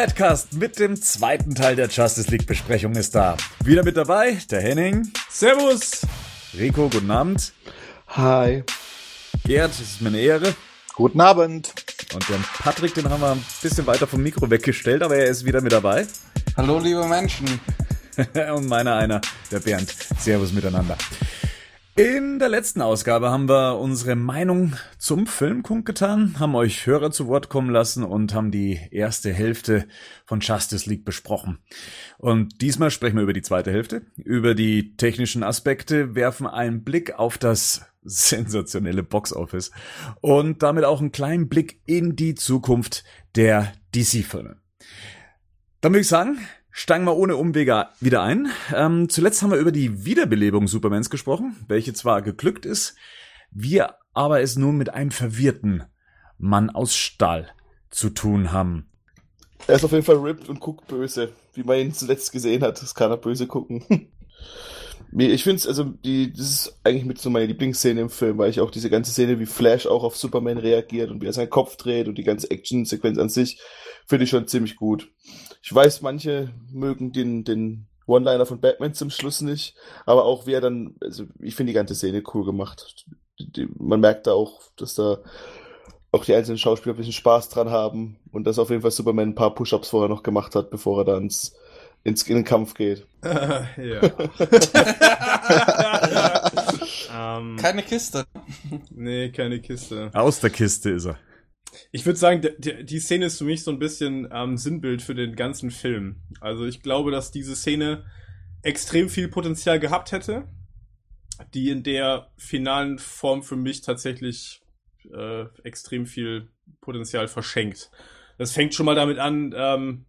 Der Badcast mit dem zweiten Teil der Justice League Besprechung ist da. Wieder mit dabei der Henning. Servus. Rico, guten Abend. Hi. Gerd, es ist mir eine Ehre. Guten Abend. Und den Patrick, den haben wir ein bisschen weiter vom Mikro weggestellt, aber er ist wieder mit dabei. Hallo, liebe Menschen. Und meiner einer, der Bernd. Servus miteinander. In der letzten Ausgabe haben wir unsere Meinung zum Film kundgetan, haben euch Hörer zu Wort kommen lassen und haben die erste Hälfte von Justice League besprochen. Und diesmal sprechen wir über die zweite Hälfte, über die technischen Aspekte, werfen einen Blick auf das sensationelle Boxoffice und damit auch einen kleinen Blick in die Zukunft der DC-Filme. Dann würde ich sagen, steigen wir ohne Umwege wieder ein. Ähm, zuletzt haben wir über die Wiederbelebung Supermans gesprochen, welche zwar geglückt ist, wir aber es nun mit einem verwirrten Mann aus Stahl zu tun haben. Er ist auf jeden Fall ripped und guckt böse, wie man ihn zuletzt gesehen hat. Das kann er böse gucken. ich finde es, also, die, das ist eigentlich mit so meine Lieblingsszene im Film, weil ich auch diese ganze Szene, wie Flash auch auf Superman reagiert und wie er seinen Kopf dreht und die ganze Action-Sequenz an sich, finde ich schon ziemlich gut. Ich weiß, manche mögen den, den One-Liner von Batman zum Schluss nicht, aber auch wie er dann, also ich finde die ganze Szene cool gemacht. Die, die, man merkt da auch, dass da auch die einzelnen Schauspieler ein bisschen Spaß dran haben und dass auf jeden Fall Superman ein paar Push-Ups vorher noch gemacht hat, bevor er dann ins, ins, in den Kampf geht. ja. ähm, keine Kiste. Nee, keine Kiste. Aus der Kiste ist er. Ich würde sagen, die, Szene ist für mich so ein bisschen ähm, Sinnbild für den ganzen Film. Also ich glaube, dass diese Szene extrem viel Potenzial gehabt hätte, die in der finalen Form für mich tatsächlich äh, extrem viel Potenzial verschenkt. Das fängt schon mal damit an, ähm,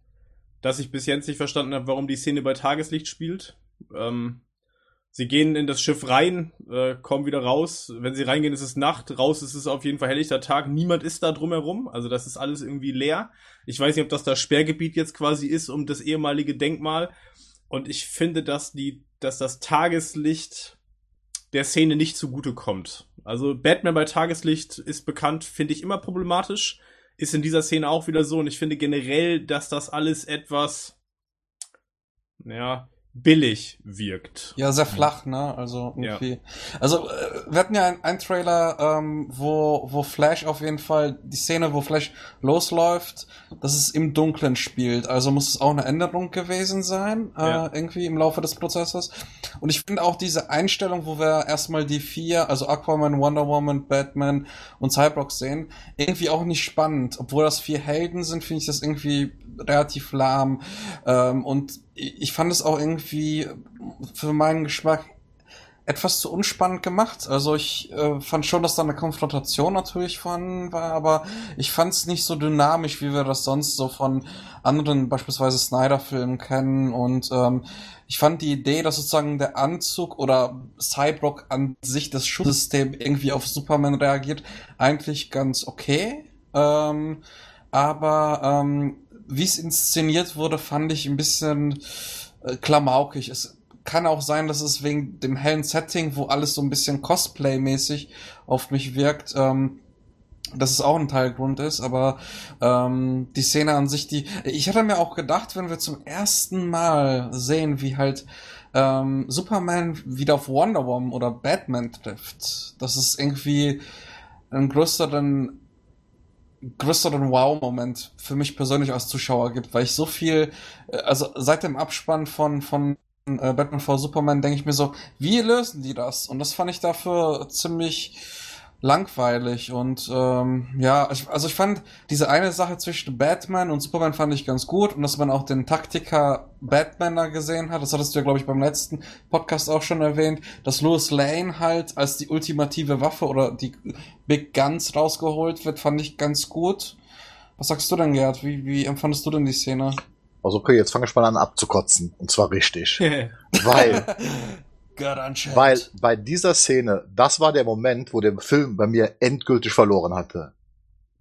dass ich bis jetzt nicht verstanden habe, warum die Szene bei Tageslicht spielt. Ähm, Sie gehen in das Schiff rein, äh, kommen wieder raus. Wenn sie reingehen, ist es Nacht. Raus ist es auf jeden Fall helllichter Tag. Niemand ist da drumherum. Also das ist alles irgendwie leer. Ich weiß nicht, ob das das Sperrgebiet jetzt quasi ist um das ehemalige Denkmal. Und ich finde, dass die, dass das Tageslicht der Szene nicht zugute kommt. Also Batman bei Tageslicht ist bekannt, finde ich immer problematisch. Ist in dieser Szene auch wieder so. Und ich finde generell, dass das alles etwas, ja, billig wirkt. Ja, sehr flach, ne? Also irgendwie. Ja. Also äh, wir hatten ja einen Trailer, ähm, wo wo Flash auf jeden Fall die Szene, wo Flash losläuft, dass es im Dunkeln spielt. Also muss es auch eine Änderung gewesen sein, äh, ja. irgendwie im Laufe des Prozesses. Und ich finde auch diese Einstellung, wo wir erstmal die vier, also Aquaman, Wonder Woman, Batman und Cyborg sehen, irgendwie auch nicht spannend. Obwohl das vier Helden sind, finde ich das irgendwie relativ lahm. Ähm, und ich fand es auch irgendwie für meinen Geschmack etwas zu unspannend gemacht. Also ich äh, fand schon, dass da eine Konfrontation natürlich von war, aber ich fand es nicht so dynamisch, wie wir das sonst so von anderen, beispielsweise Snyder-Filmen kennen. Und ähm, ich fand die Idee, dass sozusagen der Anzug oder Cyborg an sich das Schutzsystem irgendwie auf Superman reagiert, eigentlich ganz okay. Ähm, aber ähm, wie es inszeniert wurde, fand ich ein bisschen äh, klamaukig. Es kann auch sein, dass es wegen dem hellen Setting, wo alles so ein bisschen Cosplay-mäßig auf mich wirkt, ähm, dass es auch ein Teilgrund ist, aber ähm, die Szene an sich, die. Ich hatte mir auch gedacht, wenn wir zum ersten Mal sehen, wie halt ähm, Superman wieder auf Wonder Woman oder Batman trifft, dass es irgendwie einen größeren größeren Wow-Moment für mich persönlich als Zuschauer gibt, weil ich so viel, äh, also seit dem Abspann von, von äh, Batman v Superman denke ich mir so, wie lösen die das? Und das fand ich dafür ziemlich langweilig und ähm, ja, ich, also ich fand diese eine Sache zwischen Batman und Superman fand ich ganz gut und dass man auch den Taktiker Batman da gesehen hat, das hattest du ja glaube ich beim letzten Podcast auch schon erwähnt, dass Louis Lane halt als die ultimative Waffe oder die Big Guns rausgeholt wird, fand ich ganz gut. Was sagst du denn, Gerd? Wie, wie empfandest du denn die Szene? Also okay, jetzt fange ich mal an abzukotzen. Und zwar richtig. Weil weil bei dieser Szene, das war der Moment, wo der Film bei mir endgültig verloren hatte.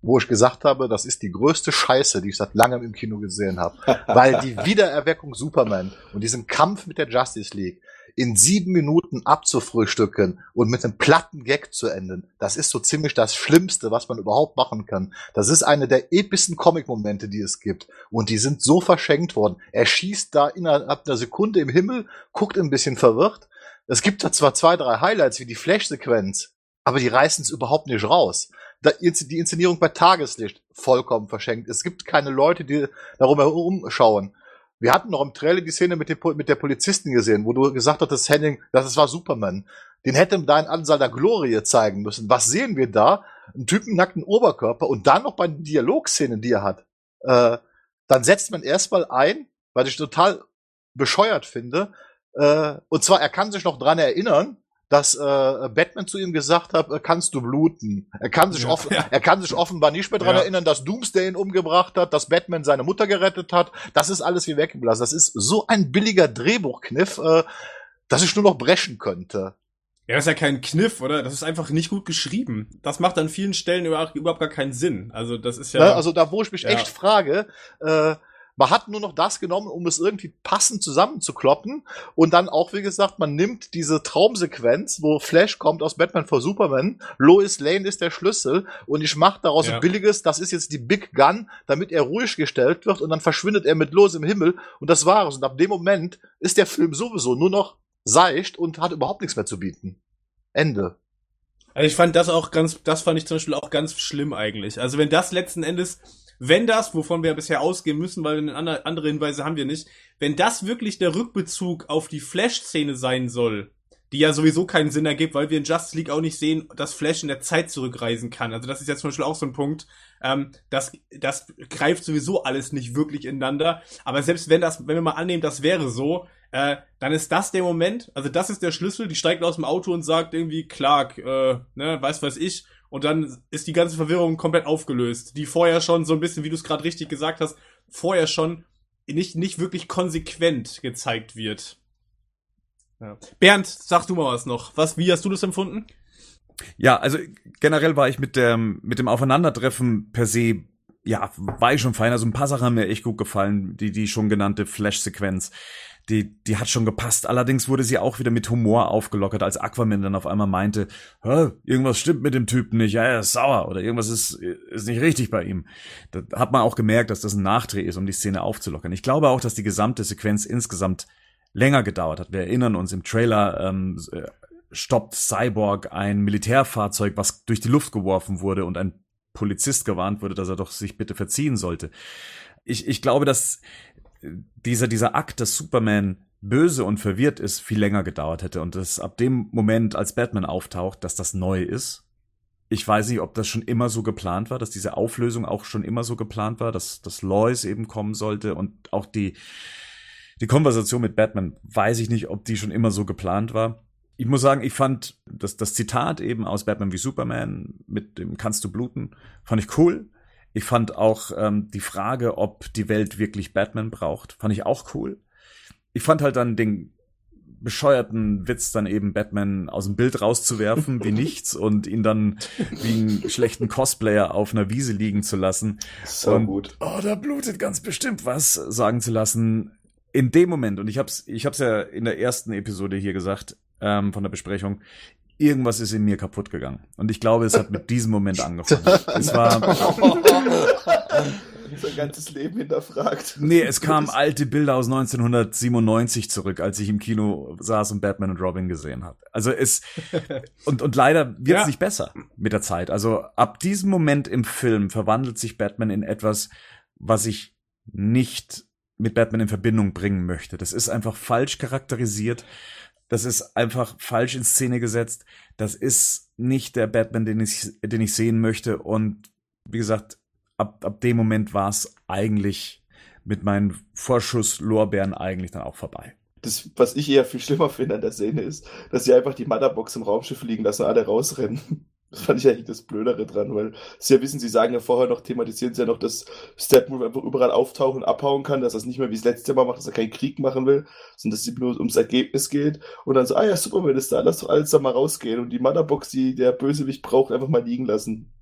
Wo ich gesagt habe, das ist die größte Scheiße, die ich seit langem im Kino gesehen habe. Weil die Wiedererweckung Superman und diesen Kampf mit der Justice League in sieben Minuten abzufrühstücken und mit einem platten Gag zu enden, das ist so ziemlich das Schlimmste, was man überhaupt machen kann. Das ist eine der epischsten Comic-Momente, die es gibt. Und die sind so verschenkt worden. Er schießt da innerhalb einer Sekunde im Himmel, guckt ein bisschen verwirrt. Es gibt da zwar zwei, drei Highlights wie die Flash-Sequenz, aber die reißen es überhaupt nicht raus. Die Inszenierung bei Tageslicht vollkommen verschenkt. Es gibt keine Leute, die darum herum schauen. Wir hatten noch im Trailer die Szene mit, dem, mit der Polizistin gesehen, wo du gesagt hattest, Henning, das war Superman. Den hätte da in Ansal der Glorie zeigen müssen. Was sehen wir da? Einen Typen nackten Oberkörper und dann noch bei den Dialogszenen, die er hat. Äh, dann setzt man erstmal ein, weil ich total bescheuert finde. Äh, und zwar, er kann sich noch dran erinnern, dass äh, Batman zu ihm gesagt hat, äh, kannst du bluten. Er kann sich, ja, offen, ja. er kann sich offenbar nicht mehr dran ja. erinnern, dass Doomsday ihn umgebracht hat, dass Batman seine Mutter gerettet hat. Das ist alles wie weggeblasen. Das ist so ein billiger Drehbuchkniff, äh, dass ich nur noch brechen könnte. Ja, das ist ja kein Kniff, oder? Das ist einfach nicht gut geschrieben. Das macht an vielen Stellen überhaupt gar keinen Sinn. Also das ist ja. also da, wo ich mich echt frage, äh, man hat nur noch das genommen, um es irgendwie passend zusammenzukloppen. Und dann auch, wie gesagt, man nimmt diese Traumsequenz, wo Flash kommt aus Batman vor Superman. Lois Lane ist der Schlüssel. Und ich mache daraus ja. ein billiges, das ist jetzt die Big Gun, damit er ruhig gestellt wird. Und dann verschwindet er mit Los im Himmel. Und das war es. Und ab dem Moment ist der Film sowieso nur noch seicht und hat überhaupt nichts mehr zu bieten. Ende. Also ich fand das auch ganz, das fand ich zum Beispiel auch ganz schlimm eigentlich. Also wenn das letzten Endes wenn das, wovon wir bisher ausgehen müssen, weil andere Hinweise haben wir nicht, wenn das wirklich der Rückbezug auf die Flash-Szene sein soll, die ja sowieso keinen Sinn ergibt, weil wir in Justice League auch nicht sehen, dass Flash in der Zeit zurückreisen kann. Also das ist jetzt zum Beispiel auch so ein Punkt, ähm, das, das greift sowieso alles nicht wirklich ineinander. Aber selbst wenn das, wenn wir mal annehmen, das wäre so, äh, dann ist das der Moment, also das ist der Schlüssel, die steigt aus dem Auto und sagt irgendwie, Clark, äh, ne, weiß was ich, und dann ist die ganze Verwirrung komplett aufgelöst, die vorher schon so ein bisschen, wie du es gerade richtig gesagt hast, vorher schon nicht, nicht wirklich konsequent gezeigt wird. Ja. Bernd, sag du mal was noch. Was, wie hast du das empfunden? Ja, also generell war ich mit dem, mit dem Aufeinandertreffen per se, ja, war ich schon fein. Also ein paar Sachen haben mir echt gut gefallen, die, die schon genannte Flash-Sequenz die, die hat schon gepasst. Allerdings wurde sie auch wieder mit Humor aufgelockert, als Aquaman dann auf einmal meinte, irgendwas stimmt mit dem Typen nicht, ja, er ist sauer oder irgendwas ist, ist nicht richtig bei ihm. Da hat man auch gemerkt, dass das ein Nachdreh ist, um die Szene aufzulockern. Ich glaube auch, dass die gesamte Sequenz insgesamt länger gedauert hat. Wir erinnern uns im Trailer, ähm, äh, stoppt Cyborg ein Militärfahrzeug, was durch die Luft geworfen wurde und ein Polizist gewarnt wurde, dass er doch sich bitte verziehen sollte. Ich, ich glaube, dass dieser, dieser Akt, dass Superman böse und verwirrt ist, viel länger gedauert hätte und dass ab dem Moment, als Batman auftaucht, dass das neu ist. Ich weiß nicht, ob das schon immer so geplant war, dass diese Auflösung auch schon immer so geplant war, dass, dass Lois eben kommen sollte und auch die, die Konversation mit Batman, weiß ich nicht, ob die schon immer so geplant war. Ich muss sagen, ich fand das, das Zitat eben aus Batman wie Superman mit dem Kannst du bluten, fand ich cool. Ich fand auch ähm, die Frage, ob die Welt wirklich Batman braucht, fand ich auch cool. Ich fand halt dann den bescheuerten Witz, dann eben Batman aus dem Bild rauszuwerfen wie nichts und ihn dann wie einen schlechten Cosplayer auf einer Wiese liegen zu lassen. So und, gut. Oh, da blutet ganz bestimmt was sagen zu lassen. In dem Moment, und ich hab's, ich hab's ja in der ersten Episode hier gesagt, ähm, von der Besprechung, irgendwas ist in mir kaputt gegangen. Und ich glaube, es hat mit diesem Moment angefangen. es war. sein ganzes Leben hinterfragt. Nee, es kamen alte Bilder aus 1997 zurück, als ich im Kino saß und Batman und Robin gesehen habe. Also es und und leider wird es ja. nicht besser mit der Zeit. Also ab diesem Moment im Film verwandelt sich Batman in etwas, was ich nicht mit Batman in Verbindung bringen möchte. Das ist einfach falsch charakterisiert. Das ist einfach falsch in Szene gesetzt. Das ist nicht der Batman, den ich, den ich sehen möchte. Und wie gesagt, ab, ab dem Moment war es eigentlich mit meinen Vorschusslorbeeren eigentlich dann auch vorbei. Das, was ich eher viel schlimmer finde an der Szene ist, dass sie einfach die Motherbox im Raumschiff liegen lassen, alle rausrennen. Das fand ich eigentlich das Blödere dran, weil sie ja wissen, sie sagen ja vorher noch, thematisieren sie ja noch, dass Steppenwolf einfach überall auftauchen und abhauen kann, dass er es nicht mehr wie das letzte Mal macht, dass er keinen Krieg machen will, sondern dass es nur ums Ergebnis geht. Und dann so, ah ja, Superman ist da, lass doch alles da mal rausgehen. Und die Motherbox, die der Bösewicht braucht, einfach mal liegen lassen.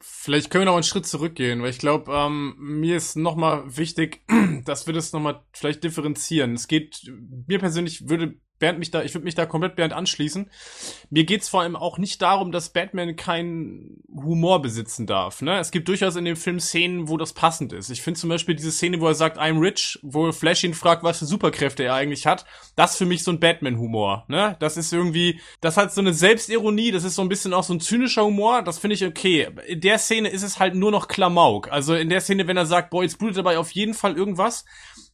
Vielleicht können wir noch einen Schritt zurückgehen, weil ich glaube, ähm, mir ist nochmal wichtig, dass wir das nochmal vielleicht differenzieren. Es geht, mir persönlich würde Bernd mich da, ich würde mich da komplett Bernd anschließen. Mir geht's vor allem auch nicht darum, dass Batman keinen Humor besitzen darf. Ne? Es gibt durchaus in dem Film Szenen, wo das passend ist. Ich finde zum Beispiel diese Szene, wo er sagt, I'm rich, wo Flash ihn fragt, was für Superkräfte er eigentlich hat. Das ist für mich so ein Batman-Humor. Ne? Das ist irgendwie, das hat so eine Selbstironie, das ist so ein bisschen auch so ein zynischer Humor. Das finde ich okay. In der Szene ist es halt nur noch Klamauk. Also in der Szene, wenn er sagt, boah, jetzt blutet dabei auf jeden Fall irgendwas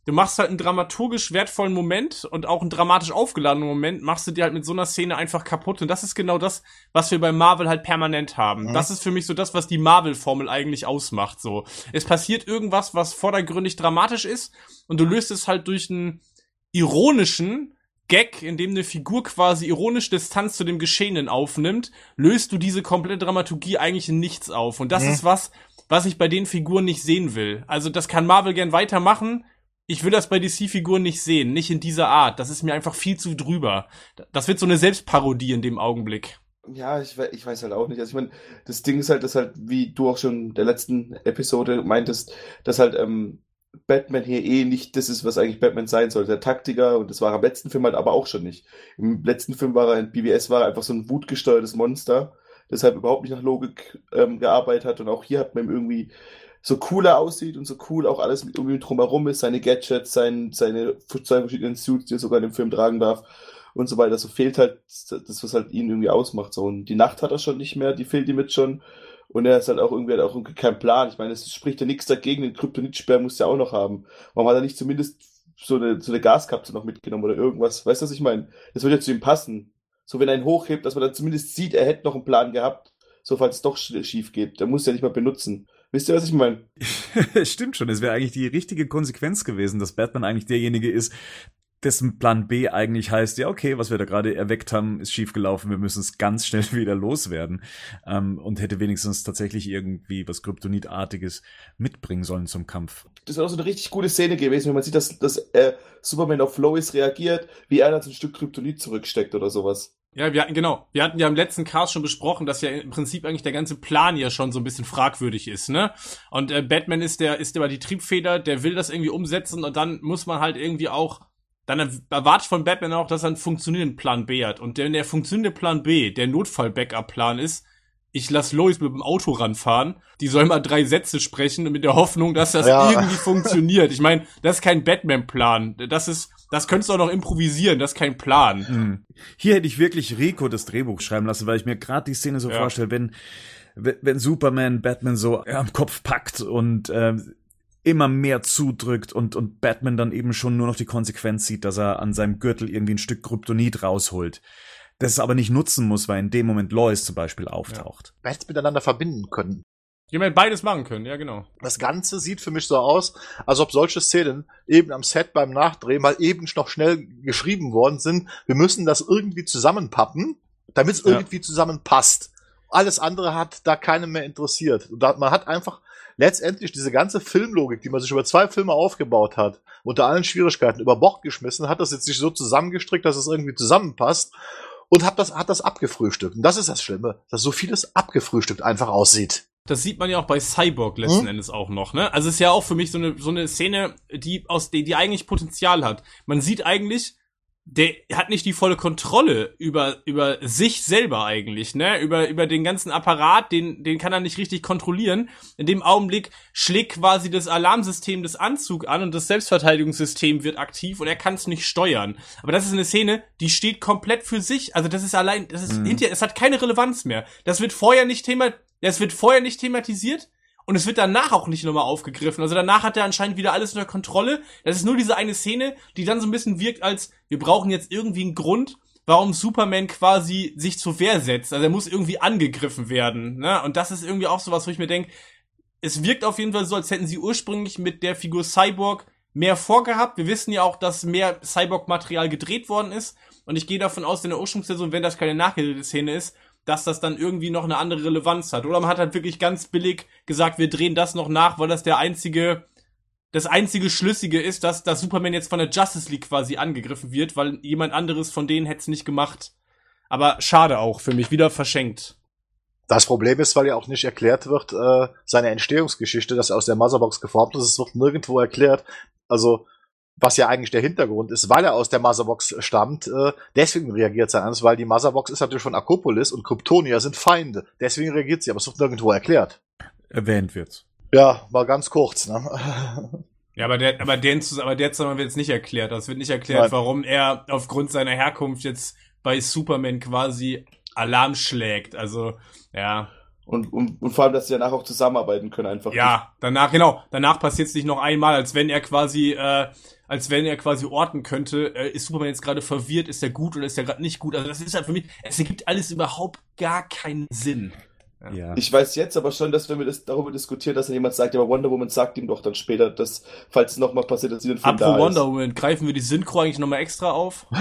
du machst halt einen dramaturgisch wertvollen Moment und auch einen dramatisch aufgeladenen Moment, machst du dir halt mit so einer Szene einfach kaputt. Und das ist genau das, was wir bei Marvel halt permanent haben. Mhm. Das ist für mich so das, was die Marvel-Formel eigentlich ausmacht. So, es passiert irgendwas, was vordergründig dramatisch ist, und du löst es halt durch einen ironischen Gag, in dem eine Figur quasi ironisch Distanz zu dem Geschehenen aufnimmt, löst du diese komplette Dramaturgie eigentlich in nichts auf. Und das mhm. ist was, was ich bei den Figuren nicht sehen will. Also das kann Marvel gern weitermachen, ich will das bei DC-Figuren nicht sehen, nicht in dieser Art. Das ist mir einfach viel zu drüber. Das wird so eine Selbstparodie in dem Augenblick. Ja, ich, ich weiß halt auch nicht. Also ich meine, das Ding ist halt, dass halt, wie du auch schon in der letzten Episode meintest, dass halt ähm, Batman hier eh nicht das ist, was eigentlich Batman sein soll. Der Taktiker, und das war er im letzten Film halt aber auch schon nicht. Im letzten Film war er in BBS war er einfach so ein wutgesteuertes Monster, deshalb überhaupt nicht nach Logik ähm, gearbeitet hat. Und auch hier hat man irgendwie so cooler aussieht und so cool auch alles mit irgendwie drumherum ist, seine Gadgets, sein, seine zwei verschiedenen Suits, die er sogar in dem Film tragen darf und so weiter. So fehlt halt das, was halt ihn irgendwie ausmacht. So. Und die Nacht hat er schon nicht mehr, die fehlt ihm jetzt schon. Und er ist halt auch irgendwie, hat auch irgendwie keinen Plan. Ich meine, es spricht ja nichts dagegen, den Kryptonitsperr muss er auch noch haben. Warum hat er nicht zumindest so eine, so eine Gaskapsel noch mitgenommen oder irgendwas? Weißt du, was ich meine? Das würde ja zu ihm passen. So, wenn er ihn hochhebt, dass man dann zumindest sieht, er hätte noch einen Plan gehabt. So, falls es doch schief geht. Der muss ja nicht mal benutzen. Wisst ihr, was ich meine? Stimmt schon. Es wäre eigentlich die richtige Konsequenz gewesen, dass Batman eigentlich derjenige ist, dessen Plan B eigentlich heißt, ja, okay, was wir da gerade erweckt haben, ist schiefgelaufen, wir müssen es ganz schnell wieder loswerden. Ähm, und hätte wenigstens tatsächlich irgendwie was Kryptonitartiges mitbringen sollen zum Kampf. Das wäre auch so eine richtig gute Szene gewesen, wenn man sieht, dass, dass äh, Superman auf Lois reagiert, wie er dann so ein Stück Kryptonit zurücksteckt oder sowas. Ja, wir hatten, genau. Wir hatten ja im letzten Cast schon besprochen, dass ja im Prinzip eigentlich der ganze Plan ja schon so ein bisschen fragwürdig ist, ne? Und äh, Batman ist der, ist immer die Triebfeder, der will das irgendwie umsetzen und dann muss man halt irgendwie auch, dann erwartet von Batman auch, dass er einen funktionierenden Plan B hat. Und wenn der funktionierende Plan B der Notfall-Backup-Plan ist, ich lass Lois mit dem Auto ranfahren, die soll mal drei Sätze sprechen mit der Hoffnung, dass das ja. irgendwie funktioniert. Ich meine, das ist kein Batman-Plan. Das ist, das könntest du auch noch improvisieren, das ist kein Plan. Mhm. Hier hätte ich wirklich Rico das Drehbuch schreiben lassen, weil ich mir gerade die Szene so ja. vorstelle, wenn, wenn Superman Batman so am Kopf packt und äh, immer mehr zudrückt und, und Batman dann eben schon nur noch die Konsequenz sieht, dass er an seinem Gürtel irgendwie ein Stück Kryptonit rausholt das es aber nicht nutzen muss, weil in dem Moment Lois zum Beispiel auftaucht. Ja. Best miteinander verbinden können. Jemand beides machen können, ja genau. Das Ganze sieht für mich so aus, als ob solche Szenen eben am Set beim Nachdrehen mal eben noch schnell geschrieben worden sind. Wir müssen das irgendwie zusammenpappen, damit es ja. irgendwie zusammenpasst. Alles andere hat da keinen mehr interessiert. Da, man hat einfach letztendlich diese ganze Filmlogik, die man sich über zwei Filme aufgebaut hat, unter allen Schwierigkeiten über Bord geschmissen, hat das jetzt sich so zusammengestrickt, dass es irgendwie zusammenpasst und hat das, hat das abgefrühstückt. Und das ist das Schlimme, dass so vieles abgefrühstückt einfach aussieht. Das sieht man ja auch bei Cyborg letzten hm? Endes auch noch, ne? Also es ist ja auch für mich so eine, so eine Szene, die aus, die, die eigentlich Potenzial hat. Man sieht eigentlich, der hat nicht die volle Kontrolle über über sich selber eigentlich, ne? Über über den ganzen Apparat, den den kann er nicht richtig kontrollieren. In dem Augenblick schlägt quasi das Alarmsystem des Anzug an und das Selbstverteidigungssystem wird aktiv und er kann es nicht steuern. Aber das ist eine Szene, die steht komplett für sich. Also das ist allein, das ist mhm. hinterher, es hat keine Relevanz mehr. Das wird vorher nicht thema, das wird vorher nicht thematisiert und es wird danach auch nicht nochmal aufgegriffen. Also danach hat er anscheinend wieder alles unter Kontrolle. Das ist nur diese eine Szene, die dann so ein bisschen wirkt, als wir brauchen jetzt irgendwie einen Grund, warum Superman quasi sich zur Wehr setzt. Also er muss irgendwie angegriffen werden. Ne? Und das ist irgendwie auch sowas, wo ich mir denke, es wirkt auf jeden Fall so, als hätten sie ursprünglich mit der Figur Cyborg mehr vorgehabt. Wir wissen ja auch, dass mehr Cyborg-Material gedreht worden ist. Und ich gehe davon aus, in der Ursprungsversion, wenn das keine nachgedrehte Szene ist, dass das dann irgendwie noch eine andere Relevanz hat. Oder man hat halt wirklich ganz billig gesagt, wir drehen das noch nach, weil das der einzige, das einzige Schlüssige ist, dass, dass Superman jetzt von der Justice League quasi angegriffen wird, weil jemand anderes von denen hätte es nicht gemacht. Aber schade auch für mich, wieder verschenkt. Das Problem ist, weil ja auch nicht erklärt wird, äh, seine Entstehungsgeschichte, dass er aus der Motherbox geformt ist. Es wird nirgendwo erklärt. Also, was ja eigentlich der Hintergrund ist, weil er aus der Motherbox stammt, äh, deswegen reagiert sie anders, weil die Motherbox ist natürlich von Akropolis und Kryptonia sind Feinde. Deswegen reagiert sie, aber es wird nirgendwo erklärt. Erwähnt wird's. Ja, mal ganz kurz, ne? Ja, aber der, aber der, aber der Zusammenhang wird jetzt nicht erklärt. Das wird nicht erklärt, Nein. warum er aufgrund seiner Herkunft jetzt bei Superman quasi Alarm schlägt. Also, ja. Und, und, und vor allem, dass sie danach auch zusammenarbeiten können einfach. Ja, danach, genau. Danach passiert es nicht noch einmal, als wenn er quasi, äh, als wenn er quasi orten könnte, äh, ist Superman jetzt gerade verwirrt, ist er gut oder ist er gerade nicht gut. Also das ist halt für mich, es ergibt alles überhaupt gar keinen Sinn. Ja. Ich weiß jetzt aber schon, dass wenn wir das darüber diskutieren, dass dann jemand sagt, aber Wonder Woman sagt ihm doch dann später, dass, falls es nochmal passiert, dass sie den Film Apropos da Wonder ist. Woman, greifen wir die Synchro eigentlich nochmal extra auf?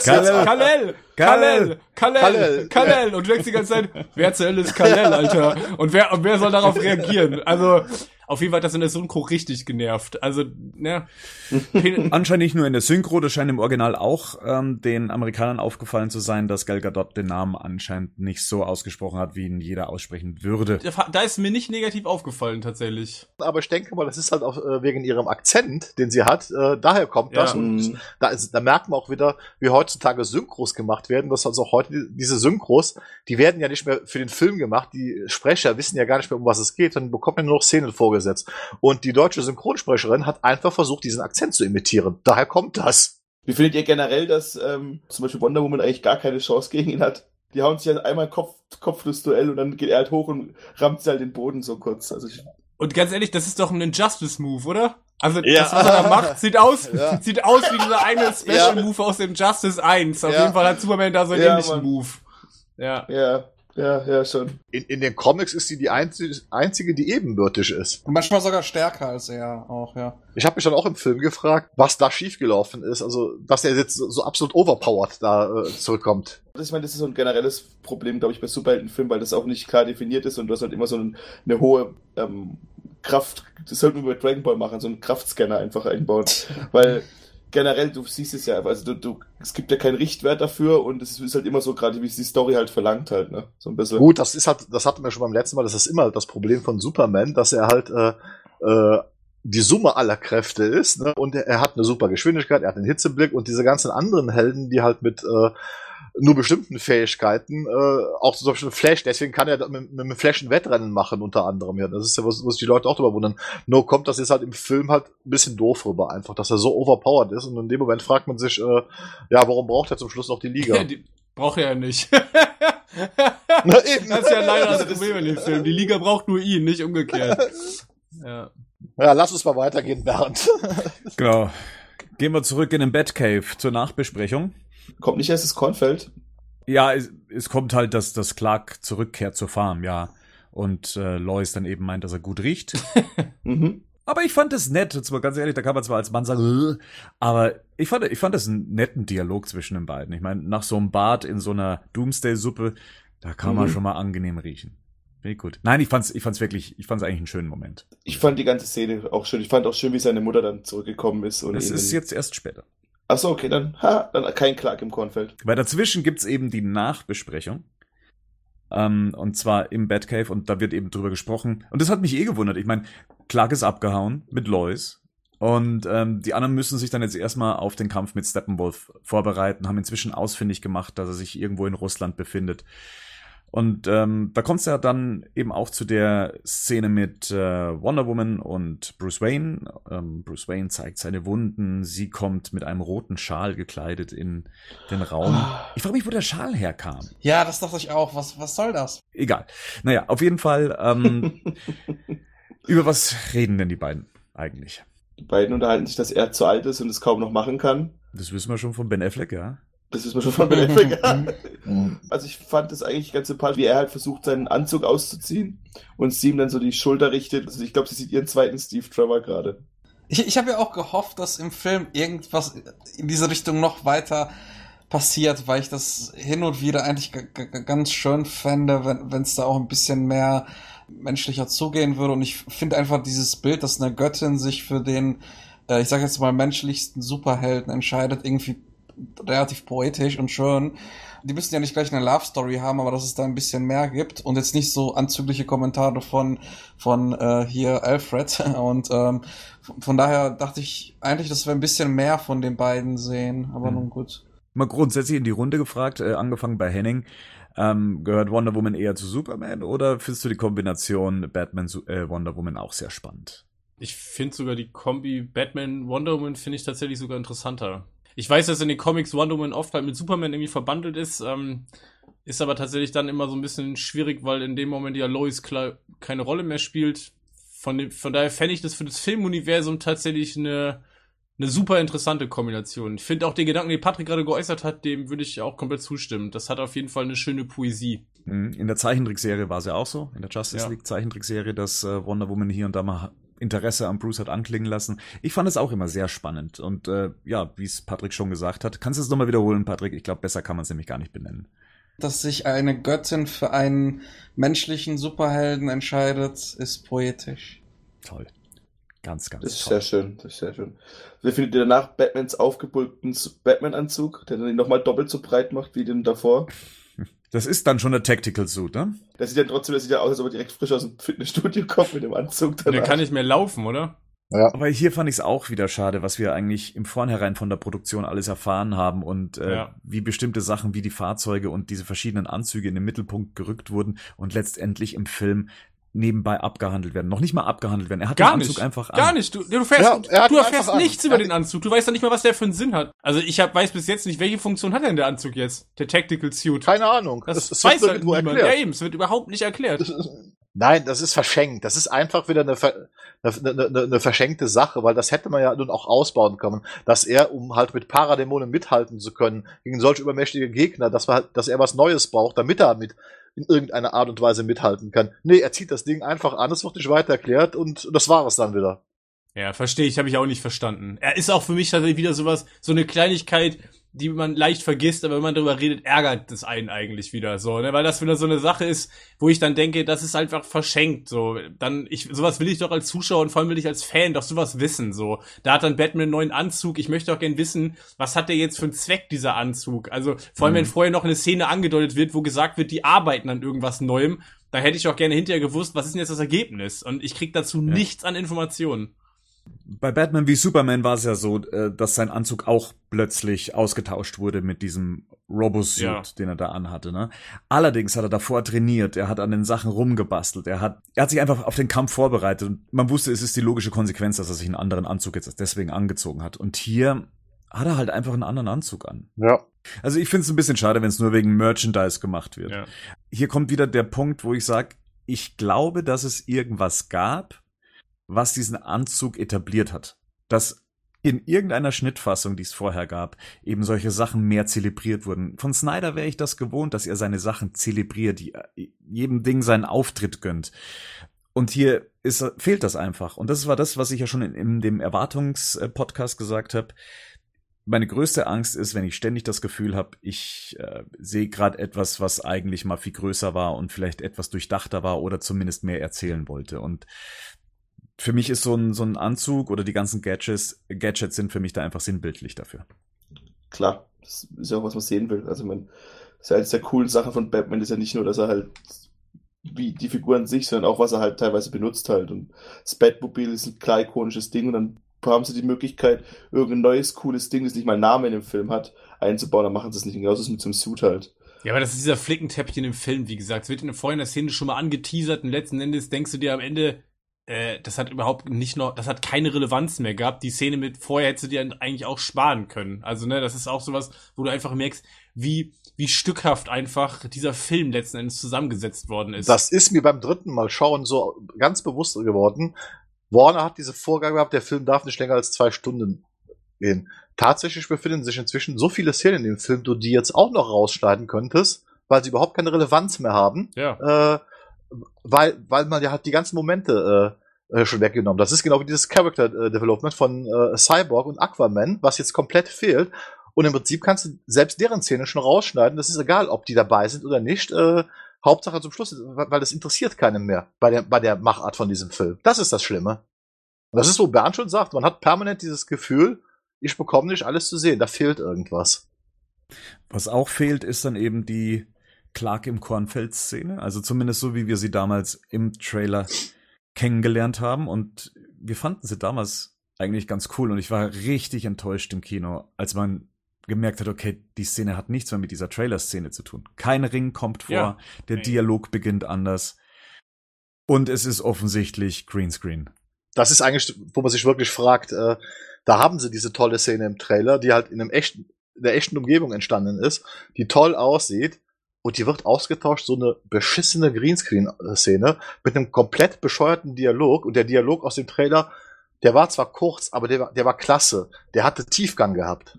Kalel! Kalel! Kalel! Kalel! Und du denkst die ganze Zeit, wer zur Hölle ist Kalel, Alter? Und wer, und wer soll darauf reagieren? Also, auf jeden Fall hat das in der Synchro richtig genervt. Also, ne. Anscheinend nicht nur in der Synchro, das scheint im Original auch ähm, den Amerikanern aufgefallen zu sein, dass Gal Gadot den Namen anscheinend nicht so ausgesprochen hat, wie ihn jeder aussprechen würde. Da ist mir nicht negativ aufgefallen, tatsächlich. Aber ich denke mal, das ist halt auch äh, wegen ihrem Akzent, den sie hat. Äh, daher kommt das. Ja. Und da, ist, da merkt man auch wieder, wie heutzutage Synchros gemacht werden. Das also auch heute diese Synchros, die werden ja nicht mehr für den Film gemacht. Die Sprecher wissen ja gar nicht mehr, um was es geht. Dann bekommt man nur noch Szenen vorgestellt vorgesetzt. Und die deutsche Synchronsprecherin hat einfach versucht, diesen Akzent zu imitieren. Daher kommt das. Wie findet ihr generell, dass ähm, zum Beispiel Wonder Woman eigentlich gar keine Chance gegen ihn hat? Die hauen sich halt einmal Kopf, Kopfnuss-Duell und dann geht er halt hoch und rammt sie halt den Boden so kurz. Also ich und ganz ehrlich, das ist doch ein Injustice-Move, oder? Also ja. das, was er da macht, sieht aus, ja. sieht aus wie dieser eine Special-Move ja. aus dem Justice 1. Auf jeden Fall hat Superman da so einen ähnlichen Mann. Move. Ja. Ja. Ja, ja, schon. In, in den Comics ist sie die einzige, einzige, die ebenbürtig ist. Und manchmal sogar stärker als er auch, ja. Ich habe mich dann auch im Film gefragt, was da schiefgelaufen ist. Also, dass er jetzt so, so absolut overpowered da äh, zurückkommt. Ich meine, das ist so ein generelles Problem, glaube ich, bei Superheldenfilmen, weil das auch nicht klar definiert ist und du hast halt immer so eine, eine hohe ähm, Kraft. Das sollten wir bei Dragon Ball machen, so einen Kraftscanner einfach einbauen. weil generell, du siehst es ja, also du, du, es gibt ja keinen Richtwert dafür und es ist halt immer so gerade, wie es die Story halt verlangt halt, ne? So ein bisschen. Gut, das ist halt, das hatten wir schon beim letzten Mal, das ist immer das Problem von Superman, dass er halt äh, äh, die Summe aller Kräfte ist, ne? Und er, er hat eine super Geschwindigkeit, er hat einen Hitzeblick und diese ganzen anderen Helden, die halt mit äh, nur bestimmten Fähigkeiten, äh, auch zum Beispiel Flash, deswegen kann er mit, mit Flash ein Wettrennen machen, unter anderem. Ja, das ist ja, was, was die Leute auch drüber wundern. Nur kommt das jetzt halt im Film halt ein bisschen doof rüber, einfach, dass er so overpowered ist und in dem Moment fragt man sich, äh, ja, warum braucht er zum Schluss noch die Liga? Ja, die braucht er ja nicht. Na, eben. Das ist ja leider das Problem in dem Film. Die Liga braucht nur ihn, nicht umgekehrt. Ja. Ja, lass uns mal weitergehen, Bernd. genau. Gehen wir zurück in den Batcave zur Nachbesprechung. Kommt nicht erst das Kornfeld? Ja, es, es kommt halt, dass, dass Clark zurückkehrt zur Farm, ja. Und äh, Lois dann eben meint, dass er gut riecht. mhm. Aber ich fand es nett, mal ganz ehrlich, da kann man zwar als Mann sagen, aber ich fand, ich fand das einen netten Dialog zwischen den beiden. Ich meine, nach so einem Bad in so einer Doomsday-Suppe, da kann mhm. man schon mal angenehm riechen. Finde gut. Nein, ich fand's, ich fand's wirklich, ich fand's eigentlich einen schönen Moment. Ich fand die ganze Szene auch schön. Ich fand auch schön, wie seine Mutter dann zurückgekommen ist. Und das ist jetzt erst später. Ach so, okay, dann, ha, dann kein Clark im Kornfeld. Weil dazwischen gibt's eben die Nachbesprechung. Ähm, und zwar im Batcave und da wird eben drüber gesprochen. Und das hat mich eh gewundert. Ich meine, Clark ist abgehauen mit Lois. Und ähm, die anderen müssen sich dann jetzt erstmal auf den Kampf mit Steppenwolf vorbereiten, haben inzwischen ausfindig gemacht, dass er sich irgendwo in Russland befindet. Und ähm, da kommt es ja dann eben auch zu der Szene mit äh, Wonder Woman und Bruce Wayne. Ähm, Bruce Wayne zeigt seine Wunden. Sie kommt mit einem roten Schal gekleidet in den Raum. Ich frage mich, wo der Schal herkam. Ja, das dachte ich auch. Was, was soll das? Egal. Naja, auf jeden Fall. Ähm, über was reden denn die beiden eigentlich? Die beiden unterhalten sich, dass er zu alt ist und es kaum noch machen kann. Das wissen wir schon von Ben Affleck, ja. Das ist mir schon von Ben Affleck. also ich fand das eigentlich ganz sympathisch, wie er halt versucht, seinen Anzug auszuziehen und sie ihm dann so die Schulter richtet. Also ich glaube, sie sieht ihren zweiten Steve Trevor gerade. Ich, ich habe ja auch gehofft, dass im Film irgendwas in diese Richtung noch weiter passiert, weil ich das hin und wieder eigentlich ganz schön fände, wenn es da auch ein bisschen mehr menschlicher zugehen würde. Und ich finde einfach dieses Bild, dass eine Göttin sich für den, äh, ich sage jetzt mal, menschlichsten Superhelden entscheidet, irgendwie relativ poetisch und schön. Die müssen ja nicht gleich eine Love Story haben, aber dass es da ein bisschen mehr gibt und jetzt nicht so anzügliche Kommentare von von äh, hier Alfred und ähm, von daher dachte ich eigentlich, dass wir ein bisschen mehr von den beiden sehen, aber mhm. nun gut. Mal grundsätzlich in die Runde gefragt, äh, angefangen bei Henning. Ähm, gehört Wonder Woman eher zu Superman oder findest du die Kombination Batman äh, Wonder Woman auch sehr spannend? Ich finde sogar die Kombi Batman Wonder Woman finde ich tatsächlich sogar interessanter. Ich weiß, dass in den Comics Wonder Woman oft halt mit Superman irgendwie verbandelt ist, ähm, ist aber tatsächlich dann immer so ein bisschen schwierig, weil in dem Moment ja Lois keine Rolle mehr spielt. Von, dem, von daher fände ich das für das Filmuniversum tatsächlich eine eine super interessante Kombination. Ich finde auch den Gedanken, den Patrick gerade geäußert hat, dem würde ich auch komplett zustimmen. Das hat auf jeden Fall eine schöne Poesie. Mhm. In der Zeichentrickserie war es ja auch so, in der Justice ja. League Zeichentrickserie, dass äh, Wonder Woman hier und da mal Interesse an Bruce hat anklingen lassen. Ich fand es auch immer sehr spannend. Und äh, ja, wie es Patrick schon gesagt hat, kannst du es nochmal wiederholen, Patrick? Ich glaube, besser kann man es nämlich gar nicht benennen. Dass sich eine Göttin für einen menschlichen Superhelden entscheidet, ist poetisch. Toll. Ganz, ganz Das ist toll. sehr schön, das ist sehr schön. Wie findet ihr danach Batmans aufgebulgten Batman-Anzug, der dann ihn nochmal doppelt so breit macht wie den davor? Das ist dann schon ein Tactical Suit, ne? Der sieht ja trotzdem, der sieht ja aus, als ob er direkt frisch aus dem Fitnessstudio kommt mit dem Anzug. Danach. Der kann nicht mehr laufen, oder? Ja. Aber hier fand ich es auch wieder schade, was wir eigentlich im Vornherein von der Produktion alles erfahren haben und äh, ja. wie bestimmte Sachen wie die Fahrzeuge und diese verschiedenen Anzüge in den Mittelpunkt gerückt wurden und letztendlich im Film nebenbei abgehandelt werden. Noch nicht mal abgehandelt werden. Er hat Gar den Anzug nicht. einfach an. Gar nicht. Du, du, fährst, ja, du erfährst nichts an. über den Anzug. Du weißt ja nicht mal, was der für einen Sinn hat. Also ich hab, weiß bis jetzt nicht, welche Funktion hat denn der Anzug jetzt? Der Tactical Suit. Keine Ahnung. Das, das weiß halt niemand. Erklärt. Ja eben, es wird überhaupt nicht erklärt. Nein, das ist verschenkt. Das ist einfach wieder eine, eine, eine, eine, verschenkte Sache, weil das hätte man ja nun auch ausbauen können, dass er, um halt mit Paradämonen mithalten zu können, gegen solch übermächtige Gegner, dass, wir, dass er was Neues braucht, damit er mit in irgendeiner Art und Weise mithalten kann. Nee, er zieht das Ding einfach an, es wird nicht weiter erklärt und das war es dann wieder. Ja, verstehe ich, habe ich auch nicht verstanden. Er ist auch für mich tatsächlich wieder sowas, so eine Kleinigkeit, die man leicht vergisst, aber wenn man darüber redet, ärgert das einen eigentlich wieder so, ne? Weil das wieder so eine Sache ist, wo ich dann denke, das ist einfach verschenkt, so. Dann, ich, sowas will ich doch als Zuschauer und vor allem will ich als Fan doch sowas wissen, so. Da hat dann Batman einen neuen Anzug, ich möchte auch gern wissen, was hat der jetzt für einen Zweck, dieser Anzug? Also, vor allem, mhm. wenn vorher noch eine Szene angedeutet wird, wo gesagt wird, die arbeiten an irgendwas Neuem, da hätte ich auch gerne hinterher gewusst, was ist denn jetzt das Ergebnis? Und ich krieg dazu ja. nichts an Informationen. Bei Batman wie Superman war es ja so, äh, dass sein Anzug auch plötzlich ausgetauscht wurde mit diesem Robosuit, ja. den er da anhatte. Ne? Allerdings hat er davor trainiert, er hat an den Sachen rumgebastelt, er hat, er hat sich einfach auf den Kampf vorbereitet und man wusste, es ist die logische Konsequenz, dass er sich einen anderen Anzug jetzt deswegen angezogen hat. Und hier hat er halt einfach einen anderen Anzug an. Ja. Also ich finde es ein bisschen schade, wenn es nur wegen Merchandise gemacht wird. Ja. Hier kommt wieder der Punkt, wo ich sage, ich glaube, dass es irgendwas gab, was diesen Anzug etabliert hat. Dass in irgendeiner Schnittfassung, die es vorher gab, eben solche Sachen mehr zelebriert wurden. Von Snyder wäre ich das gewohnt, dass er seine Sachen zelebriert, äh, jedem Ding seinen Auftritt gönnt. Und hier ist, fehlt das einfach. Und das war das, was ich ja schon in, in dem Erwartungspodcast gesagt habe. Meine größte Angst ist, wenn ich ständig das Gefühl habe, ich äh, sehe gerade etwas, was eigentlich mal viel größer war und vielleicht etwas durchdachter war oder zumindest mehr erzählen wollte. Und für mich ist so ein, so ein Anzug oder die ganzen Gadgets, Gadgets sind für mich da einfach sinnbildlich dafür. Klar, das ist ja auch, was man sehen will. Also, man, das ist ja eines der coolen Sachen von Batman, ist ja nicht nur, dass er halt wie die Figur an sich, sondern auch, was er halt teilweise benutzt halt. Und das Batmobil ist ein klar ikonisches Ding und dann haben sie die Möglichkeit, irgendein neues, cooles Ding, das nicht mal einen Namen in dem Film hat, einzubauen, dann machen sie es nicht. Genauso ist es mit so einem Suit halt. Ja, aber das ist dieser Flickenteppich in dem Film, wie gesagt. Es wird in der vorhin der Szene schon mal angeteasert und letzten Endes denkst du dir am Ende, äh, das hat überhaupt nicht noch, das hat keine Relevanz mehr gehabt. Die Szene mit vorher hättest du dir eigentlich auch sparen können. Also, ne, das ist auch sowas, wo du einfach merkst, wie, wie stückhaft einfach dieser Film letzten Endes zusammengesetzt worden ist. Das ist mir beim dritten Mal schauen so ganz bewusst geworden. Warner hat diese Vorgabe gehabt, der Film darf nicht länger als zwei Stunden gehen. Tatsächlich befinden sich inzwischen so viele Szenen in dem Film, du die jetzt auch noch rausschneiden könntest, weil sie überhaupt keine Relevanz mehr haben. Ja. Äh, weil, weil man ja hat die ganzen Momente äh, äh, schon weggenommen. Das ist genau wie dieses Character äh, Development von äh, Cyborg und Aquaman, was jetzt komplett fehlt. Und im Prinzip kannst du selbst deren Szene schon rausschneiden. Das ist egal, ob die dabei sind oder nicht. Äh, Hauptsache zum Schluss, weil das interessiert keinen mehr bei der, bei der Machart von diesem Film. Das ist das Schlimme. Und das ist, wo Bernd schon sagt, man hat permanent dieses Gefühl, ich bekomme nicht alles zu sehen, da fehlt irgendwas. Was auch fehlt, ist dann eben die Clark im Kornfeld-Szene. Also zumindest so, wie wir sie damals im Trailer kennengelernt haben. Und wir fanden sie damals eigentlich ganz cool. Und ich war richtig enttäuscht im Kino, als man gemerkt hat, okay, die Szene hat nichts mehr mit dieser Trailer-Szene zu tun. Kein Ring kommt vor, ja. der Dialog beginnt anders. Und es ist offensichtlich Greenscreen. Das ist eigentlich, wo man sich wirklich fragt, äh, da haben sie diese tolle Szene im Trailer, die halt in einem echten, in der echten Umgebung entstanden ist, die toll aussieht, und die wird ausgetauscht, so eine beschissene Greenscreen-Szene mit einem komplett bescheuerten Dialog. Und der Dialog aus dem Trailer, der war zwar kurz, aber der, der war klasse. Der hatte Tiefgang gehabt.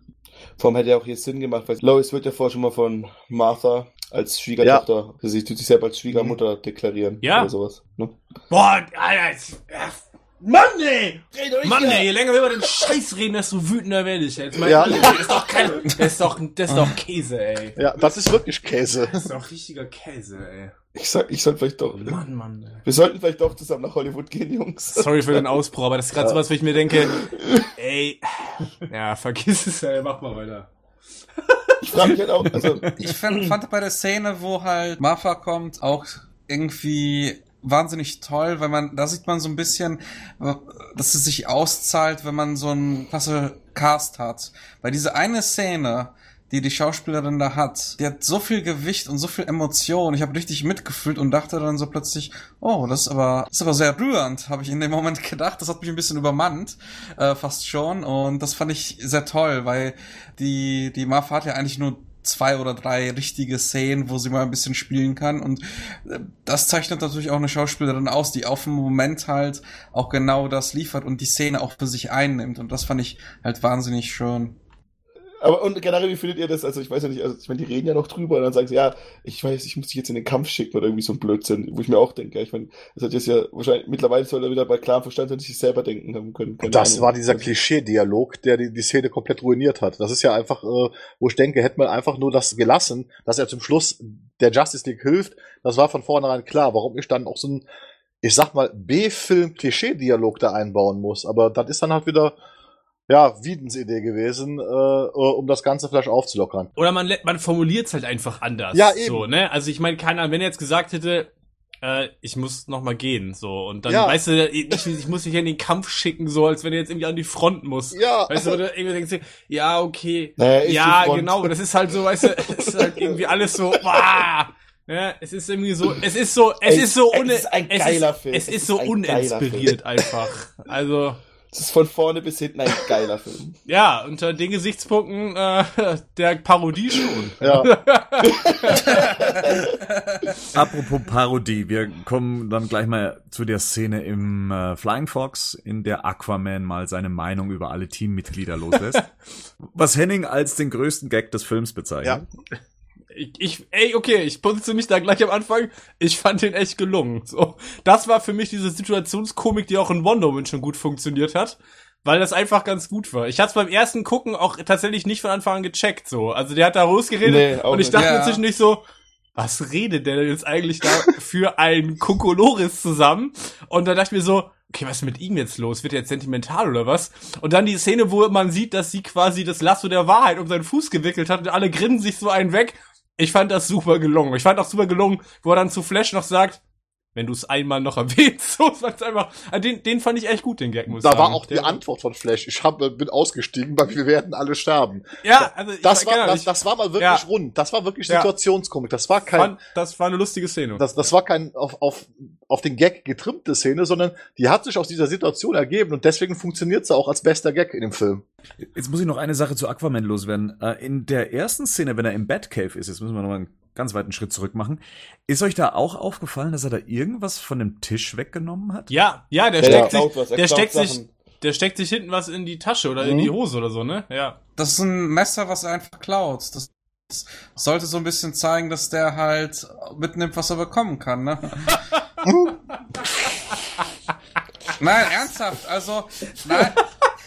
Vor allem hätte er auch hier Sinn gemacht, weil Lois wird ja vorher schon mal von Martha als Schwiegertochter, ja. sie tut sich selber als Schwiegermutter mhm. deklarieren. Ja. Oder sowas. Ne? Boah, Alter, Mann, ey! Mann, ey, je länger wir über den Scheiß reden, desto wütender werde ich jetzt. Mein ja. das ist doch kein, das ist doch, das ist doch Käse, ey. Ja, das ist wirklich Käse. Das ist doch richtiger Käse, ey. Ich sag, ich soll vielleicht doch. Mann, Mann. Ey. Wir sollten vielleicht doch zusammen nach Hollywood gehen, Jungs. Sorry für den Ausbruch, aber das ist gerade ja. sowas, wo ich mir denke, ey, ja, vergiss es, ey, mach mal weiter. Ich frage mich halt auch, also. Ich fand, fand bei der Szene, wo halt Martha kommt, auch irgendwie wahnsinnig toll, weil man, da sieht man so ein bisschen, dass es sich auszahlt, wenn man so einen klasse Cast hat. Weil diese eine Szene, die die Schauspielerin da hat, die hat so viel Gewicht und so viel Emotion. Ich habe richtig mitgefühlt und dachte dann so plötzlich, oh, das ist aber, das ist aber sehr rührend, habe ich in dem Moment gedacht. Das hat mich ein bisschen übermannt, äh, fast schon. Und das fand ich sehr toll, weil die, die Marfa hat ja eigentlich nur zwei oder drei richtige Szenen, wo sie mal ein bisschen spielen kann. Und äh, das zeichnet natürlich auch eine Schauspielerin aus, die auf dem Moment halt auch genau das liefert und die Szene auch für sich einnimmt. Und das fand ich halt wahnsinnig schön. Aber und generell, wie findet ihr das? Also ich weiß ja nicht, also ich meine, die reden ja noch drüber und dann sagen sie, ja, ich weiß, ich muss dich jetzt in den Kampf schicken oder irgendwie so ein Blödsinn, wo ich mir auch denke, ich meine, das hat jetzt ja wahrscheinlich, mittlerweile soll er wieder bei klarem Verstand sein, sich selber denken haben können. Das Ahnung. war dieser Klischee-Dialog, der die, die Szene komplett ruiniert hat. Das ist ja einfach, äh, wo ich denke, hätte man einfach nur das gelassen, dass er zum Schluss der Justice League hilft, das war von vornherein klar, warum ich dann auch so ein, ich sag mal, B-Film-Klischee-Dialog da einbauen muss. Aber das ist dann halt wieder, ja, Wiedens Idee gewesen, äh, äh, um das Ganze vielleicht aufzulockern. Oder man, man formuliert es halt einfach anders. Ja, eben. So, ne? Also ich meine, keiner, wenn er jetzt gesagt hätte, äh, ich muss noch mal gehen, so und dann, ja. weißt du, ich, ich muss dich in den Kampf schicken, so als wenn er jetzt irgendwie an die Front muss. Ja. Weißt du, oder irgendwie denkst du, ja, okay. Naja, ja, genau, das ist halt so, weißt du, es ist halt irgendwie alles so, wow. Ja, es ist irgendwie so, es ist so, es Ey, ist so un, es ist ein geiler ist, Film. Es, es ist, ist so uninspiriert einfach. Also, das ist von vorne bis hinten ein geiler Film. Ja, unter den Gesichtspunkten äh, der Parodie schon. Ja. Apropos Parodie, wir kommen dann gleich mal zu der Szene im äh, Flying Fox, in der Aquaman mal seine Meinung über alle Teammitglieder loslässt. was Henning als den größten Gag des Films bezeichnet. Ja ich, ich, ey, okay, ich positioniere mich da gleich am Anfang. Ich fand den echt gelungen. So, das war für mich diese Situationskomik, die auch in Wonder Woman schon gut funktioniert hat, weil das einfach ganz gut war. Ich hatte beim ersten Gucken auch tatsächlich nicht von Anfang an gecheckt. So, also der hat da rausgeredet nee, und ich dachte ja. inzwischen nicht so, was redet der denn jetzt eigentlich da für ein Kokolores zusammen? Und da dachte ich mir so, okay, was ist mit ihm jetzt los? Wird er jetzt sentimental oder was? Und dann die Szene, wo man sieht, dass sie quasi das Lasso der Wahrheit um seinen Fuß gewickelt hat und alle grinsen sich so einen weg ich fand das super gelungen. Ich fand auch super gelungen, wo er dann zu Flash noch sagt, wenn du es einmal noch erwähnst, so sagt's einfach. Ah, den, den fand ich echt gut, den Gag, muss Da sagen. war auch die Der Antwort von Flash. Ich hab, bin ausgestiegen, weil wir werden alle sterben. Ja, also ich das war, das, das war mal wirklich ja. rund. Das war wirklich Situationskomik. Das war kein, fand, das war eine lustige Szene. Das, das war kein auf, auf, auf den Gag getrimmte Szene, sondern die hat sich aus dieser Situation ergeben und deswegen funktioniert sie auch als bester Gag in dem Film. Jetzt muss ich noch eine Sache zu Aquaman loswerden. Äh, in der ersten Szene, wenn er im Batcave ist, jetzt müssen wir noch mal ganz weiten Schritt zurück machen. Ist euch da auch aufgefallen, dass er da irgendwas von dem Tisch weggenommen hat? Ja, ja, der ja, steckt sich, was, der steckt Sachen. sich, der steckt sich hinten was in die Tasche oder mhm. in die Hose oder so, ne? Ja. Das ist ein Messer, was er einfach klaut. Das sollte so ein bisschen zeigen, dass der halt mitnimmt, was er bekommen kann, ne? nein, ernsthaft, also, nein.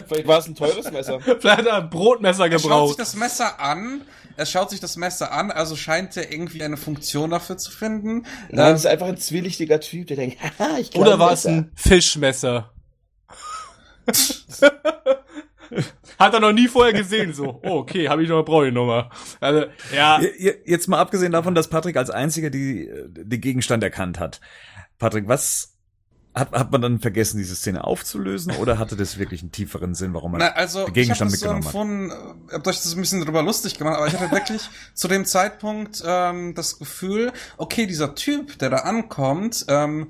Vielleicht war es ein teures Messer. Vielleicht hat er ein Brotmesser gebraucht. Er schaut sich das Messer an, er schaut sich das Messer an, also scheint er irgendwie eine Funktion dafür zu finden. Nein, ähm, ist einfach ein zwielichtiger Typ, der denkt, haha, ich Oder war es ein Fischmesser? Hat er noch nie vorher gesehen, so. Oh, okay, habe ich noch, brauche ich nochmal. Also, ja. Jetzt mal abgesehen davon, dass Patrick als einziger die, die Gegenstand erkannt hat. Patrick, was hat, hat man dann vergessen, diese Szene aufzulösen oder hatte das wirklich einen tieferen Sinn, warum man Na, also, den Gegenstand ich hab mitgenommen das so empfunden, hat? Ich habe euch das ein bisschen drüber lustig gemacht, aber ich hatte wirklich zu dem Zeitpunkt ähm, das Gefühl, okay, dieser Typ, der da ankommt, ähm,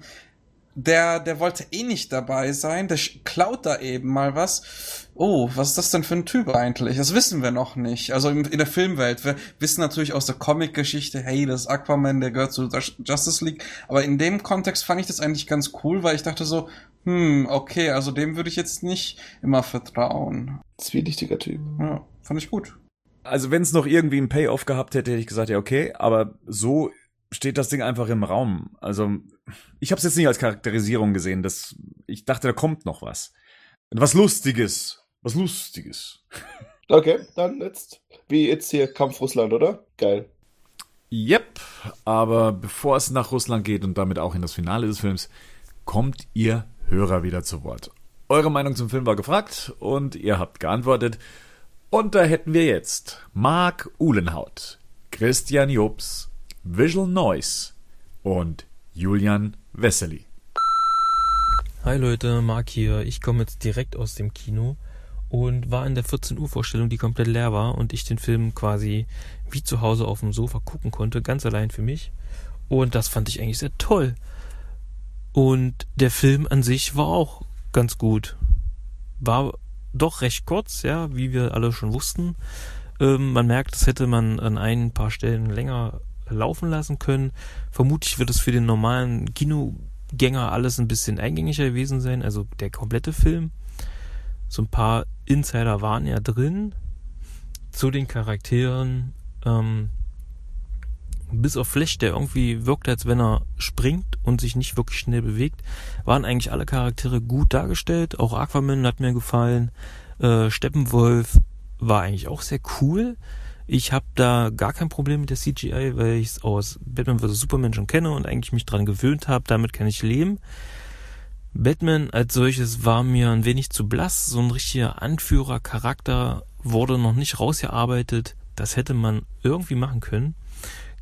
der, der wollte eh nicht dabei sein, der klaut da eben mal was. Oh, was ist das denn für ein Typ eigentlich? Das wissen wir noch nicht. Also in, in der Filmwelt. Wir wissen natürlich aus der Comic-Geschichte, hey, das ist Aquaman, der gehört zu Justice League. Aber in dem Kontext fand ich das eigentlich ganz cool, weil ich dachte so, hm, okay, also dem würde ich jetzt nicht immer vertrauen. Zwielichtiger Typ. Ja, fand ich gut. Also wenn es noch irgendwie einen Payoff gehabt hätte, hätte ich gesagt, ja, okay, aber so steht das Ding einfach im Raum. Also ich habe es jetzt nicht als Charakterisierung gesehen. Das, ich dachte, da kommt noch was. Was Lustiges. Was Lustiges. Okay, dann jetzt. Wie jetzt hier Kampf Russland, oder? Geil. Yep, aber bevor es nach Russland geht und damit auch in das Finale des Films, kommt ihr Hörer wieder zu Wort. Eure Meinung zum Film war gefragt und ihr habt geantwortet. Und da hätten wir jetzt Marc Uhlenhaut, Christian Jobs, Visual Noise und Julian Wessely. Hi Leute, Marc hier. Ich komme jetzt direkt aus dem Kino und war in der 14 Uhr Vorstellung, die komplett leer war und ich den Film quasi wie zu Hause auf dem Sofa gucken konnte, ganz allein für mich. Und das fand ich eigentlich sehr toll. Und der Film an sich war auch ganz gut. War doch recht kurz, ja, wie wir alle schon wussten. Ähm, man merkt, das hätte man an ein paar Stellen länger laufen lassen können. Vermutlich wird es für den normalen Kinogänger alles ein bisschen eingängiger gewesen sein, also der komplette Film. So ein paar Insider waren ja drin zu den Charakteren. Ähm, bis auf Flash, der irgendwie wirkt, als wenn er springt und sich nicht wirklich schnell bewegt, waren eigentlich alle Charaktere gut dargestellt. Auch Aquaman hat mir gefallen. Äh, Steppenwolf war eigentlich auch sehr cool. Ich habe da gar kein Problem mit der CGI, weil ich es aus Batman vs. Superman schon kenne und eigentlich mich dran gewöhnt habe. Damit kann ich leben. Batman als solches war mir ein wenig zu blass. So ein richtiger Anführercharakter wurde noch nicht rausgearbeitet. Das hätte man irgendwie machen können.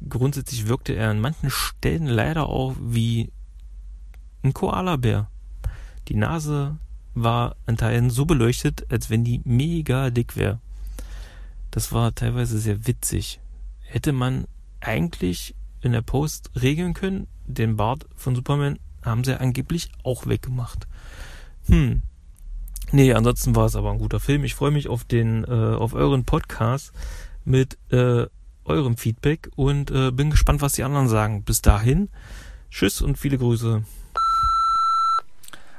Grundsätzlich wirkte er an manchen Stellen leider auch wie ein Koalabär. Die Nase war an Teilen so beleuchtet, als wenn die mega dick wäre. Das war teilweise sehr witzig. Hätte man eigentlich in der Post regeln können, den Bart von Superman haben sie angeblich auch weggemacht. Hm. Nee, ansonsten war es aber ein guter Film. Ich freue mich auf den, äh, auf euren Podcast mit äh, eurem Feedback und äh, bin gespannt, was die anderen sagen. Bis dahin, tschüss und viele Grüße.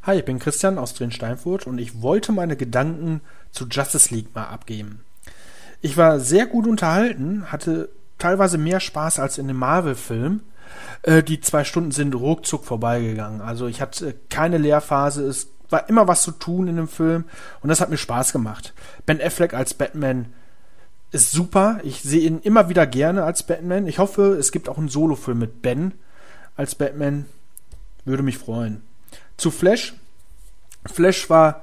Hi, ich bin Christian aus Drin-Steinfurt und ich wollte meine Gedanken zu Justice League mal abgeben. Ich war sehr gut unterhalten, hatte teilweise mehr Spaß als in dem Marvel-Film. Äh, die zwei Stunden sind ruckzuck vorbeigegangen. Also ich hatte keine Leerphase, es war immer was zu tun in dem Film und das hat mir Spaß gemacht. Ben Affleck als Batman ist super. Ich sehe ihn immer wieder gerne als Batman. Ich hoffe, es gibt auch einen Solo-Film mit Ben als Batman. Würde mich freuen. Zu Flash. Flash war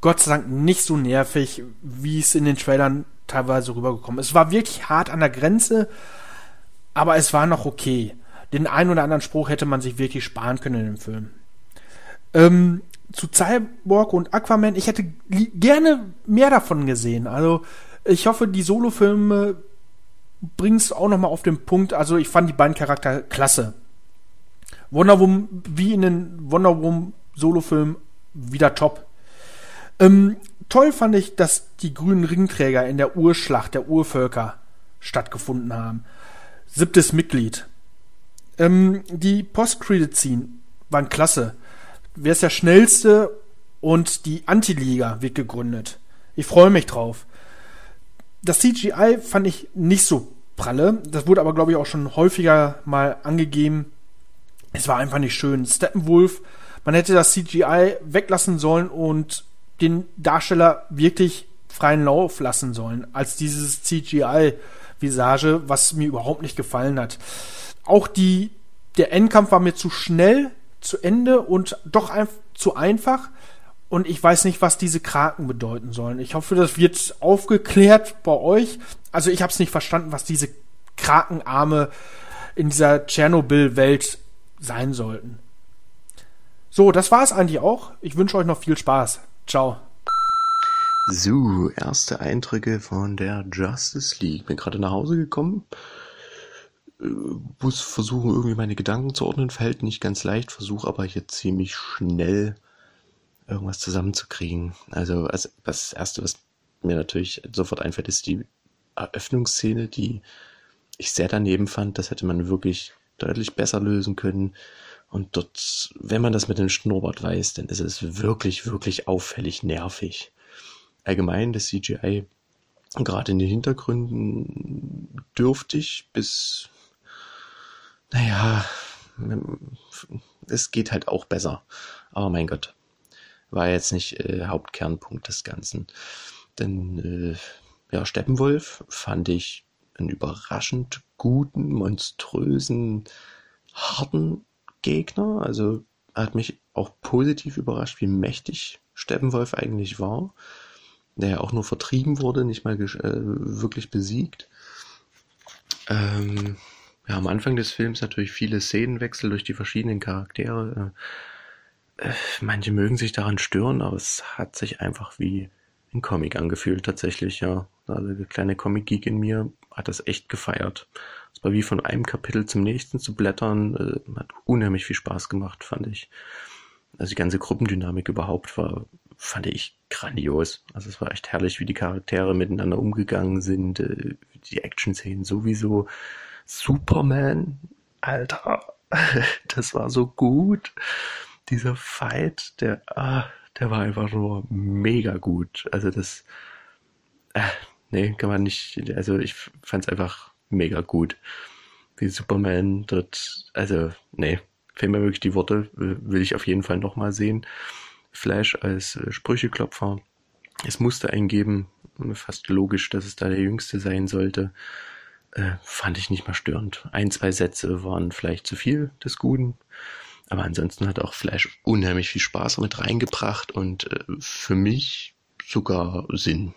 Gott sei Dank nicht so nervig, wie es in den Trailern teilweise rübergekommen ist. Es war wirklich hart an der Grenze, aber es war noch okay. Den einen oder anderen Spruch hätte man sich wirklich sparen können dem Film. Ähm, zu Cyborg und Aquaman, ich hätte gerne mehr davon gesehen. Also, ich hoffe, die Solo-Filme bringen es auch nochmal auf den Punkt. Also, ich fand die beiden Charakter klasse. Wonder Woman, wie in den Wonder Woman Solo-Film, wieder top. Ähm, toll fand ich, dass die grünen Ringträger in der Urschlacht der Urvölker stattgefunden haben. Siebtes Mitglied. Ähm, die Post-Credit-Scene waren klasse. Wer ist der schnellste und die Anti-Liga wird gegründet. Ich freue mich drauf. Das CGI fand ich nicht so pralle. Das wurde aber, glaube ich, auch schon häufiger mal angegeben. Es war einfach nicht schön. Steppenwolf, man hätte das CGI weglassen sollen und den Darsteller wirklich freien Lauf lassen sollen, als dieses CGI-Visage, was mir überhaupt nicht gefallen hat. Auch die, der Endkampf war mir zu schnell zu Ende und doch ein, zu einfach. und ich weiß nicht, was diese Kraken bedeuten sollen. Ich hoffe, das wird aufgeklärt bei euch. Also ich habe es nicht verstanden, was diese Krakenarme in dieser Tschernobyl-Welt sein sollten. So, das war es eigentlich auch. Ich wünsche euch noch viel Spaß. Ciao. So, erste Eindrücke von der Justice League. Bin gerade nach Hause gekommen. Äh, muss versuchen, irgendwie meine Gedanken zu ordnen. Fällt nicht ganz leicht, versuche aber hier ziemlich schnell irgendwas zusammenzukriegen. Also, also das erste, was mir natürlich sofort einfällt, ist die Eröffnungsszene, die ich sehr daneben fand. Das hätte man wirklich deutlich besser lösen können. Und dort, wenn man das mit dem Schnurrbart weiß, dann ist es wirklich, wirklich auffällig nervig. Allgemein das CGI gerade in den Hintergründen dürftig bis, naja, es geht halt auch besser. Aber mein Gott, war jetzt nicht äh, Hauptkernpunkt des Ganzen. Denn äh, ja, Steppenwolf fand ich einen überraschend guten, monströsen, harten Gegner. Also hat mich auch positiv überrascht, wie mächtig Steppenwolf eigentlich war. Der ja auch nur vertrieben wurde, nicht mal äh, wirklich besiegt. Ähm, ja, am Anfang des Films natürlich viele Szenenwechsel durch die verschiedenen Charaktere. Äh, manche mögen sich daran stören, aber es hat sich einfach wie ein Comic angefühlt, tatsächlich, ja. Also der kleine Comic-Geek in mir hat das echt gefeiert. Es war wie von einem Kapitel zum nächsten zu blättern, äh, hat unheimlich viel Spaß gemacht, fand ich. Also die ganze Gruppendynamik überhaupt war, fand ich grandios. Also es war echt herrlich, wie die Charaktere miteinander umgegangen sind, äh, die Action-Szenen sowieso. Superman, Alter, das war so gut dieser Fight, der, ah, der war einfach nur mega gut. Also das, äh, nee, kann man nicht, also ich fand's einfach mega gut. Wie Superman dort, also, nee, fehlen mir wirklich die Worte, will ich auf jeden Fall nochmal sehen. Flash als äh, Sprücheklopfer. Es musste eingeben, fast logisch, dass es da der Jüngste sein sollte. Äh, fand ich nicht mal störend. Ein, zwei Sätze waren vielleicht zu viel des Guten. Aber ansonsten hat auch Flash unheimlich viel Spaß mit reingebracht und äh, für mich sogar Sinn.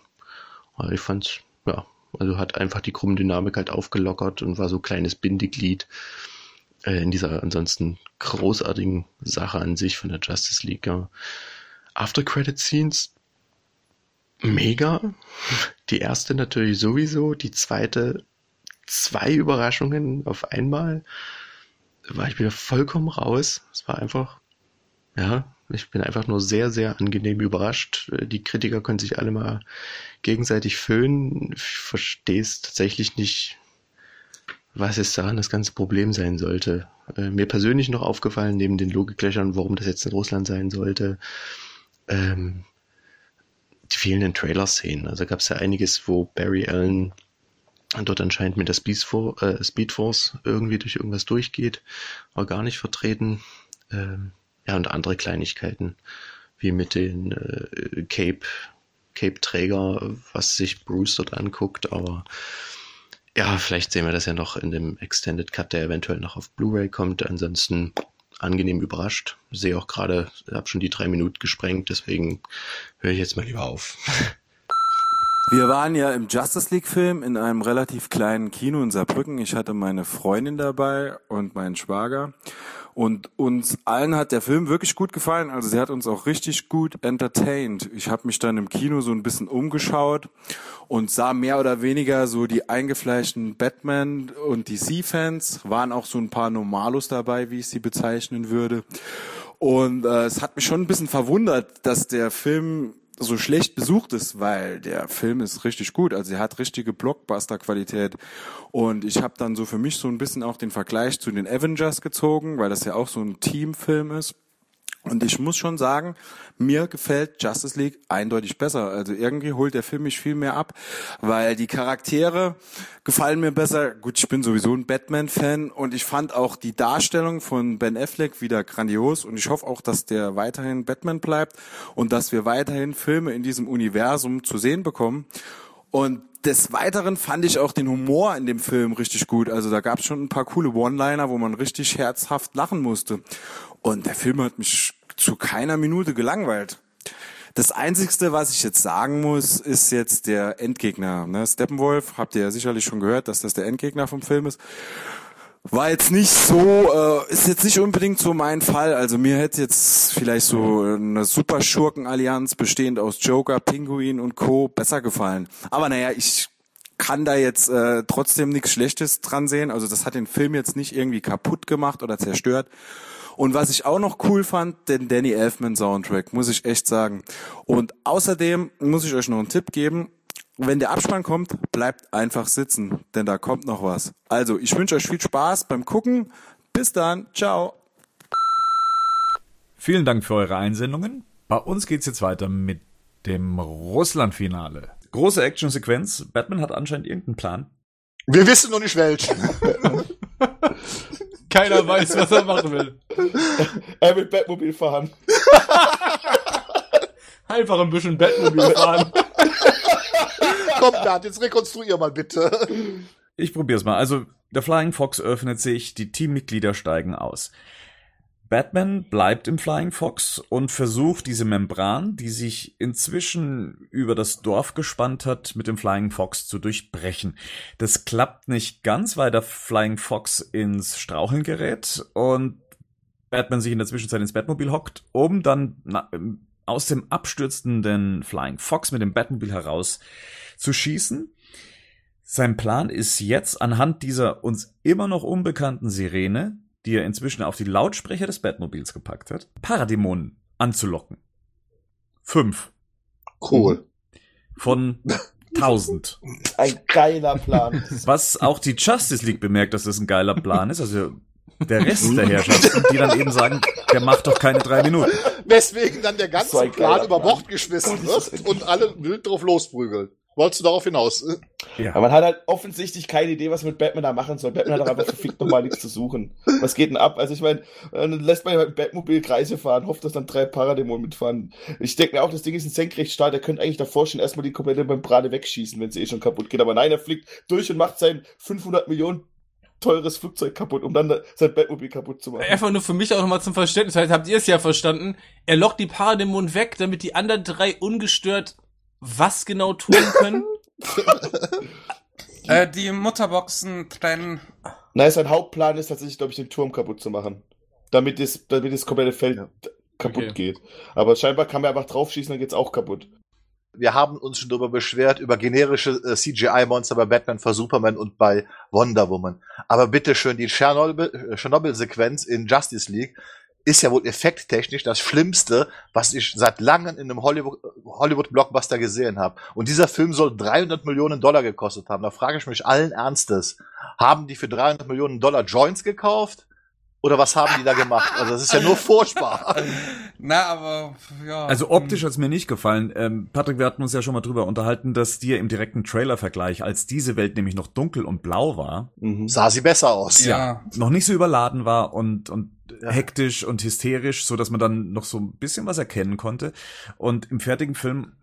Also ich fand's, ja, also hat einfach die Gruppendynamik halt aufgelockert und war so kleines Bindeglied äh, in dieser ansonsten großartigen Sache an sich von der Justice League. Ja. After Credit Scenes mega. Die erste natürlich sowieso, die zweite zwei Überraschungen auf einmal war ich wieder vollkommen raus. Es war einfach, ja, ich bin einfach nur sehr, sehr angenehm überrascht. Die Kritiker können sich alle mal gegenseitig föhnen. Ich verstehe es tatsächlich nicht, was es daran das ganze Problem sein sollte. Äh, mir persönlich noch aufgefallen, neben den Logiklöchern, warum das jetzt in Russland sein sollte, ähm, die fehlenden Trailer-Szenen. Also gab es ja einiges, wo Barry Allen dort anscheinend mit der Speed Force, äh, irgendwie durch irgendwas durchgeht, war gar nicht vertreten. Ähm, ja, und andere Kleinigkeiten, wie mit den äh, Cape, Cape-Träger, was sich Bruce dort anguckt, aber ja, vielleicht sehen wir das ja noch in dem Extended Cut, der eventuell noch auf Blu-ray kommt. Ansonsten angenehm überrascht. Sehe auch gerade, habe schon die drei Minuten gesprengt, deswegen höre ich jetzt mal lieber auf. Wir waren ja im Justice League Film in einem relativ kleinen Kino in Saarbrücken. Ich hatte meine Freundin dabei und meinen Schwager. Und uns allen hat der Film wirklich gut gefallen. Also sie hat uns auch richtig gut entertained. Ich habe mich dann im Kino so ein bisschen umgeschaut und sah mehr oder weniger so die eingefleischten Batman und DC-Fans. Waren auch so ein paar Normalos dabei, wie ich sie bezeichnen würde. Und äh, es hat mich schon ein bisschen verwundert, dass der Film so schlecht besucht ist, weil der Film ist richtig gut, also er hat richtige Blockbuster-Qualität. Und ich habe dann so für mich so ein bisschen auch den Vergleich zu den Avengers gezogen, weil das ja auch so ein Teamfilm ist und ich muss schon sagen, mir gefällt Justice League eindeutig besser. Also irgendwie holt der Film mich viel mehr ab, weil die Charaktere gefallen mir besser. Gut, ich bin sowieso ein Batman-Fan und ich fand auch die Darstellung von Ben Affleck wieder grandios und ich hoffe auch, dass der weiterhin Batman bleibt und dass wir weiterhin Filme in diesem Universum zu sehen bekommen. Und des Weiteren fand ich auch den Humor in dem Film richtig gut. Also da gab es schon ein paar coole One-Liner, wo man richtig herzhaft lachen musste. Und der Film hat mich zu keiner Minute gelangweilt. Das Einzigste, was ich jetzt sagen muss, ist jetzt der Endgegner. Ne? Steppenwolf, habt ihr ja sicherlich schon gehört, dass das der Endgegner vom Film ist. War jetzt nicht so, äh, ist jetzt nicht unbedingt so mein Fall. Also mir hätte jetzt vielleicht so eine super Schurken-Allianz bestehend aus Joker, Pinguin und Co. besser gefallen. Aber naja, ich kann da jetzt äh, trotzdem nichts Schlechtes dran sehen. Also das hat den Film jetzt nicht irgendwie kaputt gemacht oder zerstört. Und was ich auch noch cool fand, den Danny Elfman Soundtrack, muss ich echt sagen. Und außerdem muss ich euch noch einen Tipp geben. Wenn der Abspann kommt, bleibt einfach sitzen, denn da kommt noch was. Also, ich wünsche euch viel Spaß beim Gucken. Bis dann. Ciao. Vielen Dank für eure Einsendungen. Bei uns geht's jetzt weiter mit dem Russland-Finale. Große Actionsequenz. Batman hat anscheinend irgendeinen Plan. Wir wissen noch nicht welchen. Keiner weiß, was er machen will. er will Batmobil fahren. Einfach ein bisschen Batmobil fahren. Komm, Bernd, jetzt rekonstruier mal bitte. Ich probier's mal. Also, der Flying Fox öffnet sich, die Teammitglieder steigen aus. Batman bleibt im Flying Fox und versucht diese Membran, die sich inzwischen über das Dorf gespannt hat, mit dem Flying Fox zu durchbrechen. Das klappt nicht ganz, weil der Flying Fox ins Straucheln gerät und Batman sich in der Zwischenzeit ins Batmobil hockt, um dann aus dem abstürzenden Flying Fox mit dem Batmobil heraus zu schießen. Sein Plan ist jetzt anhand dieser uns immer noch unbekannten Sirene die er inzwischen auf die Lautsprecher des Batmobils gepackt hat, Paradämonen anzulocken. Fünf. Cool. Von tausend. Ein geiler Plan. Was auch die Justice League bemerkt, dass das ein geiler Plan ist. Also der Rest der Herrschaften, die dann eben sagen, der macht doch keine drei Minuten. Weswegen dann der ganze Plan über Bord geschmissen wird und alle wild drauf losprügeln. Wolltest du darauf hinaus? Ja. Aber man hat halt offensichtlich keine Idee, was man mit Batman da machen soll. Batman hat doch einfach verfickt nochmal nichts zu suchen. Was geht denn ab? Also ich meine, dann lässt man ja mit Batmobil Kreise fahren, hofft, dass dann drei Paradämonen mitfahren. Ich denke mir auch, das Ding ist ein Senkrechtstart, der könnte eigentlich davor schon erstmal die komplette Membrane wegschießen, wenn sie eh schon kaputt geht. Aber nein, er fliegt durch und macht sein 500 Millionen teures Flugzeug kaputt, um dann sein Batmobil kaputt zu machen. Einfach nur für mich auch nochmal zum Verständnis. Halt, habt ihr es ja verstanden? Er lockt die Paradämonen weg, damit die anderen drei ungestört was genau tun können? äh, die Mutterboxen trennen. Nein, sein Hauptplan ist tatsächlich, glaube ich, den Turm kaputt zu machen. Damit das, damit das komplette Feld ja. kaputt okay. geht. Aber scheinbar kann man einfach draufschießen, dann geht's auch kaputt. Wir haben uns schon darüber beschwert, über generische äh, CGI-Monster bei Batman vs. Superman und bei Wonder Woman. Aber bitteschön, die äh, Tschernobyl-Sequenz in Justice League ist ja wohl effekttechnisch das Schlimmste, was ich seit langem in einem Hollywood-Blockbuster gesehen habe. Und dieser Film soll 300 Millionen Dollar gekostet haben. Da frage ich mich allen Ernstes, haben die für 300 Millionen Dollar Joints gekauft? Oder was haben die da gemacht? Also das ist ja nur furchtbar. Na, aber ja. Also optisch hat's mir nicht gefallen. Ähm, Patrick, wir hatten uns ja schon mal drüber unterhalten, dass dir im direkten Trailer-Vergleich, als diese Welt nämlich noch dunkel und blau war, mhm. sah sie besser aus. Ja, ja. Noch nicht so überladen war und, und ja. hektisch und hysterisch, so dass man dann noch so ein bisschen was erkennen konnte. Und im fertigen Film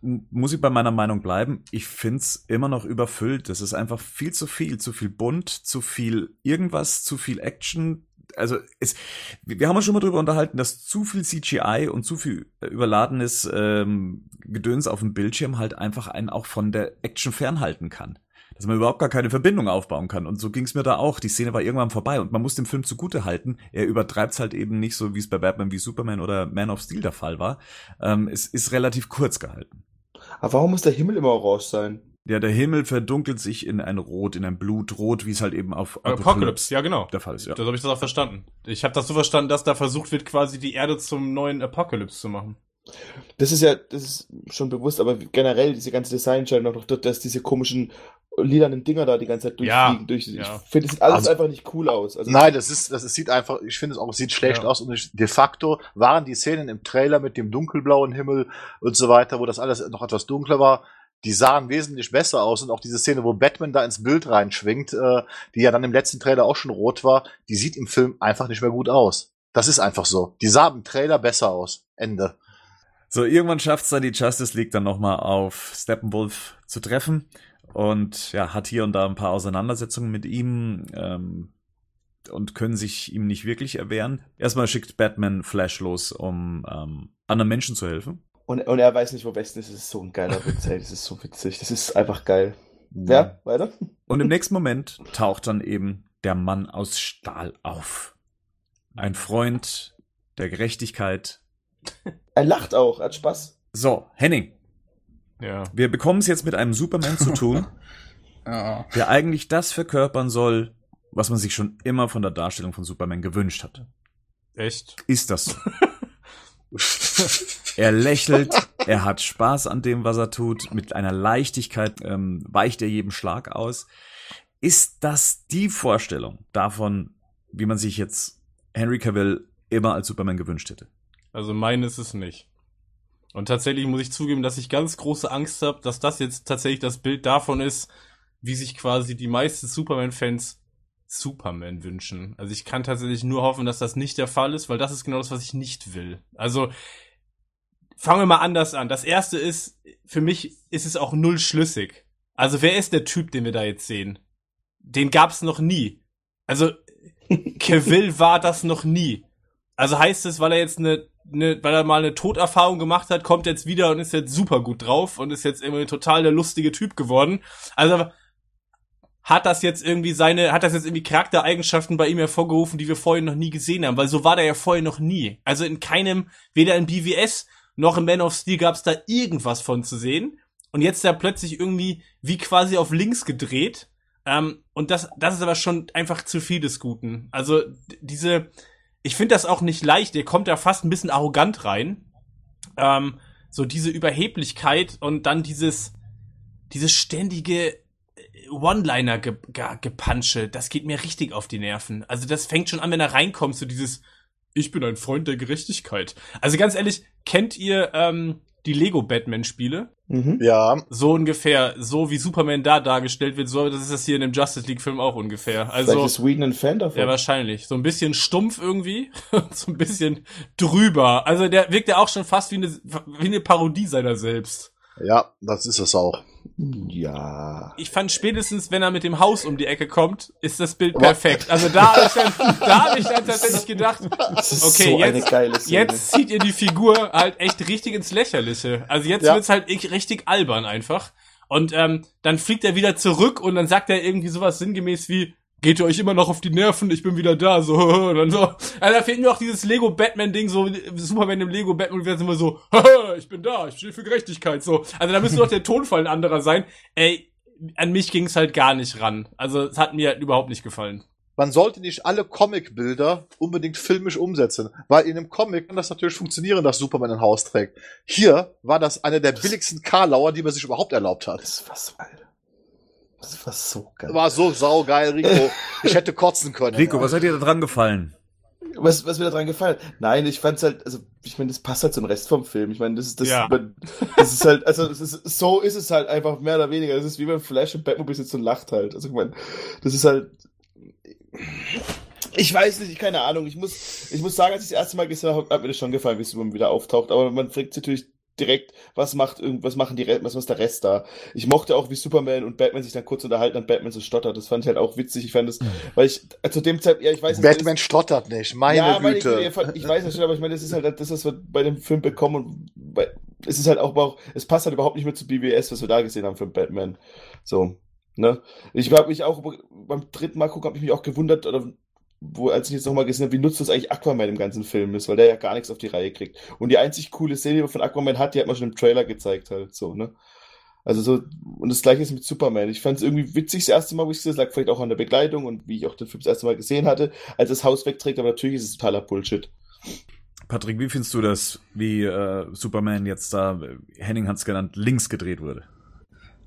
muss ich bei meiner Meinung bleiben. Ich find's immer noch überfüllt. Das ist einfach viel zu viel, zu viel bunt, zu viel irgendwas, zu viel Action, also es, wir haben uns schon mal drüber unterhalten, dass zu viel CGI und zu viel überladenes ähm, Gedöns auf dem Bildschirm halt einfach einen auch von der Action fernhalten kann. Dass man überhaupt gar keine Verbindung aufbauen kann. Und so ging's mir da auch. Die Szene war irgendwann vorbei und man muss dem Film zugute halten. Er übertreibt's halt eben nicht so, wie es bei Batman wie Superman oder Man of Steel der Fall war. Ähm, es ist relativ kurz gehalten. Aber warum muss der Himmel immer orange sein? Ja, der Himmel verdunkelt sich in ein Rot, in ein Blutrot, wie es halt eben auf Apocalypse, Apocalypse ja genau. Der Fall ist, ja. Das habe ich das auch verstanden. Ich habe das so verstanden, dass da versucht wird, quasi die Erde zum neuen Apocalypse zu machen. Das ist ja, das ist schon bewusst, aber generell diese ganze Design scheint noch dass diese komischen lilanen Dinger da die ganze Zeit durchfliegen. Ja, durch, ja. Ich finde, es sieht alles also, einfach nicht cool aus. Also, nein, das ist, das ist, sieht einfach, ich finde es auch, sieht schlecht ja. aus und ich, de facto waren die Szenen im Trailer mit dem dunkelblauen Himmel und so weiter, wo das alles noch etwas dunkler war, die sahen wesentlich besser aus und auch diese Szene, wo Batman da ins Bild reinschwingt, äh, die ja dann im letzten Trailer auch schon rot war, die sieht im Film einfach nicht mehr gut aus. Das ist einfach so. Die sah im Trailer besser aus. Ende. So, irgendwann schafft es dann die Justice League dann nochmal auf Steppenwolf zu treffen und ja, hat hier und da ein paar Auseinandersetzungen mit ihm ähm, und können sich ihm nicht wirklich erwehren. Erstmal schickt Batman Flash los, um ähm, anderen Menschen zu helfen Und, und er weiß nicht, wo Westen ist. Das ist so ein geiler Witz, ey. Das ist so witzig. Das ist einfach geil. Ja, weiter. Und im nächsten Moment taucht dann eben der Mann aus Stahl auf. Ein Freund der Gerechtigkeit. Er lacht auch, hat Spaß. So, Henning. Ja. Wir bekommen es jetzt mit einem Superman zu tun, Ja. der eigentlich das verkörpern soll, was man sich schon immer von der Darstellung von Superman gewünscht hat. Echt? Ist das so? er lächelt, er hat Spaß an dem, was er tut, mit einer Leichtigkeit ähm, weicht er jedem Schlag aus. Ist das die Vorstellung davon, wie man sich jetzt Henry Cavill immer als Superman gewünscht hätte? Also mein ist es nicht. Und tatsächlich muss ich zugeben, dass ich ganz große Angst habe, dass das jetzt tatsächlich das Bild davon ist, wie sich quasi die meisten Superman-Fans Superman wünschen. Also ich kann tatsächlich nur hoffen, dass das nicht der Fall ist, weil das ist genau das, was ich nicht will. Also fangen wir mal anders an. Das erste ist, für mich ist es auch null schlüssig. Also wer ist der Typ, den wir da jetzt sehen? Den gab's noch nie. Also Cavill war das noch nie. Also heißt es, weil er jetzt eine, eine, weil er mal eine Toderfahrung gemacht hat, kommt jetzt wieder und ist jetzt super gut drauf und ist jetzt irgendwie total der lustige Typ geworden. Also hat das jetzt irgendwie seine, hat das jetzt irgendwie Charaktereigenschaften bei ihm hervorgerufen, die wir vorher noch nie gesehen haben, weil so war der ja vorher noch nie. Also in keinem, weder in BWS noch in Man of Steel gab es da irgendwas von zu sehen. Und jetzt da plötzlich irgendwie wie quasi auf links gedreht. Ähm, und das, das ist aber schon einfach zu viel des Guten. Also diese, ich finde das auch nicht leicht. Der kommt da fast ein bisschen arrogant rein. Ähm, so diese Überheblichkeit und dann dieses, dieses ständige One-Liner-Gepansche, das geht mir richtig auf die Nerven. Also das fängt schon an, wenn er reinkommt, so dieses Ich bin ein Freund der Gerechtigkeit. Also ganz ehrlich, kennt ihr ähm, die Lego-Batman-Spiele? Mhm. Ja, So ungefähr, so wie Superman da dargestellt wird, so das ist das hier in dem Justice League-Film auch ungefähr. Vielleicht Also ist Whedon ein Fan davon. ja, wahrscheinlich. So ein bisschen stumpf irgendwie, so ein bisschen drüber. Also der wirkt ja auch schon fast wie eine, wie eine Parodie seiner selbst. ja, das ist es auch. Ja. Ich fand spätestens, wenn er mit dem Haus um die Ecke kommt, ist das Bild perfekt. Also da habe ich dann, da habe ich dann tatsächlich gedacht, Okay, so jetzt- jetzt zieht ihr die Figur halt echt richtig ins Lächerliche. Also jetzt Ja. wird's halt ich- richtig albern einfach. Und ähm, dann fliegt er wieder zurück und dann sagt er irgendwie sowas sinngemäß wie, geht ihr euch immer noch auf die Nerven, ich bin wieder da, so, und dann so. Also da fehlt mir auch dieses Lego-Batman-Ding, so, Superman im Lego-Batman wird immer so, ich bin da, ich stehe für Gerechtigkeit, so. Also da müsste doch der Tonfall ein anderer sein. Ey, an mich ging's halt gar nicht ran. Also es hat mir überhaupt nicht gefallen. Man sollte nicht alle Comicbilder unbedingt filmisch umsetzen, weil in einem Comic kann das natürlich funktionieren, dass Superman ein Haus trägt. Hier war das eine der billigsten Karlauer, die man sich überhaupt erlaubt hat. Das war so, Alter. Das war so geil. War so saugeil, Rico. Ich hätte kotzen können. Rico, was hat dir da dran gefallen? Was, was mir da dran gefallen? Nein, ich fand's halt, also, ich meine, das passt halt zum Rest vom Film. Ich meine, das ist, das, Ja. man, das ist halt, also, das ist, so ist es halt einfach mehr oder weniger. Das ist wie beim Flash und Batmobile sitzt und lacht halt. Also, ich meine, das ist halt, ich weiß nicht, keine Ahnung. Ich muss, ich muss sagen, als ich das erste Mal gesehen habe, hat mir das schon gefallen, wie es immer wieder auftaucht. Aber man fragt sich natürlich direkt, was macht irgend, was machen die, was ist der Rest da? Ich mochte auch, wie Superman und Batman sich dann kurz unterhalten und Batman so stottert. Das fand ich halt auch witzig. Ich fand das, weil ich, äh, zu dem Zeitpunkt, ja, ich weiß nicht, Batman stottert nicht, meine ja. Güte. Ich, ich weiß das schon, aber ich meine, das ist halt das, was wir bei dem Film bekommen und bei, es ist halt auch, auch, es passt halt überhaupt nicht mehr zu BBS, was wir da gesehen haben für Batman. So, ne? Ich habe mich auch beim dritten Mal gucken, habe ich mich auch gewundert, oder wo, als ich jetzt nochmal gesehen habe, wie nutzlos eigentlich Aquaman im ganzen Film ist, weil der ja gar nichts auf die Reihe kriegt. Und die einzig coole Szene, die man von Aquaman hat, die hat man schon im Trailer gezeigt halt, so, ne? Also so, und das gleiche ist mit Superman. Ich fand es irgendwie witzig das erste Mal, wo ich es gesehen habe, lag vielleicht auch an der Begleitung und wie ich auch den Film das erste Mal gesehen hatte, als das Haus wegträgt, aber natürlich ist es totaler Bullshit. Patrick, wie findest du das, wie äh, Superman jetzt da, Henning hat's genannt, links gedreht wurde?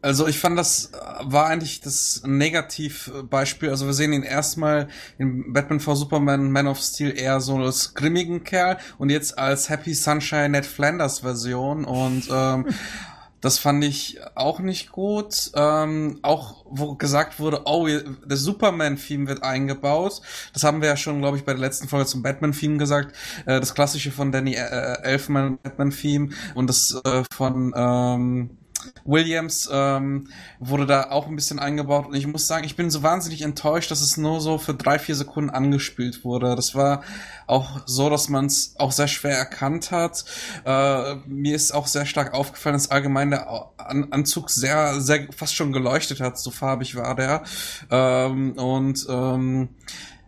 Also ich fand, das äh, war eigentlich das Negativbeispiel. Also wir sehen ihn erstmal in Batman v Superman, Man of Steel eher so als grimmigen Kerl und jetzt als Happy Sunshine Ned Flanders Version und ähm, das fand ich auch nicht gut. Ähm, auch wo gesagt wurde, oh, der Superman-Theme wird eingebaut. Das haben wir ja schon, glaube ich, bei der letzten Folge zum Batman-Theme gesagt. Äh, das klassische von Danny äh, Elfman Batman-Theme und das äh, von ähm, Williams ähm, wurde da auch ein bisschen eingebaut und ich muss sagen, ich bin so wahnsinnig enttäuscht, dass es nur so für drei, vier Sekunden angespielt wurde. Das war auch so, dass man es auch sehr schwer erkannt hat. Äh, mir ist auch sehr stark aufgefallen, dass allgemein der An Anzug sehr, sehr fast schon geleuchtet hat, so farbig war der. Ähm, und ähm,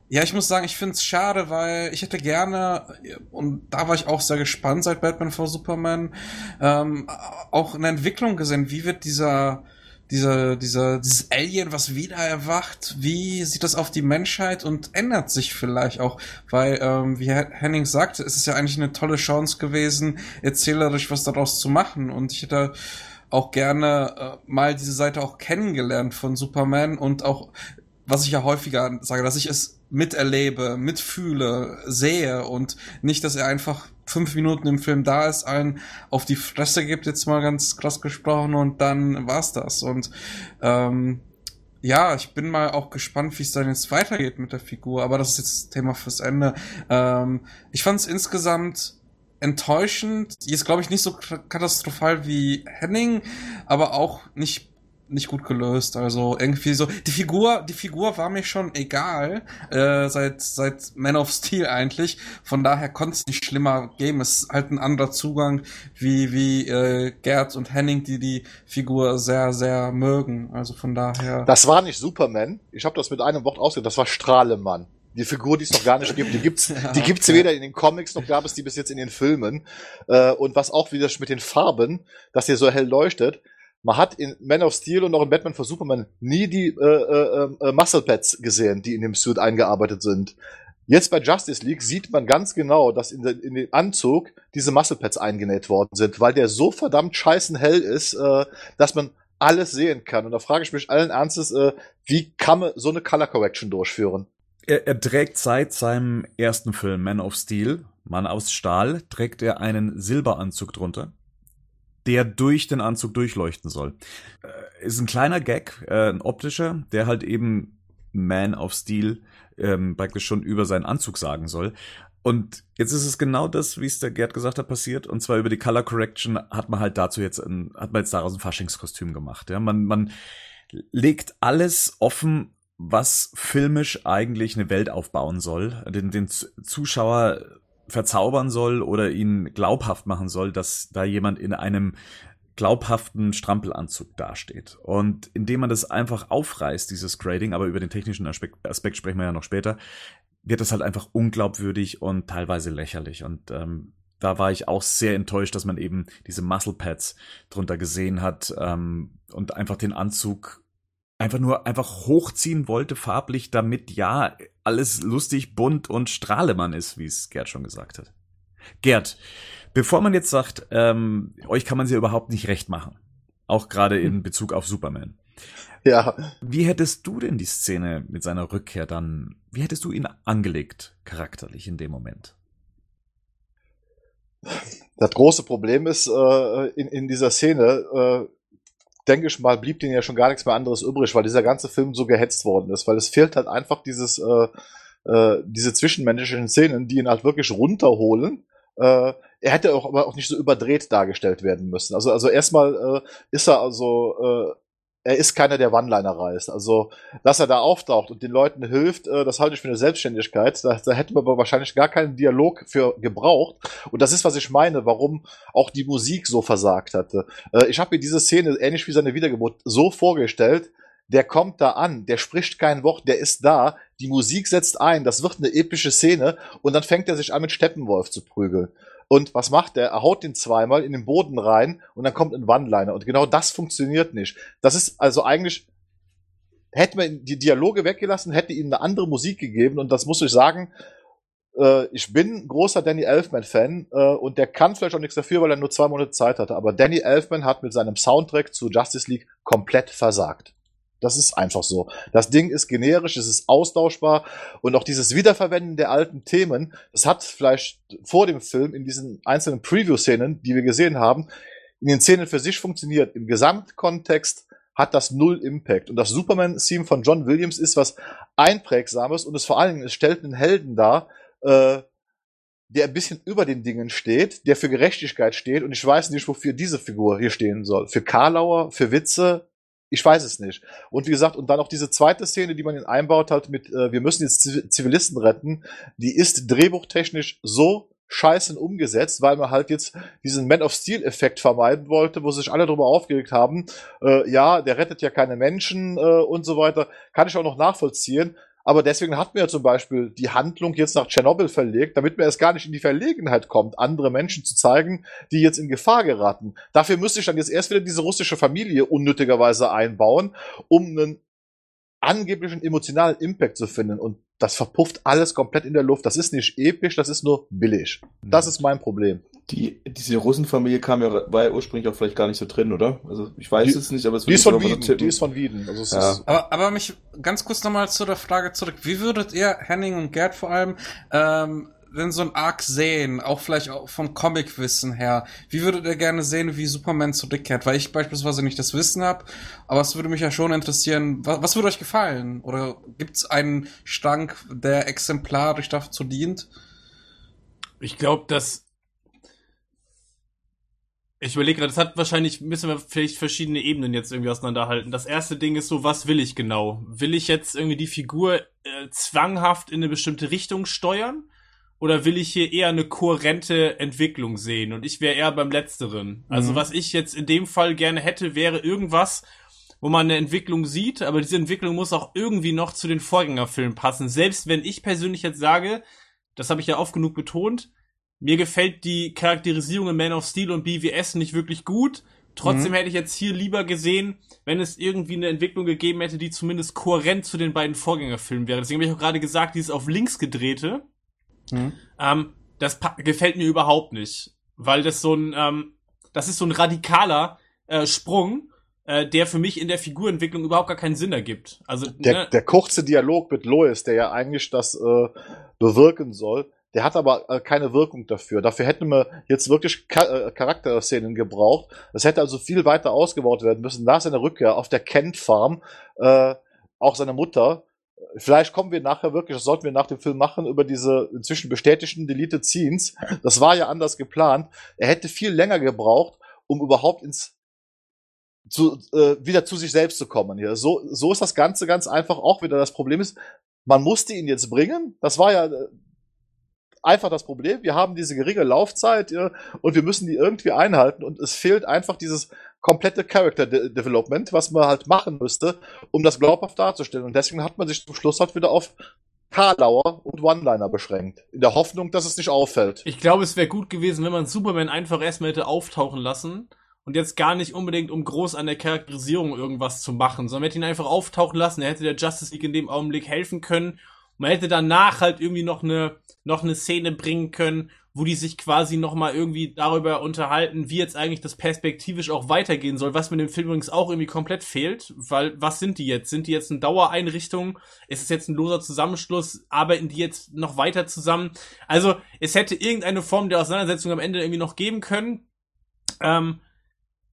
ja, ich muss sagen, ich finde es schade, weil ich hätte gerne, und da war ich auch sehr gespannt seit Batman vs. Superman, ähm, auch eine Entwicklung gesehen. Wie wird dieser, dieser, dieser, dieses Alien, was wieder erwacht, wie sieht das auf die Menschheit und ändert sich vielleicht auch? Weil, ähm, wie Henning sagte, ist es ja eigentlich eine tolle Chance gewesen, erzählerisch was daraus zu machen. Und ich hätte auch gerne äh, mal diese Seite auch kennengelernt von Superman und auch was ich ja häufiger sage, dass ich es miterlebe, mitfühle, sehe und nicht, dass er einfach fünf Minuten im Film da ist, einen auf die Fresse gibt, jetzt mal ganz krass gesprochen und dann war's das. Und ähm, ja, ich bin mal auch gespannt, wie es dann jetzt weitergeht mit der Figur, aber das ist jetzt Thema fürs Ende. Ähm, ich fand es insgesamt enttäuschend. Jetzt glaube ich nicht so katastrophal wie Henning, aber auch nicht nicht gut gelöst. Also irgendwie so die Figur, die Figur war mir schon egal äh, seit seit Man of Steel eigentlich. Von daher konnte es nicht schlimmer geben. Es ist halt ein anderer Zugang wie wie äh, Gerd und Henning, die die Figur sehr sehr mögen. Also von daher. Das war nicht Superman. Ich habe das mit einem Wort ausgedrückt. Das war Strahlemann. Die Figur, die es noch gar nicht gibt, die gibt's, ja, die gibt's weder in den Comics noch gab es die bis jetzt in den Filmen. Äh, und was auch wieder mit den Farben, dass der so hell leuchtet, man hat in Man of Steel und auch in Batman vs. Superman nie die äh, äh, äh, Muscle Pads gesehen, die in dem Suit eingearbeitet sind. Jetzt bei Justice League sieht man ganz genau, dass in, den, in den Anzug diese Muscle Pads eingenäht worden sind, weil der so verdammt scheißen hell ist, äh, dass man alles sehen kann. Und da frage ich mich allen Ernstes, äh, wie kann man so eine Color Correction durchführen? Er, er trägt seit seinem ersten Film Man of Steel, Mann aus Stahl, trägt er einen Silberanzug drunter der durch den Anzug durchleuchten soll. Äh, ist ein kleiner Gag, äh, ein optischer, der halt eben Man of Steel ähm, praktisch schon über seinen Anzug sagen soll. Und jetzt ist es genau das, wie es der Gerd gesagt hat, passiert. Und zwar über die Color Correction hat man halt dazu jetzt ein, hat man jetzt daraus ein Faschingskostüm gemacht. Ja, man, man legt alles offen, was filmisch eigentlich eine Welt aufbauen soll, den, den Zuschauer verzaubern soll oder ihn glaubhaft machen soll, dass da jemand in einem glaubhaften Strampelanzug dasteht. Und indem man das einfach aufreißt, dieses Grading, aber über den technischen Aspekt, Aspekt sprechen wir ja noch später, wird das halt einfach unglaubwürdig und teilweise lächerlich. Und ähm, da war ich auch sehr enttäuscht, dass man eben diese Muscle Pads drunter gesehen hat ähm, und einfach den Anzug einfach nur einfach hochziehen wollte farblich, damit ja alles lustig, bunt und Strahlemann ist, wie es Gerd schon gesagt hat. Gerd, bevor man jetzt sagt, ähm, euch kann man sie überhaupt nicht recht machen, auch gerade in Bezug auf Superman. Ja. Wie hättest du denn die Szene mit seiner Rückkehr dann, wie hättest du ihn angelegt, charakterlich in dem Moment? Das große Problem ist äh, in, in dieser Szene, äh, denke ich mal, blieb denen ja schon gar nichts mehr anderes übrig, weil dieser ganze Film so gehetzt worden ist, weil es fehlt halt einfach dieses, äh, äh, diese zwischenmenschlichen Szenen, die ihn halt wirklich runterholen. Äh, er hätte auch aber auch nicht so überdreht dargestellt werden müssen. Also, also erstmal äh, ist er also äh, er ist keiner, der One-Liner reißt. Also, dass er da auftaucht und den Leuten hilft, äh, das halte ich für eine Selbstständigkeit. Da, da hätten wir aber wahrscheinlich gar keinen Dialog für gebraucht. Und das ist, was ich meine, warum auch die Musik so versagt hatte. Äh, ich habe mir diese Szene, ähnlich wie seine Wiedergeburt, so vorgestellt, der kommt da an, der spricht kein Wort, der ist da, die Musik setzt ein, das wird eine epische Szene und dann fängt er sich an mit Steppenwolf zu prügeln. Und was macht er? Er haut den zweimal in den Boden rein und dann kommt ein One-Liner. Und genau das funktioniert nicht. Das ist also eigentlich, hätte man die Dialoge weggelassen, hätte ihnen eine andere Musik gegeben. Und das muss ich sagen, äh, ich bin großer Danny Elfman-Fan äh, und der kann vielleicht auch nichts dafür, weil er nur zwei Monate Zeit hatte. Aber Danny Elfman hat mit seinem Soundtrack zu Justice League komplett versagt. Das ist einfach so. Das Ding ist generisch, es ist austauschbar und auch dieses Wiederverwenden der alten Themen, das hat vielleicht vor dem Film in diesen einzelnen Preview-Szenen, die wir gesehen haben, in den Szenen für sich funktioniert. Im Gesamtkontext hat das null Impact. Und das Superman-Theme von John Williams ist was Einprägsames und es vor allen Dingen, es stellt einen Helden dar, äh, der ein bisschen über den Dingen steht, der für Gerechtigkeit steht und ich weiß nicht, wofür diese Figur hier stehen soll. Für Karlauer, für Witze, ich weiß es nicht. Und wie gesagt, und dann auch diese zweite Szene, die man ihn einbaut hat mit, äh, wir müssen jetzt Zivilisten retten, die ist drehbuchtechnisch so scheißen umgesetzt, weil man halt jetzt diesen Man of Steel-Effekt vermeiden wollte, wo sich alle darüber aufgeregt haben, äh, ja, der rettet ja keine Menschen äh, und so weiter. Kann ich auch noch nachvollziehen. Aber deswegen hat man ja zum Beispiel die Handlung jetzt nach Tschernobyl verlegt, damit man erst gar nicht in die Verlegenheit kommt, andere Menschen zu zeigen, die jetzt in Gefahr geraten. Dafür müsste ich dann jetzt erst wieder diese russische Familie unnötigerweise einbauen, um einen angeblichen emotionalen Impact zu finden. Und das verpufft alles komplett in der Luft. Das ist nicht episch, das ist nur billig. Das ist mein Problem. Die, diese Russenfamilie kam ja, war ja ursprünglich auch vielleicht gar nicht so drin, oder? Also ich weiß die, es nicht, aber es die ist von Wieden. Die ist von Wieden. Also ja. aber, aber mich ganz kurz nochmal zu der Frage zurück. Wie würdet ihr, Henning und Gerd vor allem, ähm, denn so ein Arc sehen, auch vielleicht auch vom Comic-Wissen her? Wie würdet ihr gerne sehen, wie Superman zurückkehrt? Weil ich beispielsweise nicht das Wissen habe, aber es würde mich ja schon interessieren, was, was würde euch gefallen? Oder gibt es einen Stank, der exemplarisch dazu dient? Ich glaube, dass ich überlege gerade, das hat wahrscheinlich, müssen wir vielleicht verschiedene Ebenen jetzt irgendwie auseinanderhalten. Das erste Ding ist so, was will ich genau? Will ich jetzt irgendwie die Figur äh, zwanghaft in eine bestimmte Richtung steuern? Oder will ich hier eher eine kohärente Entwicklung sehen? Und ich wäre eher beim Letzteren. Also mhm. was ich jetzt in dem Fall gerne hätte, wäre irgendwas, wo man eine Entwicklung sieht, aber diese Entwicklung muss auch irgendwie noch zu den Vorgängerfilmen passen. Selbst wenn ich persönlich jetzt sage, das habe ich ja oft genug betont, mir gefällt die Charakterisierung in Man of Steel und BWS nicht wirklich gut. Trotzdem mhm. hätte ich jetzt hier lieber gesehen, wenn es irgendwie eine Entwicklung gegeben hätte, die zumindest kohärent zu den beiden Vorgängerfilmen wäre. Deswegen habe ich auch gerade gesagt, dieses auf links gedrehte, Mhm. Ähm, das gefällt mir überhaupt nicht, weil das so ein, ähm, das ist so ein radikaler äh, Sprung, äh, der für mich in der Figurentwicklung überhaupt gar keinen Sinn ergibt. Also der, ne? der kurze Dialog mit Lois, der ja eigentlich das äh, bewirken soll, der hat aber äh, keine Wirkung dafür. Dafür hätten wir jetzt wirklich Ka äh, Charakterszenen gebraucht. Das hätte also viel weiter ausgebaut werden müssen. Nach seiner Rückkehr auf der Kent Farm, äh, auch seine Mutter, Vielleicht kommen wir nachher wirklich, das sollten wir nach dem Film machen, über diese inzwischen bestätigten Deleted Scenes. Das war ja anders geplant. Er hätte viel länger gebraucht, um überhaupt ins zu, äh, wieder zu sich selbst zu kommen hier. So, so ist das Ganze ganz einfach auch wieder. Das Problem ist, man musste ihn jetzt bringen. Das war ja äh, einfach das Problem. Wir haben diese geringe Laufzeit ja, und wir müssen die irgendwie einhalten und es fehlt einfach dieses komplette Character De Development, was man halt machen müsste, um das glaubhaft darzustellen. Und deswegen hat man sich zum Schluss halt wieder auf Karlauer und One-Liner beschränkt. In der Hoffnung, dass es nicht auffällt. Ich glaube, es wäre gut gewesen, wenn man Superman einfach erstmal hätte auftauchen lassen und jetzt gar nicht unbedingt, um groß an der Charakterisierung irgendwas zu machen, sondern hätte ihn einfach auftauchen lassen. Er hätte der Justice League in dem Augenblick helfen können. Man hätte danach halt irgendwie noch eine, noch eine Szene bringen können, wo die sich quasi nochmal irgendwie darüber unterhalten, wie jetzt eigentlich das perspektivisch auch weitergehen soll, was mir dem Film übrigens auch irgendwie komplett fehlt, weil was sind die jetzt? Sind die jetzt eine Dauereinrichtung? Ist es jetzt ein loser Zusammenschluss? Arbeiten die jetzt noch weiter zusammen? Also es hätte irgendeine Form der Auseinandersetzung am Ende irgendwie noch geben können. Ähm,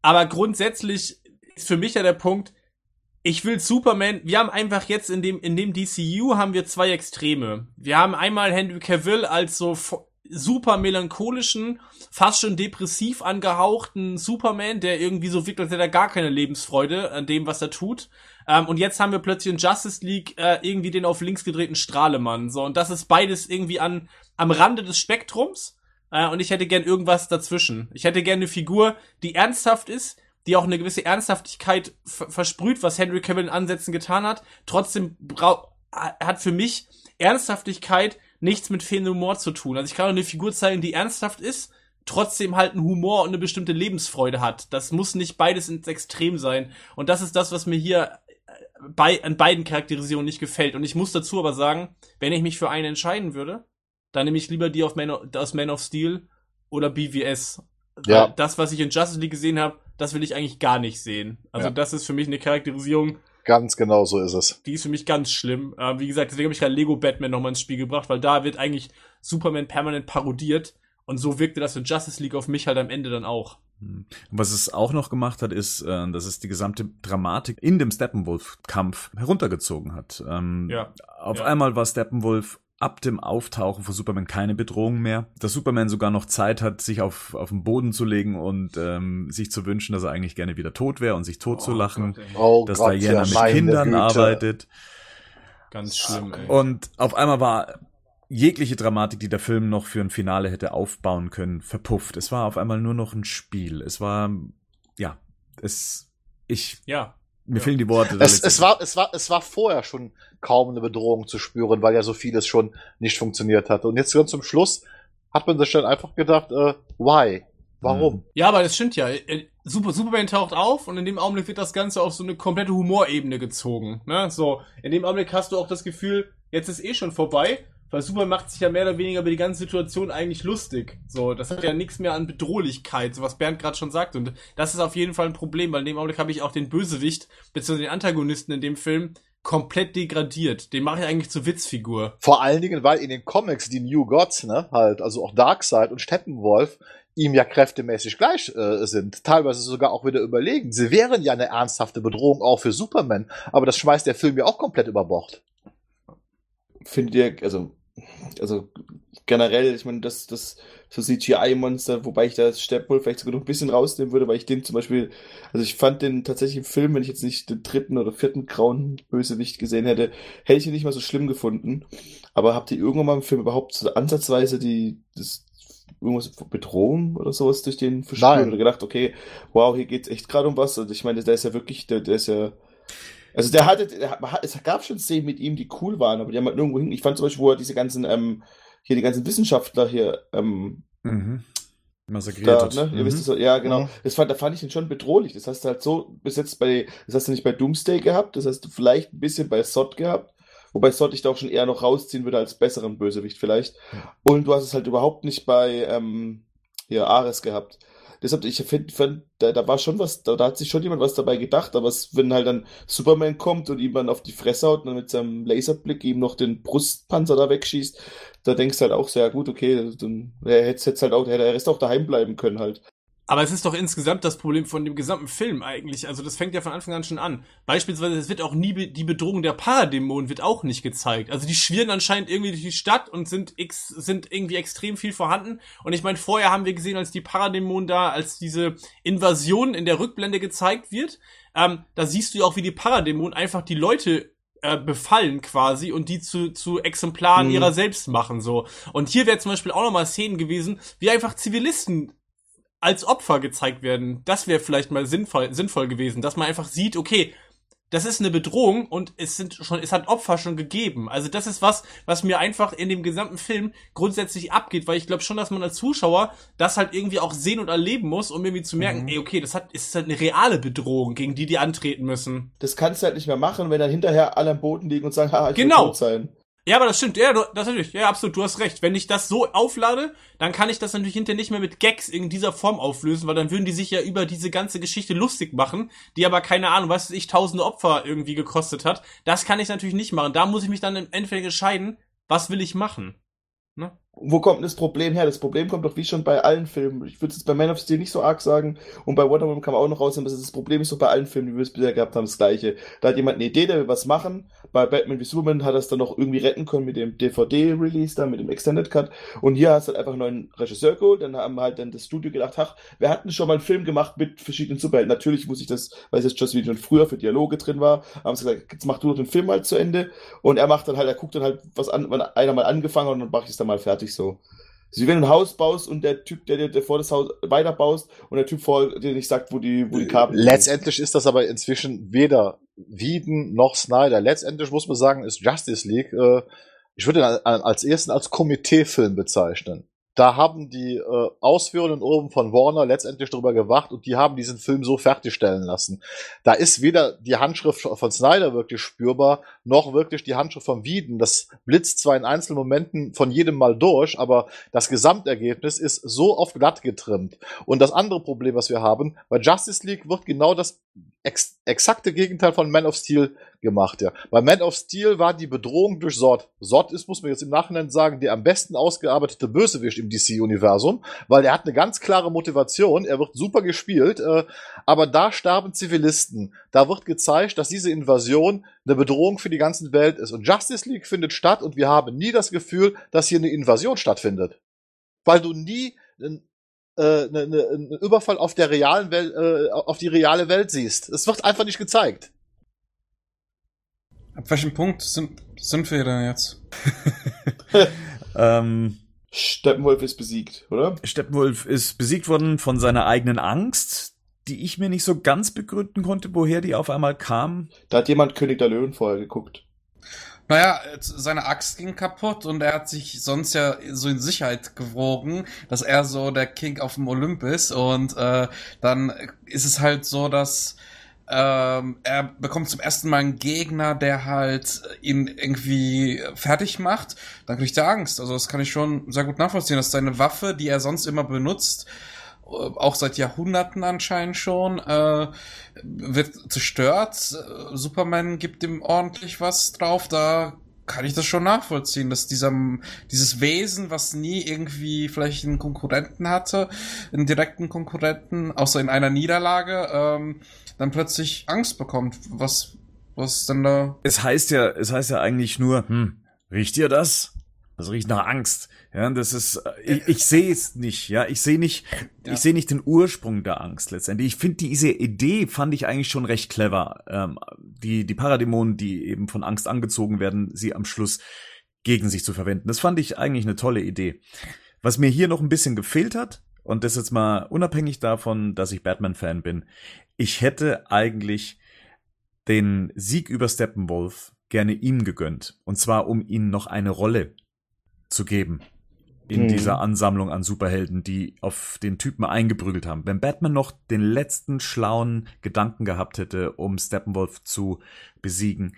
aber grundsätzlich ist für mich ja der Punkt, ich will Superman, wir haben einfach jetzt in dem, in dem DCU haben wir zwei Extreme. Wir haben einmal Henry Cavill als so super melancholischen, fast schon depressiv angehauchten Superman, der irgendwie so wirkt, als hätte er gar keine Lebensfreude an dem, was er tut. Ähm, und jetzt haben wir plötzlich in Justice League äh, irgendwie den auf links gedrehten Strahlemann. So, und das ist beides irgendwie an, am Rande des Spektrums. Äh, und ich hätte gern irgendwas dazwischen. Ich hätte gern eine Figur, die ernsthaft ist, die auch eine gewisse Ernsthaftigkeit versprüht, was Henry Cavill in Ansätzen getan hat. Trotzdem hat für mich Ernsthaftigkeit nichts mit fehlendem Humor zu tun. Also ich kann auch eine Figur zeigen, die ernsthaft ist, trotzdem halt einen Humor und eine bestimmte Lebensfreude hat. Das muss nicht beides ins Extrem sein. Und das ist das, was mir hier äh, bei, an beiden Charakterisierungen nicht gefällt. Und ich muss dazu aber sagen, wenn ich mich für eine entscheiden würde, dann nehme ich lieber die auf Man of, aus Man of Steel oder BVS. Ja. das, was ich in Justice League gesehen habe, das will ich eigentlich gar nicht sehen. Also ja. das ist für mich eine Charakterisierung, Ganz genau so ist es. Die ist für mich ganz schlimm. Äh, wie gesagt, deswegen habe ich gerade Lego Batman nochmal ins Spiel gebracht, weil da wird eigentlich Superman permanent parodiert. Und so wirkte das in Justice League auf mich halt am Ende dann auch. Hm. Was es auch noch gemacht hat, ist, äh, dass es die gesamte Dramatik in dem Steppenwolf-Kampf heruntergezogen hat. Ähm, ja. Auf ja. einmal war Steppenwolf ab dem Auftauchen von Superman keine Bedrohung mehr. Dass Superman sogar noch Zeit hat, sich auf, auf den Boden zu legen und ähm, sich zu wünschen, dass er eigentlich gerne wieder tot wäre und sich tot oh, zu lachen. Gott, oh dass Gott, Diana ja, mit Kindern Güte. arbeitet. Ganz schlimm, ey. Und auf einmal war jegliche Dramatik, die der Film noch für ein Finale hätte aufbauen können, verpufft. Es war auf einmal nur noch ein Spiel. Es war, ja, es, ich, Ja. Mir fehlen die Worte. Es, es, war, es, war, es war vorher schon kaum eine Bedrohung zu spüren, weil ja so vieles schon nicht funktioniert hatte. Und jetzt ganz zum Schluss hat man sich dann einfach gedacht, äh, why? Warum? Ja, aber das stimmt ja. Äh, Super, Superman taucht auf und in dem Augenblick wird das Ganze auf so eine komplette Humorebene gezogen. Ne? So, in dem Augenblick hast du auch das Gefühl, jetzt ist eh schon vorbei, weil Superman macht sich ja mehr oder weniger über die ganze Situation eigentlich lustig. So, das hat ja nichts mehr an Bedrohlichkeit, so was Bernd gerade schon sagt. Und das ist auf jeden Fall ein Problem, weil in dem Augenblick habe ich auch den Bösewicht, beziehungsweise den Antagonisten in dem Film, komplett degradiert. Den mache ich eigentlich zur Witzfigur. Vor allen Dingen, weil in den Comics die New Gods, ne, halt, also auch Darkseid und Steppenwolf, ihm ja kräftemäßig gleich äh, sind, teilweise sogar auch wieder überlegen. Sie wären ja eine ernsthafte Bedrohung auch für Superman, aber das schmeißt der Film ja auch komplett über Bord. Findet ihr, also, also generell, ich meine, das, das so CGI-Monster, wobei ich da Steppenwolf vielleicht sogar noch ein bisschen rausnehmen würde, weil ich den zum Beispiel, also ich fand den tatsächlich im Film, wenn ich jetzt nicht den dritten oder vierten grauen Bösewicht gesehen hätte, hätte ich ihn nicht mal so schlimm gefunden. Aber habt ihr irgendwann mal im Film überhaupt so ansatzweise die, das, irgendwas Bedrohung oder sowas durch den verspürt oder gedacht, okay, wow, hier geht's echt gerade um was. Also ich meine, der ist ja wirklich, der, der ist ja, also der hatte, der, es gab schon Szenen mit ihm, die cool waren, aber die haben halt nirgendwo hin. Ich fand zum Beispiel, wo er diese ganzen, ähm, hier die ganzen Wissenschaftler hier, ähm, Mhm. Massakriert da, hat. ne? Ihr Mhm. wisst es, so- ja, genau. Mhm. Das fand, da fand ich ihn schon bedrohlich. Das hast du halt so bis jetzt bei, das hast du nicht bei Doomsday gehabt, das hast du vielleicht ein bisschen bei Sod gehabt. Wobei Sod ich da auch schon eher noch rausziehen würde als besseren Bösewicht vielleicht. Und du hast es halt überhaupt nicht bei, ähm, hier, Ares gehabt. Deshalb, ich finde, find, da, da war schon was, da, da hat sich schon jemand was dabei gedacht, aber es, wenn halt dann Superman kommt und ihm dann auf die Fresse haut und dann mit seinem Laserblick ihm noch den Brustpanzer da wegschießt, da denkst du halt auch sehr gut, okay, dann hätte halt auch, hätte er Rest auch daheim bleiben können halt. Aber es ist doch insgesamt das Problem von dem gesamten Film eigentlich. Also das fängt ja von Anfang an schon an. Beispielsweise, es wird auch nie be die Bedrohung der Paradämonen wird auch nicht gezeigt. Also die schwirren anscheinend irgendwie durch die Stadt und sind x sind irgendwie extrem viel vorhanden. Und ich meine, vorher haben wir gesehen, als die Paradämonen da, als diese Invasion in der Rückblende gezeigt wird, ähm, da siehst du ja auch, wie die Paradämonen einfach die Leute äh, befallen quasi und die zu, zu Exemplaren Mhm. ihrer selbst machen so. Und hier wäre zum Beispiel auch nochmal Szenen gewesen, wie einfach Zivilisten als Opfer gezeigt werden. Das wäre vielleicht mal sinnvoll, sinnvoll gewesen, dass man einfach sieht, okay, das ist eine Bedrohung und es sind schon, es hat Opfer schon gegeben. Also das ist was, was mir einfach in dem gesamten Film grundsätzlich abgeht, weil ich glaube schon, dass man als Zuschauer das halt irgendwie auch sehen und erleben muss, um irgendwie zu merken, ey, okay, das hat, ist halt eine reale Bedrohung, gegen die die antreten müssen. Das kannst du halt nicht mehr machen, wenn dann hinterher alle am Boden liegen und sagen, haha, ich Genau. will tot sein. Ja, aber das stimmt. Ja, du, das natürlich. Ja, absolut. Du hast recht. Wenn ich das so auflade, dann kann ich das natürlich hinterher nicht mehr mit Gags in dieser Form auflösen, weil dann würden die sich ja über diese ganze Geschichte lustig machen, die aber keine Ahnung, was ich, tausende Opfer irgendwie gekostet hat. Das kann ich natürlich nicht machen. Da muss ich mich dann im Endeffekt entscheiden, was will ich machen. Wo kommt das Problem her? Das Problem kommt doch wie schon bei allen Filmen. Ich würde es bei Man of Steel nicht so arg sagen. Und bei Wonder Woman kann man auch noch rausnehmen, dass das Problem ist doch bei allen Filmen, die wir es bisher gehabt haben, das gleiche. Da hat jemand eine Idee, der will was machen. Bei Batman wie Superman hat er es dann noch irgendwie retten können mit dem DVD-Release, da mit dem Extended Cut. Und hier hast du halt einfach einen neuen Regisseur geholt. Dann haben halt dann das Studio gedacht, ach, wir hatten schon mal einen Film gemacht mit verschiedenen Superhelden. Natürlich muss ich das, weil es jetzt Joss Whedon schon früher für Dialoge drin war, haben sie gesagt, jetzt mach du doch den Film halt zu Ende. Und er macht dann halt, er guckt dann halt, was an, wenn einer mal angefangen hat und dann mach ich es dann mal fertig so. Also, wenn du ein Haus baust und der Typ, der dir vor das Haus weiter baust und der Typ vor dir nicht sagt, wo die, wo die Kabel sind. Letztendlich ist das aber inzwischen weder Wieden noch Snyder. Letztendlich muss man sagen, ist Justice League, äh, ich würde ihn al- als ersten als Komiteefilm bezeichnen. Da haben die äh, Ausführenden oben von Warner letztendlich drüber gewacht und die haben diesen Film so fertigstellen lassen. Da ist weder die Handschrift von Snyder wirklich spürbar, noch wirklich die Handschrift von Wieden. Das blitzt zwar in einzelnen Momenten von jedem Mal durch, aber das Gesamtergebnis ist so auf glatt getrimmt. Und das andere Problem, was wir haben, bei Justice League wird genau das ex exakte Gegenteil von Man of Steel gemacht, ja. Bei Man of Steel war die Bedrohung durch Zod. Zod ist, muss man jetzt im Nachhinein sagen, der am besten ausgearbeitete Bösewicht im DC-Universum, weil er hat eine ganz klare Motivation, er wird super gespielt, äh, aber da sterben Zivilisten. Da wird gezeigt, dass diese Invasion eine Bedrohung für die ganze Welt ist. Und Justice League findet statt und wir haben nie das Gefühl, dass hier eine Invasion stattfindet. Weil du nie einen äh, ne, ne, einen Überfall auf der realen Welt, äh, auf die reale Welt siehst. Es wird einfach nicht gezeigt. Ab welchem Punkt sind, sind wir denn jetzt? ähm, Steppenwolf ist besiegt, oder? Steppenwolf ist besiegt worden von seiner eigenen Angst, die ich mir nicht so ganz begründen konnte, woher die auf einmal kam. Da hat jemand König der Löwen vorher geguckt. Naja, seine Axt ging kaputt und er hat sich sonst ja so in Sicherheit gewogen, dass er so der King auf dem Olymp ist und äh, dann ist es halt so, dass ähm, er bekommt zum ersten Mal einen Gegner, der halt ihn irgendwie fertig macht. Dann kriegt er Angst. Also das kann ich schon sehr gut nachvollziehen, dass seine Waffe, die er sonst immer benutzt, äh, auch seit Jahrhunderten anscheinend schon, äh, wird zerstört. Superman gibt ihm ordentlich was drauf. Da kann ich das schon nachvollziehen, dass dieser, dieses Wesen, was nie irgendwie vielleicht einen Konkurrenten hatte, einen direkten Konkurrenten, außer in einer Niederlage, ähm, dann plötzlich Angst bekommt. Was, was denn da? Es heißt ja, es heißt ja eigentlich nur, hm, riecht ihr das? Das riecht nach Angst. Ja, das ist, äh, ich, ich sehe es nicht, ja, ich sehe nicht, ja. ich sehe nicht den Ursprung der Angst letztendlich. Ich finde diese Idee fand ich eigentlich schon recht clever. Ähm, die, die Paradämonen, die eben von Angst angezogen werden, sie am Schluss gegen sich zu verwenden. Das fand ich eigentlich eine tolle Idee. Was mir hier noch ein bisschen gefehlt hat, und das jetzt mal unabhängig davon, dass ich Batman-Fan bin, ich hätte eigentlich den Sieg über Steppenwolf gerne ihm gegönnt. Und zwar, um ihm noch eine Rolle zu geben in mhm. dieser Ansammlung an Superhelden, die auf den Typen eingeprügelt haben. Wenn Batman noch den letzten schlauen Gedanken gehabt hätte, um Steppenwolf zu besiegen,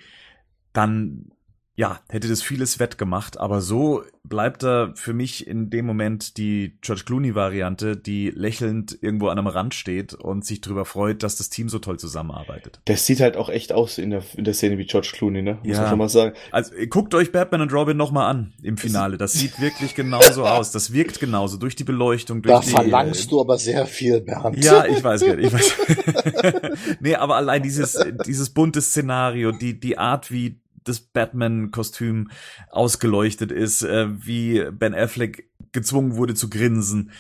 dann ja, hätte das vieles wettgemacht, aber so bleibt er für mich in dem Moment die George Clooney-Variante, die lächelnd irgendwo an einem Rand steht und sich darüber freut, dass das Team so toll zusammenarbeitet. Das sieht halt auch echt aus in der, in der Szene wie George Clooney, ne? Muss ja. man schon mal sagen. Also guckt euch Batman und Robin nochmal an im Finale. Das sieht wirklich genauso aus. Das wirkt genauso durch die Beleuchtung, durch da die. Da verlangst du aber sehr viel, Bernd. Ja, ich weiß, ich weiß. nee, aber allein dieses, dieses bunte Szenario, die, die Art, wie das Batman-Kostüm ausgeleuchtet ist, äh, wie Ben Affleck gezwungen wurde zu grinsen.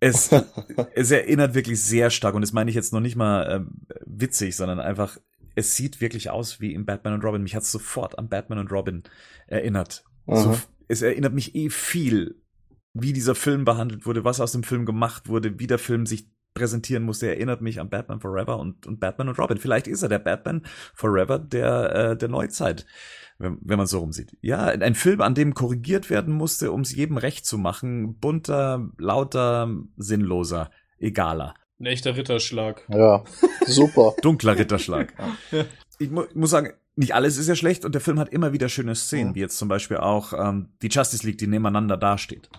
Es, es erinnert wirklich sehr stark, und das meine ich jetzt noch nicht mal äh, witzig, sondern einfach, es sieht wirklich aus wie in Batman und Robin. Mich hat es sofort an Batman und Robin erinnert. So, es erinnert mich eh viel, wie dieser Film behandelt wurde, was aus dem Film gemacht wurde, wie der Film sich präsentieren muss, der erinnert mich an Batman Forever und, und Batman und Robin. Vielleicht ist er der Batman Forever der, äh, der Neuzeit, wenn, wenn man so rumsieht. Ja, ein Film, an dem korrigiert werden musste, um es jedem recht zu machen. Bunter, lauter, sinnloser, egaler. Ein echter Ritterschlag. Ja, super. Dunkler Ritterschlag. Ich mu muss sagen, nicht alles ist ja schlecht und der Film hat immer wieder schöne Szenen, wie jetzt zum Beispiel auch ähm, die Justice League, die nebeneinander dasteht.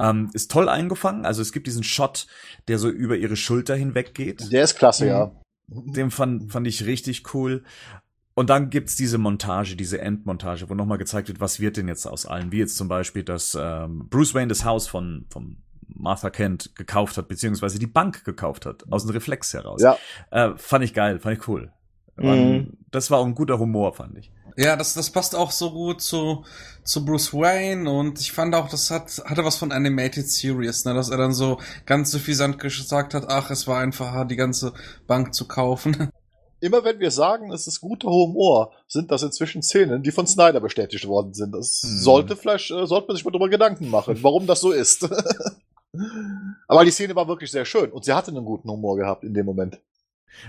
Ähm, ist toll eingefangen. Also es gibt diesen Shot, der so über ihre Schulter hinweg geht. Der ist klasse, ja. Den fand, fand ich richtig cool. Und dann gibt's diese Montage, diese Endmontage, wo nochmal gezeigt wird, was wird denn jetzt aus allen. Wie jetzt zum Beispiel, dass ähm, Bruce Wayne das Haus von, von Martha Kent gekauft hat, beziehungsweise die Bank gekauft hat, aus dem Reflex heraus. Ja. Äh, fand ich geil, fand ich cool. Mhm. Das war auch ein guter Humor, fand ich. Ja, das, das passt auch so gut zu, zu Bruce Wayne und ich fand auch, das hat, hatte was von Animated Series, ne, dass er dann so ganz suffisant gesagt hat, ach, es war einfacher, die ganze Bank zu kaufen. Immer wenn wir sagen, es ist guter Humor, sind das inzwischen Szenen, die von Snyder bestätigt worden sind. Das hm. sollte vielleicht, äh, sollte man sich mal drüber Gedanken machen, warum das so ist. Aber die Szene war wirklich sehr schön und sie hatte einen guten Humor gehabt in dem Moment.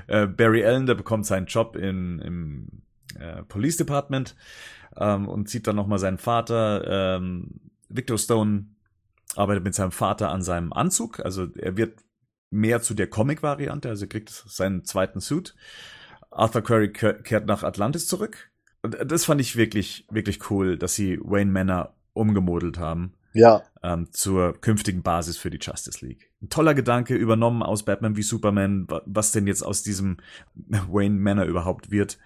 Äh, Barry Allen, der bekommt seinen Job in, im äh, Police Department ähm, und sieht dann nochmal seinen Vater. Ähm, Victor Stone arbeitet mit seinem Vater an seinem Anzug. Also er wird mehr zu der Comic-Variante, also er kriegt seinen zweiten Suit. Arthur Curry kehrt nach Atlantis zurück. Und das fand ich wirklich, wirklich cool, dass sie Wayne Manor umgemodelt haben. Ja. Ähm, zur künftigen Basis für die Justice League. Ein toller Gedanke, übernommen aus Batman wie Superman, was denn jetzt aus diesem Wayne Manor überhaupt wird.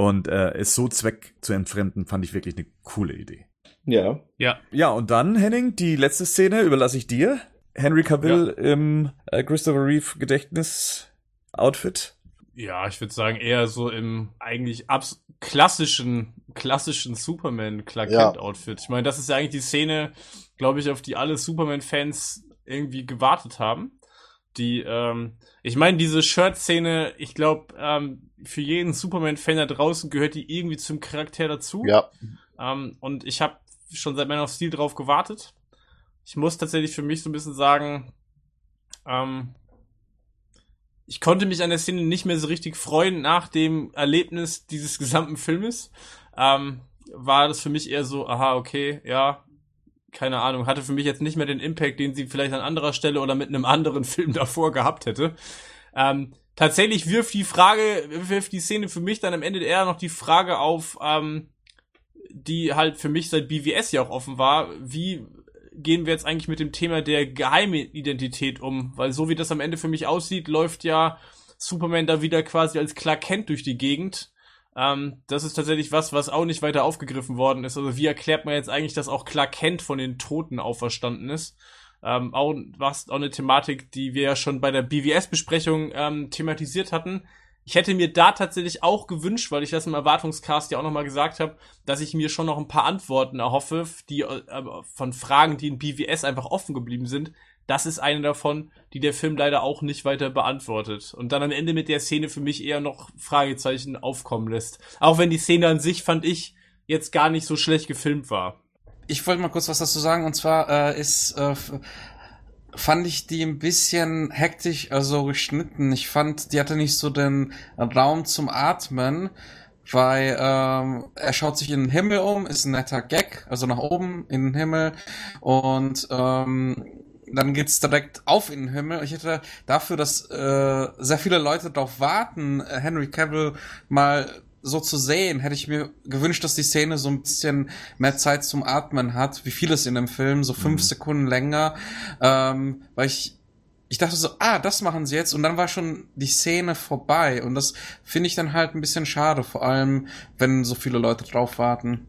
Und äh, es so Zweck zu entfremden, fand ich wirklich eine coole Idee. Ja. Ja. Ja, und dann, Henning, die letzte Szene überlasse ich dir. Henry Cavill im äh, Christopher Reeve Gedächtnis-Outfit. Ja, ich würde sagen, eher so im eigentlich abs klassischen, klassischen Superman Clark Ja. Kent Outfit. Ich meine, das ist ja eigentlich die Szene, glaube ich, auf die alle Superman-Fans irgendwie gewartet haben. Die, ähm, ich meine, diese Shirt-Szene, ich glaube, ähm, für jeden Superman-Fan da draußen gehört die irgendwie zum Charakter dazu. Ja, Ähm, und ich habe schon seit Man of Steel drauf gewartet. Ich muss tatsächlich für mich so ein bisschen sagen, ähm, ich konnte mich an der Szene nicht mehr so richtig freuen nach dem Erlebnis dieses gesamten Filmes. Ähm, war das für mich eher so, aha, okay, ja, keine Ahnung, hatte für mich jetzt nicht mehr den Impact, den sie vielleicht an anderer Stelle oder mit einem anderen Film davor gehabt hätte. Ähm, tatsächlich wirft die Frage, wirft die Szene für mich dann am Ende eher noch die Frage auf, ähm, die halt für mich seit BWS ja auch offen war, wie gehen wir jetzt eigentlich mit dem Thema der Geheimidentität um? Weil so wie das am Ende für mich aussieht, läuft ja Superman da wieder quasi als Clark Kent durch die Gegend. Ähm, das ist tatsächlich was, was auch nicht weiter aufgegriffen worden ist. Also wie erklärt man jetzt eigentlich, dass auch Clark Kent von den Toten auferstanden ist? Ähm, auch was auch eine Thematik, die wir ja schon bei der BWS-Besprechung ähm, thematisiert hatten. Ich hätte mir da tatsächlich auch gewünscht, weil ich das im Erwartungscast ja auch nochmal gesagt habe, dass ich mir schon noch ein paar Antworten erhoffe, die äh, von Fragen, die in BWS einfach offen geblieben sind. Das ist eine davon, die der Film leider auch nicht weiter beantwortet. Und dann am Ende mit der Szene für mich eher noch Fragezeichen aufkommen lässt. Auch wenn die Szene an sich, fand ich, jetzt gar nicht so schlecht gefilmt war. Ich wollte mal kurz was dazu sagen, und zwar äh, ist äh, fand ich die ein bisschen hektisch, also geschnitten. Ich fand, die hatte nicht so den Raum zum Atmen, weil ähm, er schaut sich in den Himmel um, ist ein netter Gag, also nach oben in den Himmel und ähm, dann geht's direkt auf in den Himmel. Ich hätte dafür, dass äh, sehr viele Leute darauf warten, äh, Henry Cavill mal so zu sehen, hätte ich mir gewünscht, dass die Szene so ein bisschen mehr Zeit zum Atmen hat, wie vieles in dem Film, so fünf Sekunden länger, ähm, weil ich ich dachte so, ah, das machen sie jetzt und dann war schon die Szene vorbei und das finde ich dann halt ein bisschen schade, vor allem wenn so viele Leute drauf warten.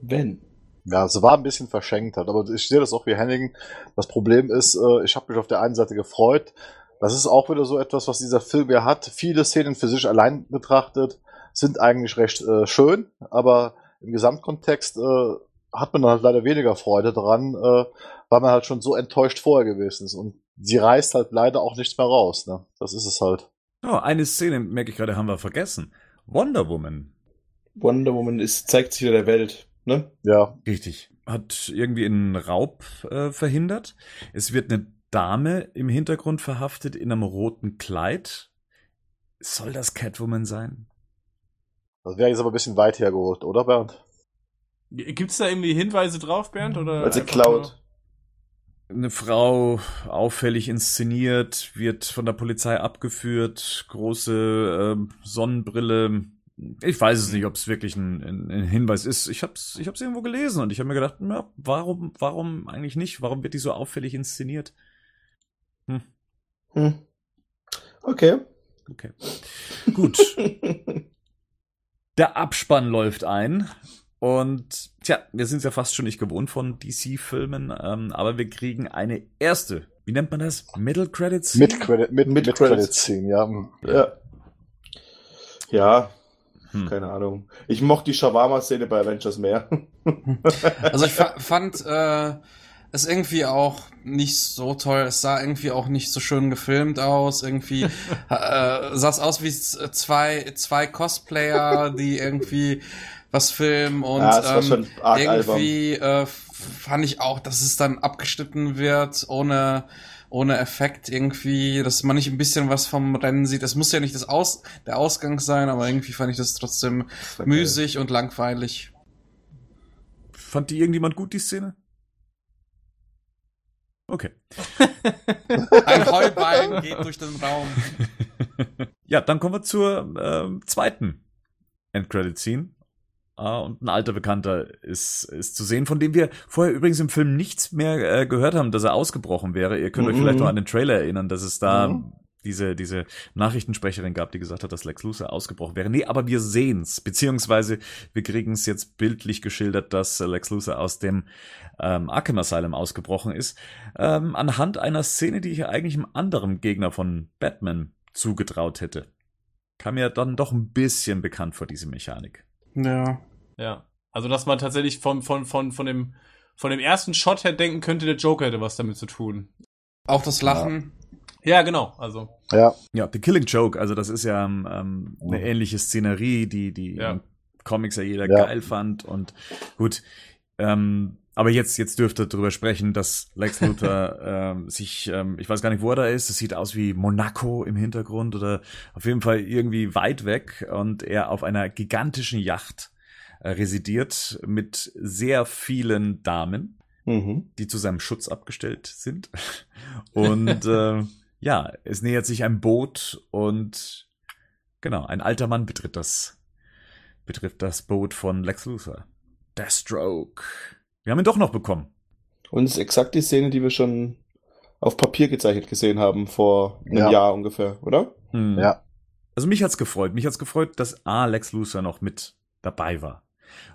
Wenn. Ja, es war ein bisschen verschenkt hat, aber ich sehe das auch wie Henning. Das Problem ist, äh, ich habe mich auf der einen Seite gefreut. Das ist auch wieder so etwas, was dieser Film ja hat. Viele Szenen für sich allein betrachtet sind eigentlich recht äh, schön, aber im Gesamtkontext äh, hat man dann halt leider weniger Freude dran, äh, weil man halt schon so enttäuscht vorher gewesen ist. Und sie reißt halt leider auch nichts mehr raus. Ne? Das ist es halt. Oh, eine Szene, merke ich gerade, haben wir vergessen. Wonder Woman. Wonder Woman ist, zeigt sich wieder der Welt. Ne? Ja, Richtig. Hat irgendwie einen Raub äh, verhindert. Es wird eine Dame im Hintergrund verhaftet in einem roten Kleid. Soll das Catwoman sein? das wäre jetzt aber ein bisschen weit hergeholt, oder Bernd? Gibt's da irgendwie Hinweise drauf, Bernd? Oder Weil sie klaut. Eine Frau, auffällig inszeniert, wird von der Polizei abgeführt, große ähm, Sonnenbrille. Ich weiß es nicht, ob es wirklich ein, ein, ein Hinweis ist. Ich hab's, ich hab's irgendwo gelesen und ich habe mir gedacht, na, warum, warum eigentlich nicht? Warum wird die so auffällig inszeniert? Hm. Okay. Okay. Gut. Der Abspann läuft ein. Und tja, wir sind es ja fast schon nicht gewohnt von DC-Filmen, ähm, aber wir kriegen eine erste, wie nennt man das? Middle Credits? Mit Credit, mit, Mit mit, Credits. Credits Scene, ja. ja. Ja, Hm. keine Ahnung. Ich mochte die Shawarma-Szene bei Avengers mehr. Also ich fa fand äh, es irgendwie auch nicht so toll. Es sah irgendwie auch nicht so schön gefilmt aus. Irgendwie äh, sah es aus wie zwei, zwei Cosplayer, die irgendwie was filmen und Ja, ähm, irgendwie äh, fand ich auch, dass es dann abgeschnitten wird ohne ohne Effekt irgendwie, dass man nicht ein bisschen was vom Rennen sieht. Es muss ja nicht das Aus, der Ausgang sein, aber irgendwie fand ich das trotzdem geil. müßig und langweilig. Fand die irgendjemand gut, die Szene? Okay. Ein Heuballen geht durch den Raum. Ja, dann kommen wir zur ähm, zweiten Endcredit-Scene. Ah, und ein alter Bekannter ist, ist zu sehen, von dem wir vorher übrigens im Film nichts mehr äh, gehört haben, dass er ausgebrochen wäre. Ihr könnt euch Mhm. vielleicht noch an den Trailer erinnern, dass es da Mhm. diese, diese Nachrichtensprecherin gab, die gesagt hat, dass Lex Luthor ausgebrochen wäre. Nee, aber wir sehen's, beziehungsweise wir kriegen es jetzt bildlich geschildert, dass Lex Luthor aus dem ähm, Arkham Asylum ausgebrochen ist, ähm, anhand einer Szene, die ich eigentlich einem anderen Gegner von Batman zugetraut hätte. Kam mir dann doch ein bisschen bekannt vor, diese Mechanik. Ja. Ja. Also, dass man tatsächlich von, von, von, von dem, von dem ersten Shot her denken könnte, der Joker hätte was damit zu tun. Auch das Lachen. Ja, genau. Also. Ja. Ja, The Killing Joke, also das ist ja ähm, eine ähnliche Szenerie, die die Ja. Comics ja jeder Ja. geil fand und gut. Ähm, aber jetzt jetzt dürft ihr drüber sprechen, dass Lex Luthor ähm, sich, ähm, ich weiß gar nicht, wo er da ist. Es sieht aus wie Monaco im Hintergrund oder auf jeden Fall irgendwie weit weg und er auf einer gigantischen Yacht äh, residiert mit sehr vielen Damen Mhm. die zu seinem Schutz abgestellt sind. Und äh, ja, es nähert sich ein Boot und genau, ein alter Mann betritt das, betrifft das Boot von Lex Luthor. Deathstroke. Wir haben ihn doch noch bekommen. Und es ist exakt die Szene, die wir schon auf Papier gezeichnet gesehen haben vor einem Ja. Jahr ungefähr, oder? Hm. Ja. Also mich hat's gefreut. Mich hat's gefreut, dass A, Lex Luthor noch mit dabei war.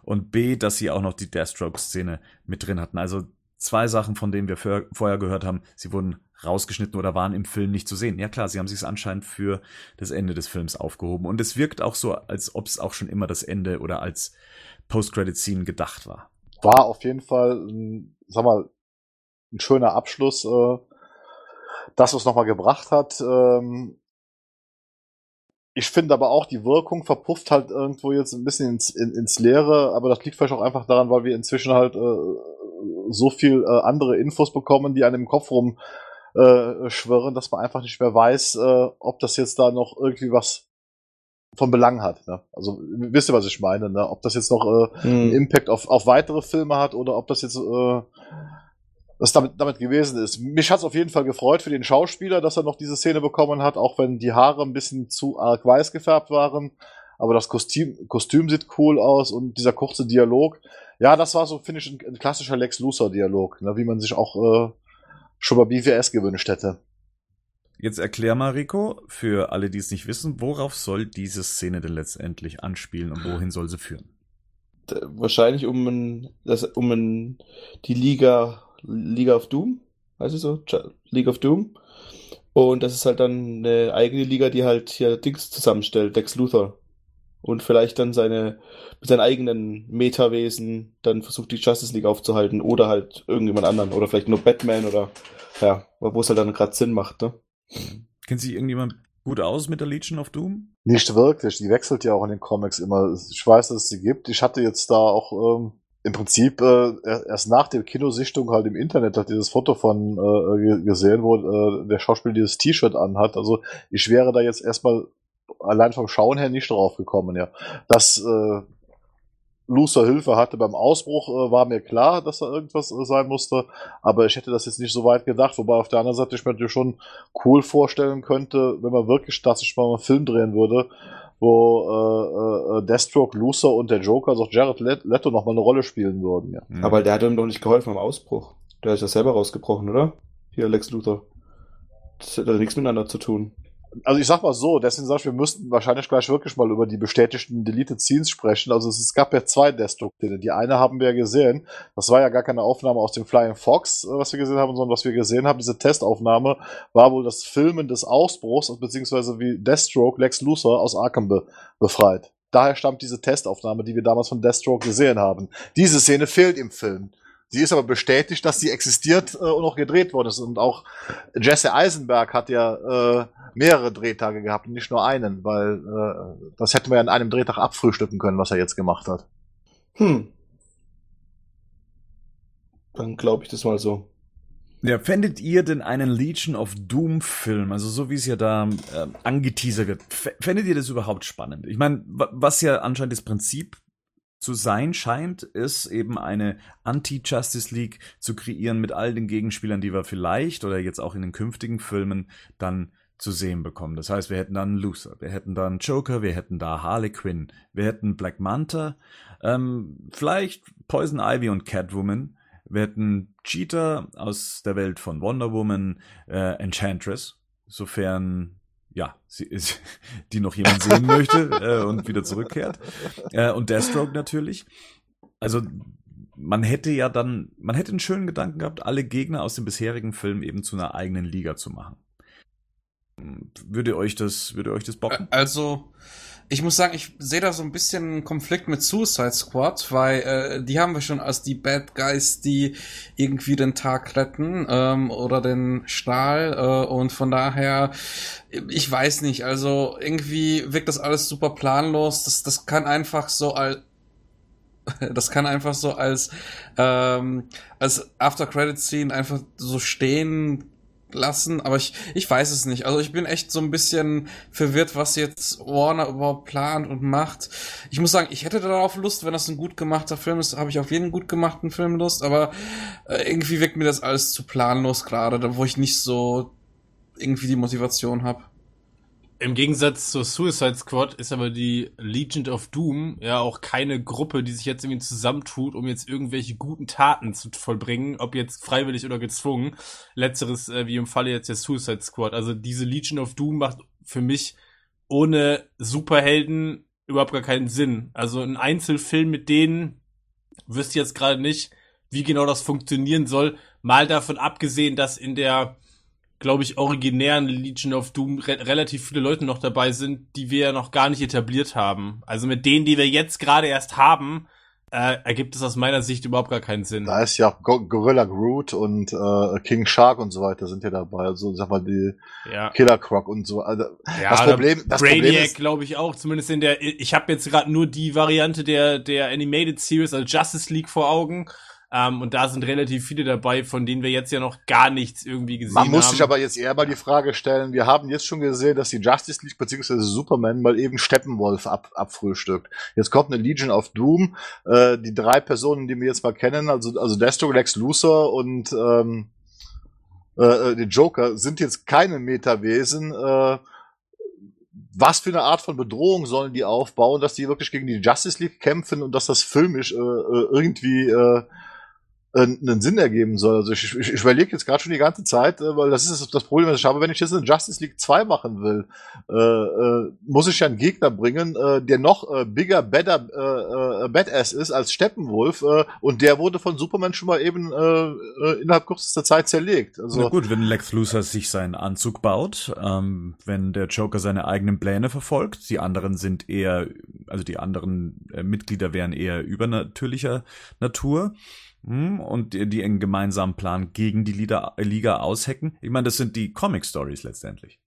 Und B, dass sie auch noch die Deathstroke-Szene mit drin hatten. Also zwei Sachen, von denen wir vor, vorher gehört haben, sie wurden rausgeschnitten oder waren im Film nicht zu sehen. Ja klar, sie haben sich anscheinend für das Ende des Films aufgehoben. Und es wirkt auch so, als ob es auch schon immer das Ende oder als Post-Credit-Scene gedacht war. War auf jeden Fall, ein, sag mal, ein schöner Abschluss, äh, das, was nochmal gebracht hat. Ähm, ich finde aber auch, die Wirkung verpufft halt irgendwo jetzt ein bisschen ins, in, ins Leere, aber das liegt vielleicht auch einfach daran, weil wir inzwischen halt äh, so viel äh, andere Infos bekommen, die einem im Kopf rum äh, schwirren, dass man einfach nicht mehr weiß, äh, ob das jetzt da noch irgendwie was von Belang hat. Ne? Also wisst ihr, was ich meine? Ne? Ob das jetzt noch äh, einen Impact auf, auf weitere Filme hat oder ob das jetzt äh, was damit, damit gewesen ist. Mich hat's auf jeden Fall gefreut für den Schauspieler, dass er noch diese Szene bekommen hat, auch wenn die Haare ein bisschen zu arg weiß gefärbt waren. Aber das Kostüm, Kostüm sieht cool aus und dieser kurze Dialog. Ja, das war so, finde ich, ein, ein klassischer Lex Luthor-Dialog, ne, wie man sich auch äh, schon bei BWS gewünscht hätte. Jetzt erklär mal, Rico, für alle, die es nicht wissen, worauf soll diese Szene denn letztendlich anspielen und wohin soll sie führen? Wahrscheinlich um ein, das, um ein, die Liga, Liga of Doom, heißt es so? League of Doom. Und das ist halt dann eine eigene Liga, die halt hier Dings zusammenstellt, Lex Luthor. Und vielleicht dann seine, mit seinen eigenen Metawesen dann versucht, die Justice League aufzuhalten oder halt irgendjemand anderen oder vielleicht nur Batman oder, ja, wo es halt dann gerade Sinn macht, ne? Kennt sich irgendjemand gut aus mit der Legion of Doom? Nicht wirklich, die wechselt ja auch in den Comics immer. Ich weiß, dass es sie gibt. Ich hatte jetzt da auch ähm, im Prinzip äh, erst nach der Kinosichtung halt im Internet hat dieses Foto von äh, ge- gesehen, wo äh, der Schauspieler dieses T-Shirt anhat. Also ich wäre da jetzt erstmal allein vom Schauen her nicht drauf gekommen, ja. Dass äh, Lucer Hilfe hatte beim Ausbruch, äh, war mir klar, dass da irgendwas äh, sein musste, aber ich hätte das jetzt nicht so weit gedacht, wobei auf der anderen Seite ich mir natürlich schon cool vorstellen könnte, wenn man wirklich tatsächlich mal einen Film drehen würde, wo äh, äh, Deathstroke, Lucer und der Joker, also Jared Let- Leto noch mal eine Rolle spielen würden, ja. Aber der hat ihm doch nicht geholfen beim Ausbruch. Der ist ja selber rausgebrochen, oder? Hier, Lex Luthor. Das hat ja nichts miteinander zu tun. Also ich sag mal so, deswegen sag ich, wir müssten wahrscheinlich gleich wirklich mal über die bestätigten Deleted Scenes sprechen. Also es, es gab ja zwei Deathstroke-Szene. Die eine haben wir ja gesehen. Das war ja gar keine Aufnahme aus dem Flying Fox, äh, was wir gesehen haben, sondern was wir gesehen haben, diese Testaufnahme, war wohl das Filmen des Ausbruchs, beziehungsweise wie Deathstroke Lex Luthor aus Arkham be befreit. Daher stammt diese Testaufnahme, die wir damals von Deathstroke gesehen haben. Diese Szene fehlt im Film. Sie ist aber bestätigt, dass sie existiert äh, und auch gedreht worden ist. Und auch Jesse Eisenberg hat ja äh, mehrere Drehtage gehabt und nicht nur einen, weil äh, das hätten wir ja an einem Drehtag abfrühstücken können, was er jetzt gemacht hat. Hm. Dann glaube ich das mal so. Ja, fändet ihr denn einen Legion of Doom Film, also so wie es ja da äh, angeteasert wird, fändet ihr das überhaupt spannend? Ich meine, wa- was ja anscheinend das Prinzip zu sein scheint, ist eben eine Anti-Justice League zu kreieren mit all den Gegenspielern, die wir vielleicht oder jetzt auch in den künftigen Filmen dann zu sehen bekommen. Das heißt, wir hätten dann Luther, wir hätten dann Joker, wir hätten da Harley Quinn, wir hätten Black Manta, ähm, vielleicht Poison Ivy und Catwoman, wir hätten Cheetah aus der Welt von Wonder Woman, äh, Enchantress, sofern ja, sie, die noch jemand sehen möchte äh, und wieder zurückkehrt. Äh, und Deathstroke natürlich. Also man hätte ja dann, man hätte einen schönen Gedanken gehabt, alle Gegner aus dem bisherigen Film eben zu einer eigenen Liga zu machen. Würde euch das, würde euch das bocken? Also, ich muss sagen, ich sehe da so ein bisschen Konflikt mit Suicide Squad, weil äh, die haben wir schon als die Bad Guys, die irgendwie den Tag retten ähm, oder den Stahl äh, und von daher, ich weiß nicht, also irgendwie wirkt das alles super planlos. Das, das kann einfach so als das kann einfach so als ähm, als After Credit Scene einfach so stehen lassen, aber ich, ich weiß es nicht. Also ich bin echt so ein bisschen verwirrt, was jetzt Warner überhaupt plant und macht. Ich muss sagen, ich hätte darauf Lust, wenn das ein gut gemachter Film ist, habe ich auf jeden gut gemachten Film Lust, aber äh, irgendwie wirkt mir das alles zu planlos gerade, wo ich nicht so irgendwie die Motivation habe. Im Gegensatz zur Suicide Squad ist aber die Legion of Doom ja auch keine Gruppe, die sich jetzt irgendwie zusammentut, um jetzt irgendwelche guten Taten zu vollbringen, ob jetzt freiwillig oder gezwungen. Letzteres äh, wie im Falle jetzt der Suicide Squad. Also diese Legion of Doom macht für mich ohne Superhelden überhaupt gar keinen Sinn. Also ein Einzelfilm mit denen wüsste jetzt gerade nicht, wie genau das funktionieren soll. Mal davon abgesehen, dass in der glaube ich, originären Legion of Doom re relativ viele Leute noch dabei sind, die wir ja noch gar nicht etabliert haben. Also mit denen, die wir jetzt gerade erst haben, äh, ergibt es aus meiner Sicht überhaupt gar keinen Sinn. Da ist ja auch Go Gorilla Groot und äh, King Shark und so weiter sind ja dabei. Also sag mal die ja. Killer Croc und so. Also, ja, das Problem, das Brainiac glaube ich auch. Zumindest in der. Ich habe jetzt gerade nur die Variante der der Animated Series, also Justice League vor Augen. Ähm, und da sind relativ viele dabei, von denen wir jetzt ja noch gar nichts irgendwie gesehen haben. Man muss sich aber jetzt eher mal die Frage stellen, wir haben jetzt schon gesehen, dass die Justice League bzw. Superman mal eben Steppenwolf ab, abfrühstückt. Jetzt kommt eine Legion of Doom. Äh, die drei Personen, die wir jetzt mal kennen, also, also Destro, Lex Luthor und ähm, äh, äh die Joker, sind jetzt keine Metawesen. Äh, was für eine Art von Bedrohung sollen die aufbauen, dass die wirklich gegen die Justice League kämpfen und dass das filmisch äh, äh irgendwie äh, einen Sinn ergeben soll. Also ich, ich, ich überlege jetzt gerade schon die ganze Zeit, äh, weil das ist das Problem, was ich habe, wenn ich jetzt eine Justice League 2 machen will, äh, äh, muss ich ja einen Gegner bringen, äh, der noch äh, bigger, better, äh, äh, badass ist als Steppenwolf äh, und der wurde von Superman schon mal eben äh, äh, innerhalb kürzester Zeit zerlegt. Also, Na gut, wenn Lex Luthor sich seinen Anzug baut, ähm, wenn der Joker seine eigenen Pläne verfolgt, die anderen sind eher, also die anderen äh, Mitglieder wären eher übernatürlicher Natur, und die, die einen gemeinsamen Plan gegen die Liga, Liga aushacken. Ich meine, das sind die Comic-Stories letztendlich.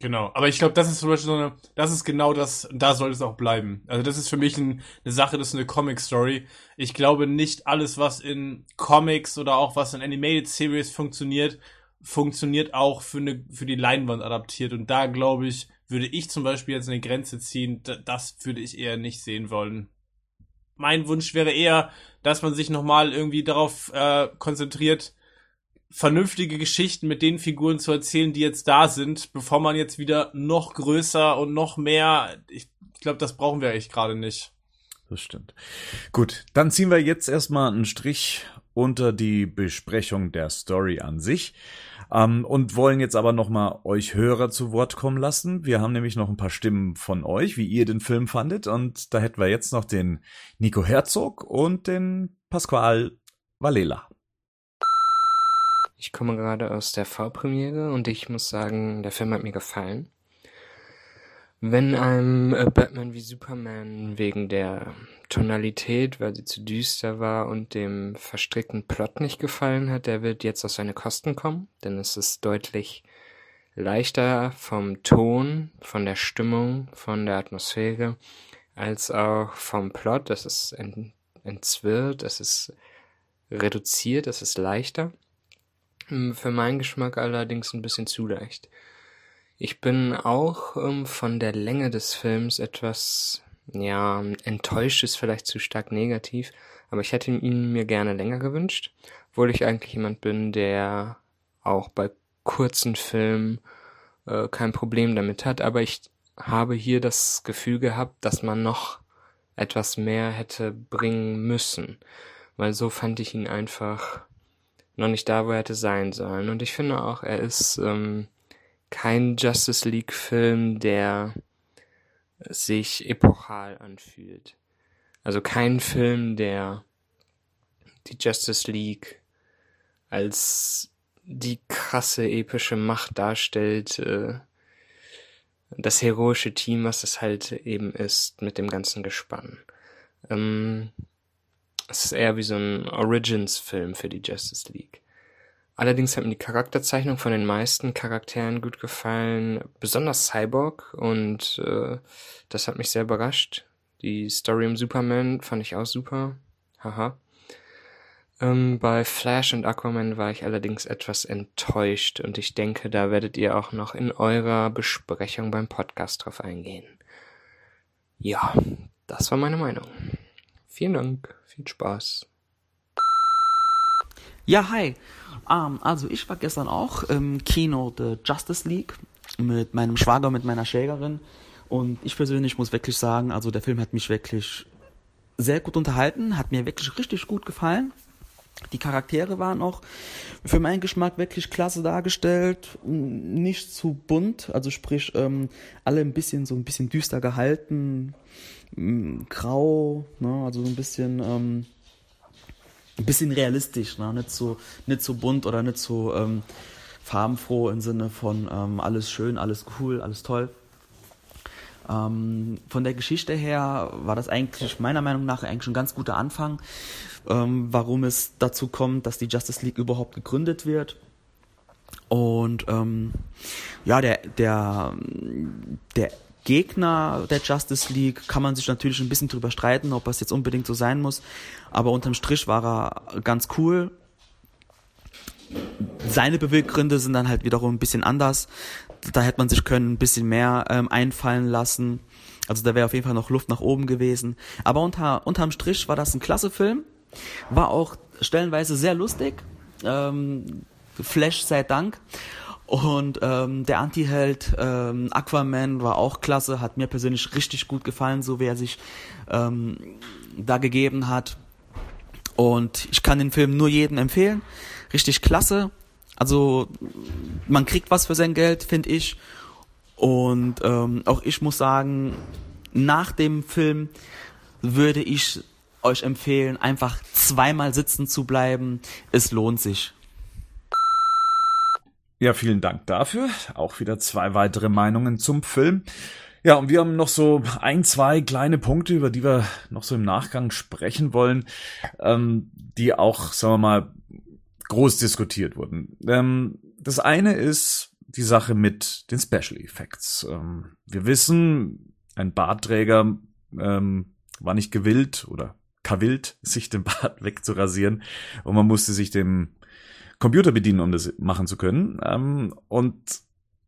Genau, aber ich glaube, das ist zum Beispiel so eine, das ist genau das, da soll es auch bleiben. Also das ist für mich ein, eine Sache, das ist eine Comic-Story. Ich glaube nicht alles, was in Comics oder auch was in Animated Series funktioniert, funktioniert auch für eine, für die Leinwand adaptiert. Und da glaube ich, würde ich zum Beispiel jetzt eine Grenze ziehen, das würde ich eher nicht sehen wollen mein Wunsch wäre eher, dass man sich nochmal irgendwie darauf äh, konzentriert, vernünftige Geschichten mit den Figuren zu erzählen, die jetzt da sind, bevor man jetzt wieder noch größer und noch mehr. Ich, ich glaube, das brauchen wir echt gerade nicht. Das stimmt. Gut, dann ziehen wir jetzt erstmal einen Strich unter die Besprechung der Story an sich. Ähm, und wollen jetzt aber nochmal euch Hörer zu Wort kommen lassen. Wir haben nämlich noch ein paar Stimmen von euch, wie ihr den Film fandet. Und da hätten wir jetzt noch den Nico Herzog und den Pasqual Valela. Ich komme gerade aus der V-Premiere und ich muss sagen, der Film hat mir gefallen. Wenn einem äh, Batman wie Superman wegen der Tonalität, weil sie zu düster war und dem verstrickten Plot nicht gefallen hat, der wird jetzt auf seine Kosten kommen, denn es ist deutlich leichter vom Ton, von der Stimmung, von der Atmosphäre, als auch vom Plot. Es ist entzwirrt, es ist reduziert, es ist leichter. Für meinen Geschmack allerdings ein bisschen zu leicht. Ich bin auch ähm, von der Länge des Films etwas, ja, enttäuscht ist vielleicht zu stark negativ, aber ich hätte ihn mir gerne länger gewünscht, obwohl ich eigentlich jemand bin, der auch bei kurzen Filmen äh, kein Problem damit hat, aber ich habe hier das Gefühl gehabt, dass man noch etwas mehr hätte bringen müssen, weil so fand ich ihn einfach noch nicht da, wo er hätte sein sollen. Und ich finde auch, er ist ähm, kein Justice League-Film, der sich epochal anfühlt. Also kein Film, der die Justice League als die krasse epische Macht darstellt, äh, das heroische Team, was es halt eben ist, mit dem ganzen Gespann. Ähm, es ist eher wie so ein Origins-Film für die Justice League. Allerdings hat mir die Charakterzeichnung von den meisten Charakteren gut gefallen, besonders Cyborg, und äh, das hat mich sehr überrascht. Die Story um Superman fand ich auch super. Haha. Ähm, bei Flash und Aquaman war ich allerdings etwas enttäuscht und ich denke, da werdet ihr auch noch in eurer Besprechung beim Podcast drauf eingehen. Ja, das war meine Meinung. Vielen Dank, viel Spaß. Ja, hi. Um, ähm, also ich war gestern auch im Kino The Justice League mit meinem Schwager, mit meiner Schwägerin und ich persönlich muss wirklich sagen, also der Film hat mich wirklich sehr gut unterhalten, hat mir wirklich richtig gut gefallen. Die Charaktere waren auch für meinen Geschmack wirklich klasse dargestellt, nicht zu bunt, also sprich ähm, alle ein bisschen so ein bisschen düster gehalten, grau, ne, also so ein bisschen ähm, ein bisschen realistisch, ne, nicht so nicht so bunt oder nicht so ähm, farbenfroh im Sinne von ähm, alles schön, alles cool, alles toll. Ähm, von der Geschichte her war das eigentlich meiner Meinung nach eigentlich ein ganz guter Anfang, ähm, warum es dazu kommt, dass die Justice League überhaupt gegründet wird. Und ähm, ja, der, der, der Gegner der Justice League kann man sich natürlich ein bisschen drüber streiten, ob das jetzt unbedingt so sein muss. Aber unterm Strich war er ganz cool. Seine Beweggründe sind dann halt wiederum ein bisschen anders da hätte man sich können ein bisschen mehr ähm, einfallen lassen. Also da wäre auf jeden Fall noch Luft nach oben gewesen. Aber unter, unterm Strich war das ein klasse Film. War auch stellenweise sehr lustig. Ähm, Flash sei Dank. Und ähm, der Anti-Held ähm, Aquaman war auch klasse, hat mir persönlich richtig gut gefallen, so wie er sich ähm, da gegeben hat. Und ich kann den Film nur jedem empfehlen. Richtig klasse. Also man kriegt was für sein Geld, finde ich. Und ähm, auch ich muss sagen, nach dem Film würde ich euch empfehlen, einfach zweimal sitzen zu bleiben. Es lohnt sich. Ja, vielen Dank dafür. Auch wieder zwei weitere Meinungen zum Film. Ja, und wir haben noch so ein, zwei kleine Punkte, über die wir noch so im Nachgang sprechen wollen, ähm, die auch, sagen wir mal, groß diskutiert wurden. Ähm, das eine ist die Sache mit den Special Effects. Ähm, wir wissen, ein Bartträger ähm, war nicht gewillt oder kawillt, sich den Bart wegzurasieren und man musste sich dem Computer bedienen, um das machen zu können. Ähm, und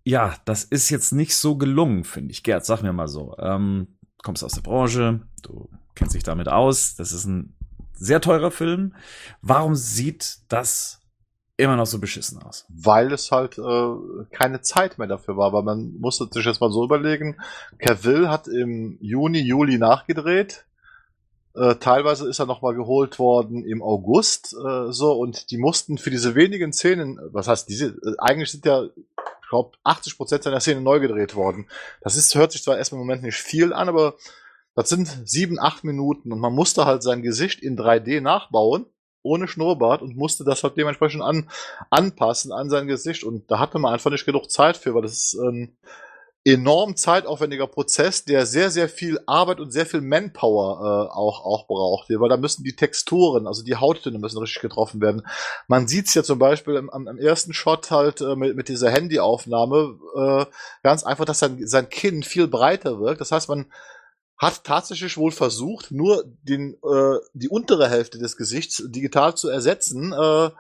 ja, das ist jetzt nicht so gelungen, finde ich. Gerd, sag mir mal so. Ähm, kommst aus der Branche, du kennst dich damit aus. Das ist ein sehr teurer Film. Warum sieht das immer noch so beschissen aus? Weil es halt äh, keine Zeit mehr dafür war. Aber man musste sich jetzt mal so überlegen. Cavill hat im Juni, Juli nachgedreht. Äh, teilweise ist er nochmal geholt worden im August, äh, so, und die mussten für diese wenigen Szenen, was heißt diese, äh, eigentlich sind ja, ich glaube, 80 Prozent seiner Szenen neu gedreht worden. Das ist, hört sich zwar erstmal im Moment nicht viel an, aber das sind sieben, acht Minuten und man musste halt sein Gesicht in 3D nachbauen, ohne Schnurrbart und musste das halt dementsprechend an, anpassen an sein Gesicht und da hatte man einfach nicht genug Zeit für, weil das ist ein enorm zeitaufwendiger Prozess, der sehr, sehr viel Arbeit und sehr viel Manpower äh, auch, auch braucht, weil da müssen die Texturen, also die Hauttöne müssen richtig getroffen werden. Man sieht's ja zum Beispiel am, am ersten Shot halt äh, mit, mit dieser Handyaufnahme äh, ganz einfach, dass sein, sein Kinn viel breiter wirkt. Das heißt, man hat tatsächlich wohl versucht, nur den, äh, die untere Hälfte des Gesichts digital zu ersetzen. Äh,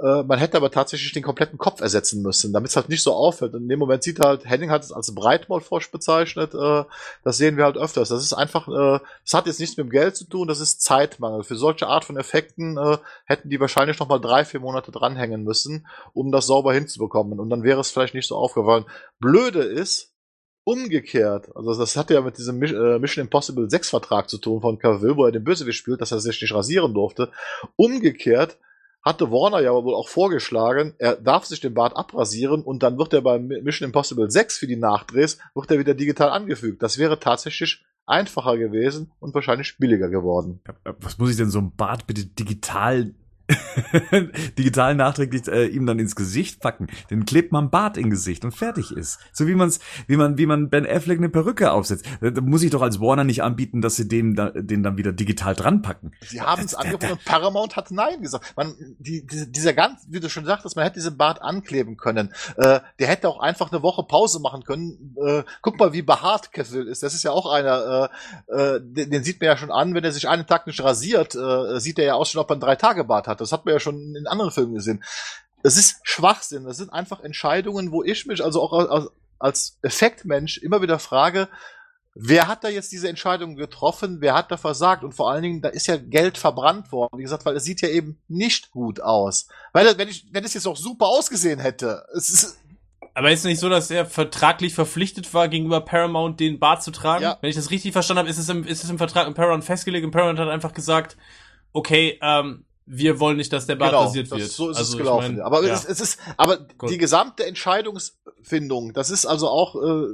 äh, man hätte aber tatsächlich den kompletten Kopf ersetzen müssen, damit es halt nicht so auffällt. Und in dem Moment sieht halt, Henning hat es als Breitmaulfrosch bezeichnet, äh, das sehen wir halt öfters. Das ist einfach, äh, das hat jetzt nichts mit dem Geld zu tun, das ist Zeitmangel. Für solche Art von Effekten äh, hätten die wahrscheinlich noch mal drei, vier Monate dranhängen müssen, um das sauber hinzubekommen. Und dann wäre es vielleicht nicht so aufgefallen. Blöde ist, umgekehrt, also das hat ja mit diesem äh, Mission Impossible 6 Vertrag zu tun von Cavill, wo er den Bösewicht spielt, dass er sich nicht rasieren durfte. Umgekehrt hatte Warner ja wohl auch vorgeschlagen, er darf sich den Bart abrasieren und dann wird er beim Mission Impossible 6 für die Nachdrehs, wird er wieder digital angefügt. Das wäre tatsächlich einfacher gewesen und wahrscheinlich billiger geworden. Was muss ich denn so ein Bart bitte digital digital nachträglich äh, ihm dann ins Gesicht packen. Den klebt man Bart in Gesicht und fertig ist. So wie man's, wie man, wie man Ben Affleck eine Perücke aufsetzt. Da muss ich doch als Warner nicht anbieten, dass sie den, da, den dann wieder digital dran packen. Sie haben es angeboten und Paramount hat nein gesagt. Man, die, die, dieser ganz, wie du schon sagtest, man hätte diesen Bart ankleben können. Äh, der hätte auch einfach eine Woche Pause machen können. Äh, guck mal, wie behaart Kessel ist. Das ist ja auch einer, äh, äh, den, den sieht man ja schon an, wenn er sich einen Tag nicht rasiert, äh, sieht er ja aus, schon ob er einen Drei-Tage-Bart hat. Das hat man ja schon in anderen Filmen gesehen. Das ist Schwachsinn. Das sind einfach Entscheidungen, wo ich mich also auch als, als Effektmensch immer wieder frage, wer hat da jetzt diese Entscheidung getroffen, wer hat da versagt und vor allen Dingen, da ist ja Geld verbrannt worden, wie gesagt, weil es sieht ja eben nicht gut aus. Weil, wenn ich, wenn es jetzt auch super ausgesehen hätte, es ist, aber ist es nicht so, dass er vertraglich verpflichtet war, gegenüber Paramount den Bart zu tragen? Ja. Wenn ich das richtig verstanden habe, ist es im, ist es im Vertrag mit Paramount festgelegt und Paramount hat einfach gesagt, okay, ähm, wir wollen nicht, dass der Bart genau, rasiert wird. So ist also, es gelaufen. Ich mein, aber ja. es, es, ist, aber Gut. die gesamte Entscheidungsfindung, das ist also auch, äh,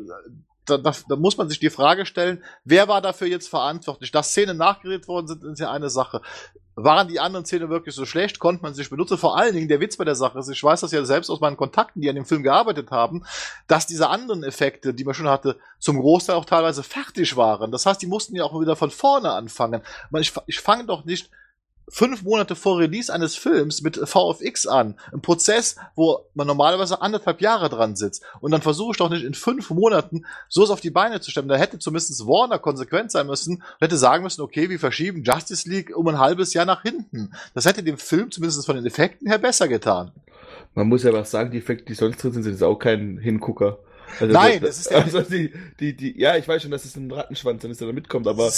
da, da, da muss man sich die Frage stellen, wer war dafür jetzt verantwortlich? Dass Szenen nachgeredet worden sind, ist ja eine Sache. Waren die anderen Szenen wirklich so schlecht? Konnte man sich benutzen? Vor allen Dingen, der Witz bei der Sache ist, ich weiß das ja selbst aus meinen Kontakten, die an dem Film gearbeitet haben, dass diese anderen Effekte, die man schon hatte, zum Großteil auch teilweise fertig waren. Das heißt, die mussten ja auch wieder von vorne anfangen. Ich, ich fange doch nicht fünf Monate vor Release eines Films mit VFX an. Ein Prozess, wo man normalerweise anderthalb Jahre dran sitzt. Und dann versuche ich doch nicht in fünf Monaten so auf die Beine zu stellen. Da hätte zumindest Warner konsequent sein müssen hätte sagen müssen, okay, wir verschieben Justice League um ein halbes Jahr nach hinten. Das hätte dem Film zumindest von den Effekten her besser getan. Man muss ja was sagen, die Effekte, die sonst drin sind, sind auch kein Hingucker. Also Nein, das, das ist ja. Also die, die, die, ja, ich weiß schon, dass es ein Rattenschwanz dann ist, der da mitkommt, aber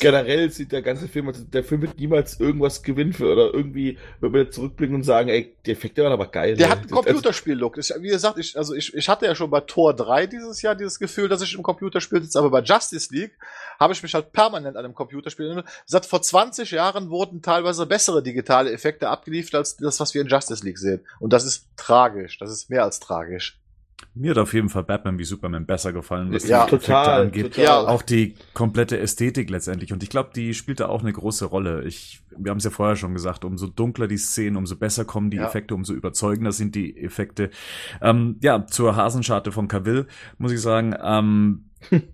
generell sieht der ganze Film, also der Film wird niemals irgendwas gewinnen für oder irgendwie wird man zurückblicken und sagen, ey, die Effekte waren aber geil. Der ne? hat einen Computerspiel-Look. Wie gesagt, ich, also ich, ich hatte ja schon bei Tor 3 dieses Jahr dieses Gefühl, dass ich im Computerspiel sitze, aber bei Justice League habe ich mich halt permanent an einem Computerspiel. Seit vor 20 Jahren wurden teilweise bessere digitale Effekte abgeliefert als das, was wir in Justice League sehen. Und das ist tragisch. Das ist mehr als tragisch. Mir hat auf jeden Fall Batman wie Superman besser gefallen, was ja, die total, angeht. Total. Auch die komplette Ästhetik letztendlich. Und ich glaube, die spielt da auch eine große Rolle. Ich, wir haben es ja vorher schon gesagt, umso dunkler die Szenen, umso besser kommen die ja. Effekte, umso überzeugender sind die Effekte. Ähm, ja, zur Hasenscharte von Cavill muss ich sagen, ähm,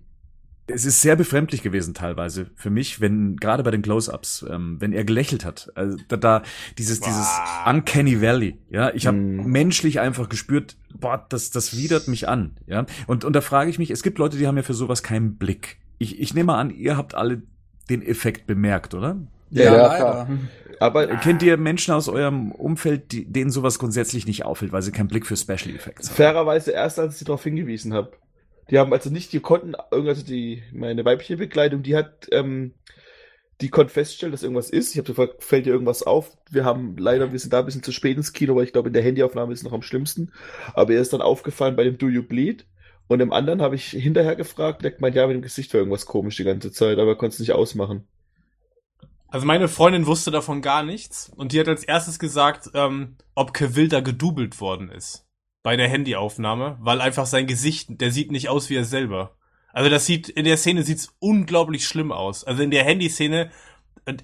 es ist sehr befremdlich gewesen teilweise für mich, wenn gerade bei den Close-ups, ähm, wenn er gelächelt hat, also da, da dieses wow. dieses Uncanny Valley, ja, ich habe mm. menschlich einfach gespürt, boah, das das widert mich an, ja, und und da frage ich mich, es gibt Leute, die haben ja für sowas keinen Blick. Ich ich nehme an, ihr habt alle den Effekt bemerkt, oder? Ja, ja leider. Aber kennt ihr Menschen aus eurem Umfeld, die, denen sowas grundsätzlich nicht auffällt, weil sie keinen Blick für Special Effects haben? Fairerweise erst, als ich sie darauf hingewiesen habe. Die haben also nicht, die konnten, also die, meine weibliche Begleitung, die hat, ähm, die konnte feststellen, dass irgendwas ist. Ich habe gefragt, fällt dir irgendwas auf? Wir haben leider, wir sind da ein bisschen zu spät ins Kino, weil ich glaube, in der Handyaufnahme ist es noch am schlimmsten. Aber er ist dann aufgefallen bei dem Do You Bleed. Und im anderen habe ich hinterher gefragt, der meint, ja, mit dem Gesicht war irgendwas komisch die ganze Zeit, aber er konnte es nicht ausmachen. Also meine Freundin wusste davon gar nichts und die hat als erstes gesagt, ähm, ob Cavill da gedoubelt worden ist bei der Handyaufnahme, weil einfach sein Gesicht, der sieht nicht aus wie er selber. Also das sieht in der Szene sieht's unglaublich schlimm aus. Also in der Handyszene,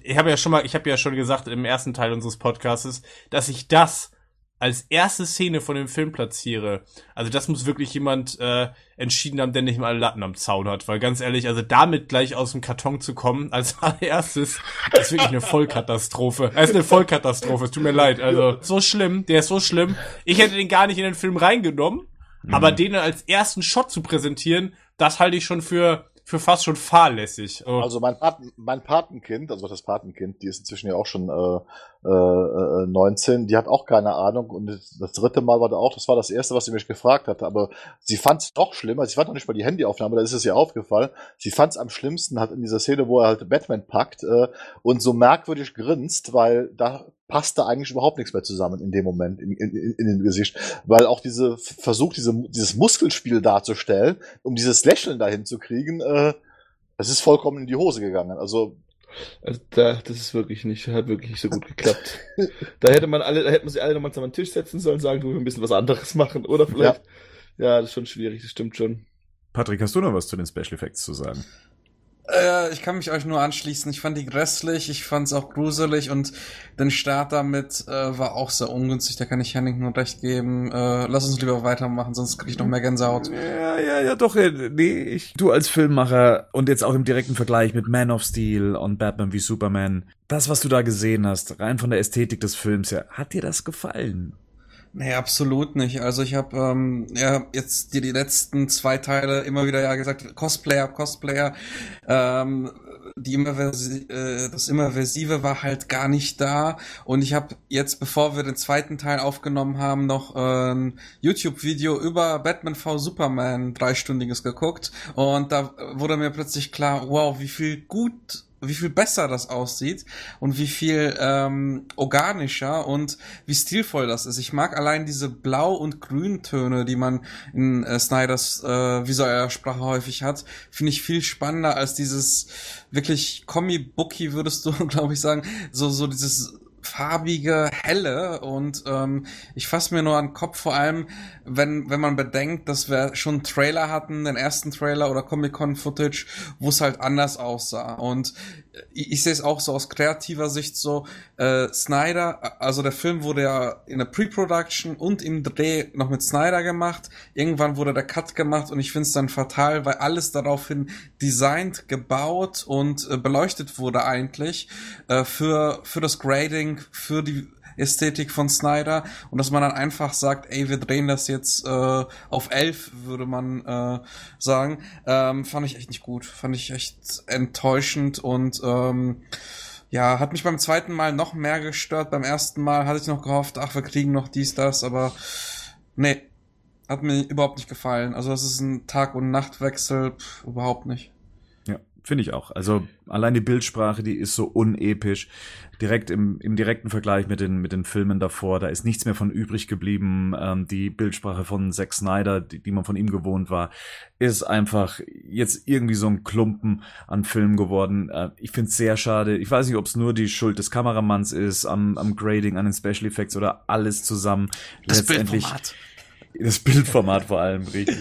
ich habe ja schon mal, ich habe ja schon gesagt im ersten Teil unseres Podcasts, dass ich das als erste Szene von dem Film platziere, also das muss wirklich jemand äh, entschieden haben, der nicht mal Latten am Zaun hat. Weil ganz ehrlich, also damit gleich aus dem Karton zu kommen, als allererstes, ist wirklich eine Vollkatastrophe. Es ist eine Vollkatastrophe, es tut mir leid. Also so schlimm, der ist so schlimm. Ich hätte den gar nicht in den Film reingenommen, mhm. aber den als ersten Shot zu präsentieren, das halte ich schon für für fast schon fahrlässig. Oh. Also mein, Paten, mein Patenkind, also das Patenkind, die ist inzwischen ja auch schon äh, äh, 19, die hat auch keine Ahnung und das dritte Mal war da auch, das war das erste, was sie mich gefragt hatte, aber sie fand es doch schlimmer, sie fand noch nicht mal die Handyaufnahme, da ist es ihr aufgefallen, sie fand es am schlimmsten halt in dieser Szene, wo er halt Batman packt äh, und so merkwürdig grinst, weil da passte eigentlich überhaupt nichts mehr zusammen in dem Moment, in, in, in dem Gesicht. Weil auch diese Versuch, diese, dieses Muskelspiel darzustellen, um dieses Lächeln dahin zu kriegen, äh, das ist vollkommen in die Hose gegangen. Also Also da, das ist wirklich nicht, hat wirklich nicht so gut geklappt. da hätte man alle, da hätten man sie alle nochmal zusammen an den Tisch setzen sollen, sagen, du wir ein bisschen was anderes machen, oder vielleicht. Ja. ja, das ist schon schwierig, das stimmt schon. Patrick, hast du noch was zu den Special Effects zu sagen? Äh, ich kann mich euch nur anschließen. Ich fand die grässlich, ich fand es auch gruselig und den Start damit äh, war auch sehr ungünstig. Da kann ich Henning nur recht geben. Äh, lass uns lieber weitermachen, sonst krieg ich noch mehr Gänsehaut. Ja, ja, ja, doch. Nee, ich, du als Filmmacher und jetzt auch im direkten Vergleich mit Man of Steel und Batman wie Superman, das, was du da gesehen hast, rein von der Ästhetik des Films her, hat dir das gefallen? Nee, absolut nicht. Also ich habe ähm, ja jetzt die, die letzten zwei Teile immer wieder ja gesagt, Cosplayer, Cosplayer. Ähm, die Immerversi äh, das Immerversive war halt gar nicht da. Und ich habe jetzt, bevor wir den zweiten Teil aufgenommen haben, noch äh, ein YouTube-Video über Batman v Superman dreistündiges geguckt. Und da wurde mir plötzlich klar, wow, wie viel gut wie viel besser das aussieht und wie viel ähm, organischer und wie stilvoll das ist. Ich mag allein diese Blau- und Grüntöne, die man in äh, Snyders äh, visueller Sprache häufig hat, finde ich viel spannender als dieses wirklich Comic-Booky, würdest du, glaube ich, sagen, so so dieses farbige Helle und ähm, ich fasse mir nur an den Kopf, vor allem wenn, wenn man bedenkt, dass wir schon einen Trailer hatten, den ersten Trailer oder Comic-Con-Footage, wo es halt anders aussah. Und ich, ich sehe es auch so aus kreativer Sicht so, äh, Snyder, also der Film wurde ja in der Pre-Production und im Dreh noch mit Snyder gemacht. Irgendwann wurde der Cut gemacht und ich finde es dann fatal, weil alles daraufhin designt, gebaut und äh, beleuchtet wurde eigentlich äh, für, für das Grading, für die Ästhetik von Snyder und dass man dann einfach sagt, ey, wir drehen das jetzt äh, auf elf, würde man äh, sagen, ähm, fand ich echt nicht gut, fand ich echt enttäuschend und ähm, ja, hat mich beim zweiten Mal noch mehr gestört. Beim ersten Mal hatte ich noch gehofft, ach, wir kriegen noch dies, das, aber nee, hat mir überhaupt nicht gefallen. Also das ist ein Tag- und Nachtwechsel, pff, überhaupt nicht. Finde ich auch. Also allein die Bildsprache, die ist so unepisch. Direkt im, im direkten Vergleich mit den, mit den Filmen davor, da ist nichts mehr von übrig geblieben. Ähm, die Bildsprache von Zack Snyder, die, die man von ihm gewohnt war, ist einfach jetzt irgendwie so ein Klumpen an Film geworden. Äh, ich finde es sehr schade. Ich weiß nicht, ob es nur die Schuld des Kameramanns ist, am, am Grading, an den Special Effects oder alles zusammen. Das Letztendlich Bildformat. das Bildformat vor allem, richtig.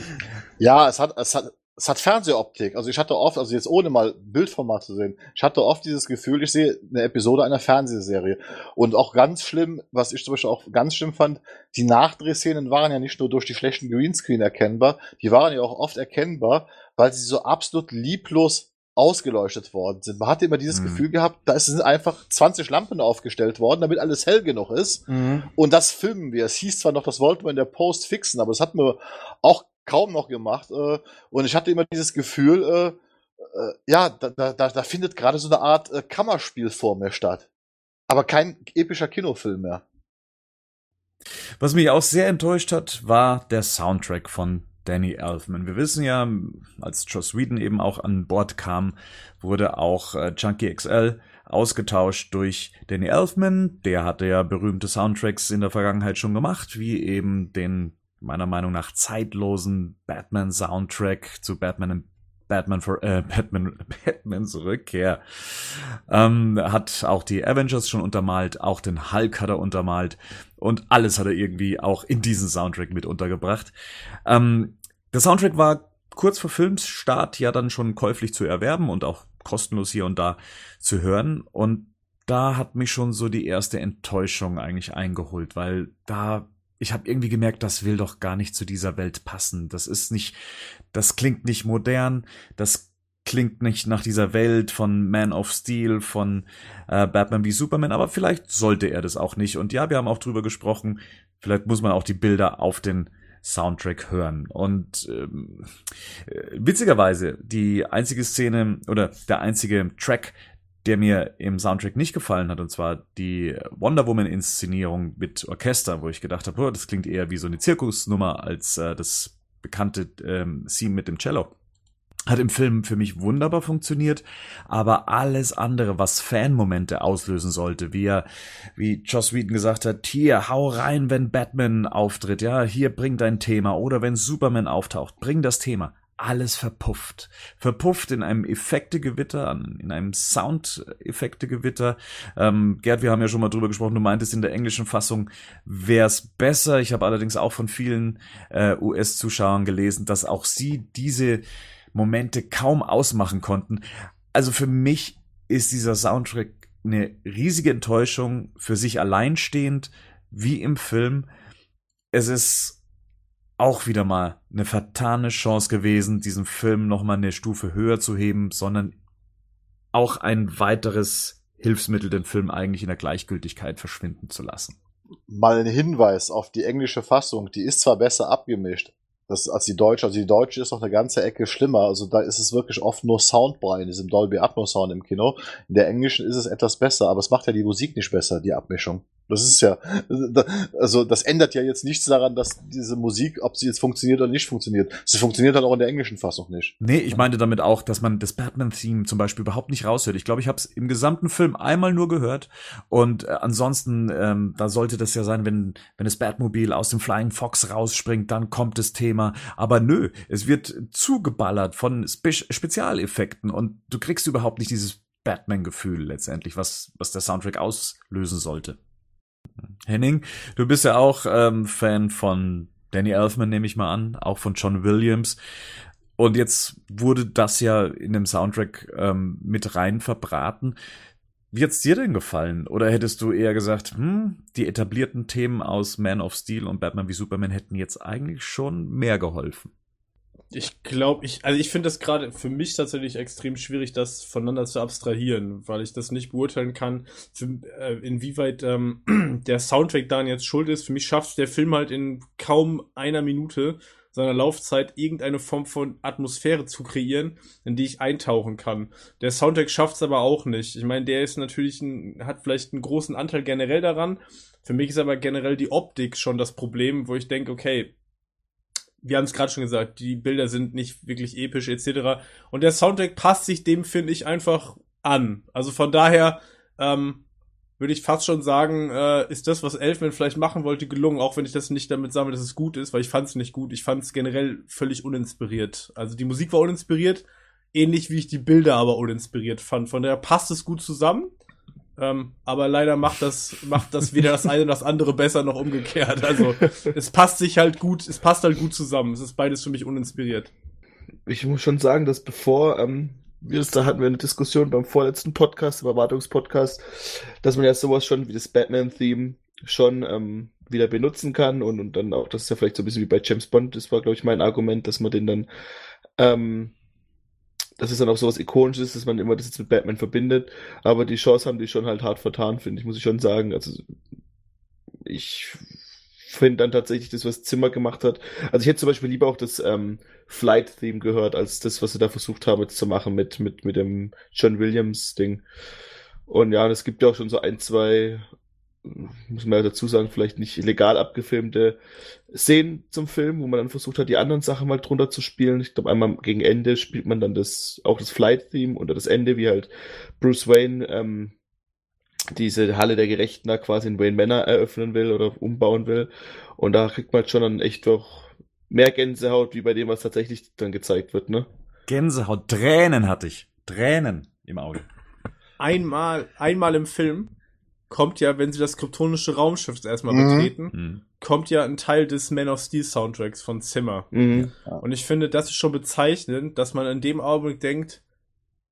Ja, es hat, es hat, es hat Fernsehoptik. Also ich hatte oft, also jetzt ohne mal Bildformat zu sehen, ich hatte oft dieses Gefühl, ich sehe eine Episode einer Fernsehserie. Und auch ganz schlimm, was ich zum Beispiel auch ganz schlimm fand, die Nachdrehszenen waren ja nicht nur durch die schlechten Greenscreen erkennbar, die waren ja auch oft erkennbar, weil sie so absolut lieblos ausgeleuchtet worden sind. Man hatte immer dieses Mhm. Gefühl gehabt, da sind einfach 20 Lampen aufgestellt worden, damit alles hell genug ist. Mhm. Und das filmen wir. Es hieß zwar noch, das wollten wir in der Post fixen, aber das hatten wir auch kaum noch gemacht. Äh, und ich hatte immer dieses Gefühl, äh, äh, ja, da, da, da findet gerade so eine Art äh, Kammerspiel vor mir statt. Aber kein epischer Kinofilm mehr. Was mich auch sehr enttäuscht hat, war der Soundtrack von Danny Elfman. Wir wissen ja, als Joss Whedon eben auch an Bord kam, wurde auch äh, Chunky XL ausgetauscht durch Danny Elfman. Der hatte ja berühmte Soundtracks in der Vergangenheit schon gemacht, wie eben den meiner Meinung nach zeitlosen Batman Soundtrack zu Batman Batman for äh, Batman Batmans Rückkehr ähm, hat auch die Avengers schon untermalt, auch den Hulk hat er untermalt und alles hat er irgendwie auch in diesen Soundtrack mit untergebracht. Ähm, der Soundtrack war kurz vor Filmsstart ja dann schon käuflich zu erwerben und auch kostenlos hier und da zu hören und da hat mich schon so die erste Enttäuschung eigentlich eingeholt, weil da ich habe irgendwie gemerkt, das will doch gar nicht zu dieser Welt passen. Das ist nicht, das klingt nicht modern, das klingt nicht nach dieser Welt von Man of Steel, von äh, Batman wie Superman, aber vielleicht sollte er das auch nicht. Und ja, wir haben auch drüber gesprochen, vielleicht muss man auch die Bilder auf den Soundtrack hören. Und ähm, äh, witzigerweise, die einzige Szene oder der einzige Track, der mir im Soundtrack nicht gefallen hat, und zwar die Wonder Woman-Inszenierung mit Orchester, wo ich gedacht habe, oh, das klingt eher wie so eine Zirkusnummer als äh, das bekannte ähm, Theme mit dem Cello. Hat im Film für mich wunderbar funktioniert, aber alles andere, was Fanmomente auslösen sollte, wie er, wie Joss Whedon gesagt hat, hier, hau rein, wenn Batman auftritt, ja, hier, bring dein Thema, oder wenn Superman auftaucht, bring das Thema. Alles verpufft. Verpufft in einem Effektegewitter, in einem Soundeffektegewitter. Ähm, Gerd, wir haben ja schon mal drüber gesprochen, du meintest, in der englischen Fassung wäre es besser. Ich habe allerdings auch von vielen äh, US-Zuschauern gelesen, dass auch sie diese Momente kaum ausmachen konnten. Also für mich ist dieser Soundtrack eine riesige Enttäuschung, für sich alleinstehend, wie im Film. Es ist auch wieder mal eine vertane Chance gewesen, diesen Film noch mal eine Stufe höher zu heben, sondern auch ein weiteres Hilfsmittel, den Film eigentlich in der Gleichgültigkeit verschwinden zu lassen. Mal ein Hinweis auf die englische Fassung, die ist zwar besser abgemischt, das, als die deutsche, also die deutsche ist noch eine ganze Ecke schlimmer, also da ist es wirklich oft nur Soundbrei in diesem Dolby Atmos Sound im Kino. In der englischen ist es etwas besser, aber es macht ja die Musik nicht besser, die Abmischung. Das ist ja, also das ändert ja jetzt nichts daran, dass diese Musik, ob sie jetzt funktioniert oder nicht funktioniert. Sie funktioniert halt auch in der englischen Fassung nicht. Nee, ich meinte damit auch, dass man das Batman-Theme zum Beispiel überhaupt nicht raushört. Ich glaube, ich habe es im gesamten Film einmal nur gehört und äh, ansonsten, ähm, da sollte das ja sein, wenn, wenn das Batmobil aus dem Flying Fox rausspringt, dann kommt das Thema. Aber nö, es wird zugeballert von Spe Spezialeffekten und du kriegst überhaupt nicht dieses Batman-Gefühl letztendlich, was, was der Soundtrack auslösen sollte. Henning, du bist ja auch ähm, Fan von Danny Elfman, nehme ich mal an, auch von John Williams. Und jetzt wurde das ja in dem Soundtrack ähm, mit rein verbraten. Wie hat's dir denn gefallen? Oder hättest du eher gesagt, hm, die etablierten Themen aus Man of Steel und Batman wie Superman hätten jetzt eigentlich schon mehr geholfen? Ich glaube, ich, also ich finde das gerade für mich tatsächlich extrem schwierig, das voneinander zu abstrahieren, weil ich das nicht beurteilen kann, für, äh, inwieweit ähm, der Soundtrack daran jetzt schuld ist. Für mich schafft der Film halt in kaum einer Minute seiner Laufzeit irgendeine Form von Atmosphäre zu kreieren, in die ich eintauchen kann. Der Soundtrack schafft es aber auch nicht. Ich meine, der ist natürlich ein, hat vielleicht einen großen Anteil generell daran. Für mich ist aber generell die Optik schon das Problem, wo ich denke, okay, wir haben es gerade schon gesagt, die Bilder sind nicht wirklich episch etc. Und der Soundtrack passt sich dem, finde ich, einfach an. Also von daher ähm, würde ich fast schon sagen, äh, ist das, was Elfman vielleicht machen wollte, gelungen, auch wenn ich das nicht damit sammle, dass es gut ist, weil ich fand es nicht gut. Ich fand es generell völlig uninspiriert. Also die Musik war uninspiriert, ähnlich wie ich die Bilder aber uninspiriert fand. Von daher passt es gut zusammen. Ähm, aber leider macht das, macht das weder das eine noch das andere besser noch umgekehrt. Also es passt sich halt gut, es passt halt gut zusammen. Es ist beides für mich uninspiriert. Ich muss schon sagen, dass bevor ähm, wir da hatten wir eine Diskussion beim vorletzten Podcast, im Erwartungspodcast, dass man ja sowas schon wie das Batman-Theme schon ähm, wieder benutzen kann und, und dann auch, das ist ja vielleicht so ein bisschen wie bei James Bond, das war, glaube ich, mein Argument, dass man den dann ähm, dass es dann auch sowas Ikonisches ist, dass man immer das jetzt mit Batman verbindet. Aber die Chance haben die schon halt hart vertan, finde ich, muss ich schon sagen. Also ich finde dann tatsächlich das, was Zimmer gemacht hat. Also ich hätte zum Beispiel lieber auch das ähm, Flight-Theme gehört, als das, was sie da versucht haben jetzt zu machen mit, mit, mit dem John Williams-Ding. Und ja, es gibt ja auch schon so ein, zwei muss man ja dazu sagen, vielleicht nicht legal abgefilmte Szenen zum Film, wo man dann versucht hat, die anderen Sachen mal drunter zu spielen. Ich glaube, einmal gegen Ende spielt man dann das, auch das Flight-Theme oder das Ende, wie halt Bruce Wayne ähm, diese Halle der Gerechten da quasi in Wayne Manor eröffnen will oder umbauen will. Und da kriegt man halt schon dann echt doch mehr Gänsehaut, wie bei dem, was tatsächlich dann gezeigt wird, ne? Gänsehaut, Tränen hatte ich. Tränen im Auge. Einmal, einmal im Film kommt ja, wenn sie das kryptonische Raumschiff erstmal mhm. betreten, mhm. kommt ja ein Teil des Man of Steel Soundtracks von Zimmer. Mhm. Und ich finde, das ist schon bezeichnend, dass man in dem Augenblick denkt,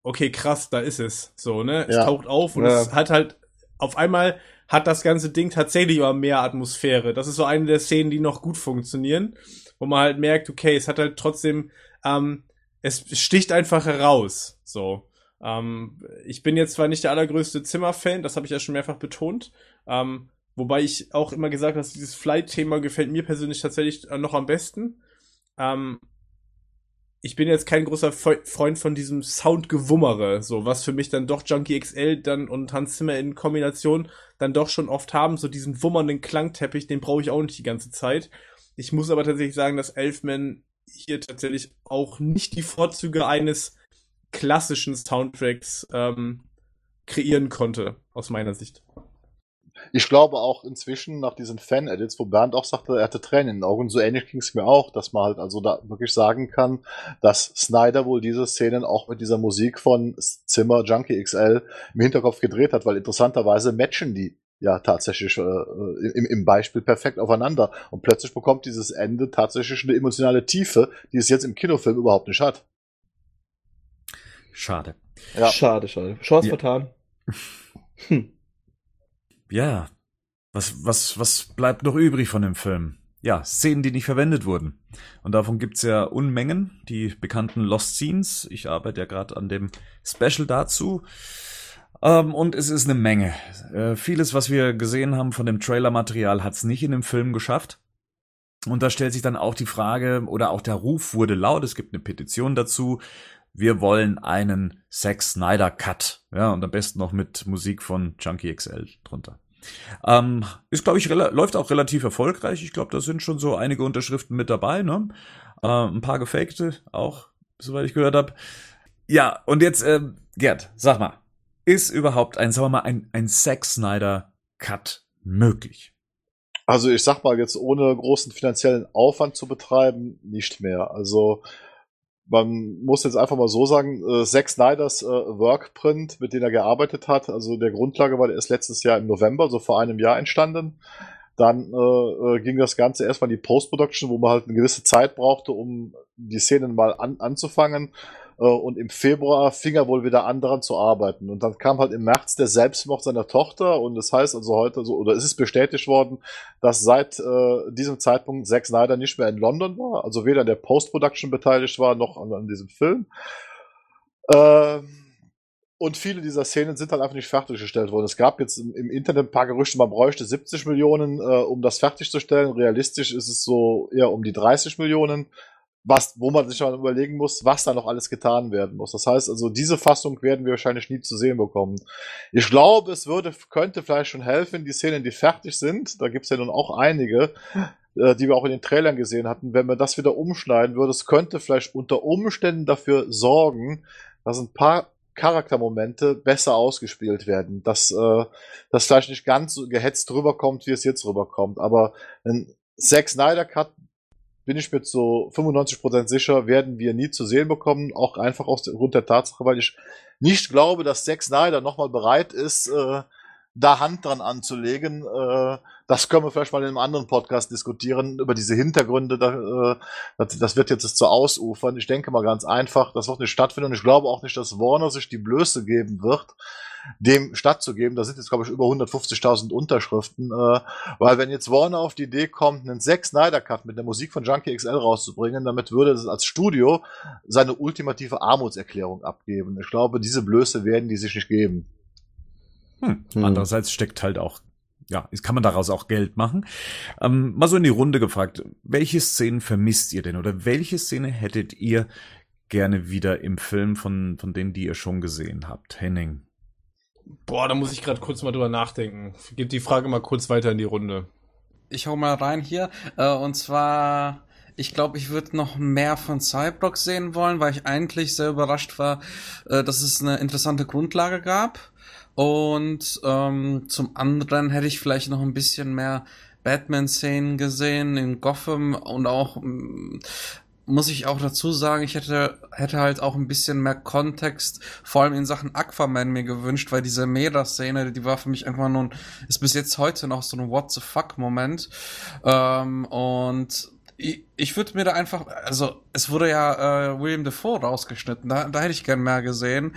okay, krass, da ist es. So, ne? Es ja. taucht auf und ja. es hat halt, auf einmal hat das ganze Ding tatsächlich aber mehr Atmosphäre. Das ist so eine der Szenen, die noch gut funktionieren, wo man halt merkt, okay, es hat halt trotzdem, ähm, es sticht einfach heraus. So. Ähm, ich bin jetzt zwar nicht der allergrößte Zimmer-Fan, das habe ich ja schon mehrfach betont. Ähm, wobei ich auch immer gesagt habe, dieses Flight-Thema gefällt mir persönlich tatsächlich äh, noch am besten. Ähm, ich bin jetzt kein großer Freund von diesem Soundgewummere, so was für mich dann doch Junkie XL dann und Hans Zimmer in Kombination dann doch schon oft haben, so diesen wummernden Klangteppich, den brauche ich auch nicht die ganze Zeit. Ich muss aber tatsächlich sagen, dass Elfman hier tatsächlich auch nicht die Vorzüge eines klassischen Soundtracks ähm, kreieren konnte, aus meiner Sicht. Ich glaube auch inzwischen nach diesen Fan-Edits, wo Bernd auch sagte, er hatte Tränen in den Augen, so ähnlich ging es mir auch, dass man halt also da wirklich sagen kann, dass Snyder wohl diese Szenen auch mit dieser Musik von Zimmer Junkie XL im Hinterkopf gedreht hat, weil interessanterweise matchen die ja tatsächlich äh, im, im Beispiel perfekt aufeinander. Und plötzlich bekommt dieses Ende tatsächlich eine emotionale Tiefe, die es jetzt im Kinofilm überhaupt nicht hat. Schade. Ja. Schade, schade. Chance ja. vertan. Hm. Ja. Was, was, was bleibt noch übrig von dem Film? Ja, Szenen, die nicht verwendet wurden. Und davon gibt's ja Unmengen, die bekannten Lost Scenes. Ich arbeite ja gerade an dem Special dazu. Ähm, und es ist eine Menge. Äh, vieles, was wir gesehen haben von dem Trailer-Material, hat's nicht in dem Film geschafft. Und da stellt sich dann auch die Frage, oder auch der Ruf wurde laut, es gibt eine Petition dazu, wir wollen einen Zack Snyder Cut. Ja, und am besten noch mit Musik von Junkie XL drunter. Ähm, ist, glaube ich, läuft auch relativ erfolgreich. Ich glaube, da sind schon so einige Unterschriften mit dabei, ne? Äh, ein paar gefakte auch, soweit ich gehört habe. Ja, und jetzt, äh, Gerd, sag mal, ist überhaupt ein, sagen wir mal, ein, ein Zack Snyder Cut möglich? Also ich sag mal jetzt ohne großen finanziellen Aufwand zu betreiben, nicht mehr. Also man muss jetzt einfach mal so sagen, äh, Zack Snyders äh, Workprint, mit dem er gearbeitet hat, also der Grundlage war der ist letztes Jahr im November, so vor einem Jahr entstanden. Dann äh, äh, ging das Ganze erstmal in die Post-Production, wo man halt eine gewisse Zeit brauchte, um die Szenen mal an, anzufangen. Äh, und im Februar fing er wohl wieder an, daran zu arbeiten. Und dann kam halt im März der Selbstmord seiner Tochter. Und das heißt also heute so, oder es ist bestätigt worden, dass seit äh, diesem Zeitpunkt Zack Snyder nicht mehr in London war. Also weder in der Post-Production beteiligt war, noch an, an diesem Film. Äh, und viele dieser Szenen sind halt einfach nicht fertiggestellt worden. Es gab jetzt im, Internet ein paar Gerüchte, man bräuchte 70 Millionen, äh, um das fertigzustellen. Realistisch ist es so eher um die 30 Millionen was, wo man sich mal überlegen muss, was da noch alles getan werden muss. Das heißt also, diese Fassung werden wir wahrscheinlich nie zu sehen bekommen. Ich glaube, es würde, könnte vielleicht schon helfen, die Szenen, die fertig sind, da gibt's ja nun auch einige, äh, die wir auch in den Trailern gesehen hatten, wenn man das wieder umschneiden würde, es könnte vielleicht unter Umständen dafür sorgen, dass ein paar Charaktermomente besser ausgespielt werden, dass äh, das vielleicht nicht ganz so gehetzt rüberkommt, wie es jetzt rüberkommt. Aber ein Zack Snyder Cut bin ich mir zu 95% sicher, werden wir nie zu sehen bekommen. Auch einfach aus Grund der Tatsache, weil ich nicht glaube, dass Zack Snyder nochmal bereit ist, äh, da Hand dran anzulegen. Äh, das können wir vielleicht mal in einem anderen Podcast diskutieren, über diese Hintergründe. Da, äh, das, das wird jetzt zu ausufern. Ich denke mal ganz einfach, das wird nicht stattfinden. Und ich glaube auch nicht, dass Warner sich die Blöße geben wird, dem stattzugeben. Da sind jetzt, glaube ich, über 150.000 Unterschriften. Äh, weil wenn jetzt Warner auf die Idee kommt, einen Zack Snyder Cut mit der Musik von Junkie XL rauszubringen, damit würde es als Studio seine ultimative Armutserklärung abgeben. Ich glaube, diese Blöße werden die sich nicht geben. Hm. Hm. Andererseits steckt halt auch ja, kann man daraus auch Geld machen. Ähm, mal so in die Runde gefragt, welche Szenen vermisst ihr denn oder welche Szene hättet ihr gerne wieder im Film von, von denen, die ihr schon gesehen habt? Henning. Boah, da muss ich gerade kurz mal drüber nachdenken. Gib die Frage mal kurz weiter in die Runde. Ich hau mal rein hier. Äh, und zwar, ich glaube, ich würde noch mehr von Cyborg sehen wollen, weil ich eigentlich sehr überrascht war, äh, dass es eine interessante Grundlage gab. Und ähm, zum anderen hätte ich vielleicht noch ein bisschen mehr Batman-Szenen gesehen in Gotham und auch muss ich auch dazu sagen, ich hätte, hätte halt auch ein bisschen mehr Kontext, vor allem in Sachen Aquaman mir gewünscht, weil diese Meda-Szene, die war für mich einfach nur, ist bis jetzt heute noch so ein What the fuck-Moment. Ähm, und ich, ich würde mir da einfach, also es wurde ja äh, William Defoe rausgeschnitten, da, da hätte ich gern mehr gesehen.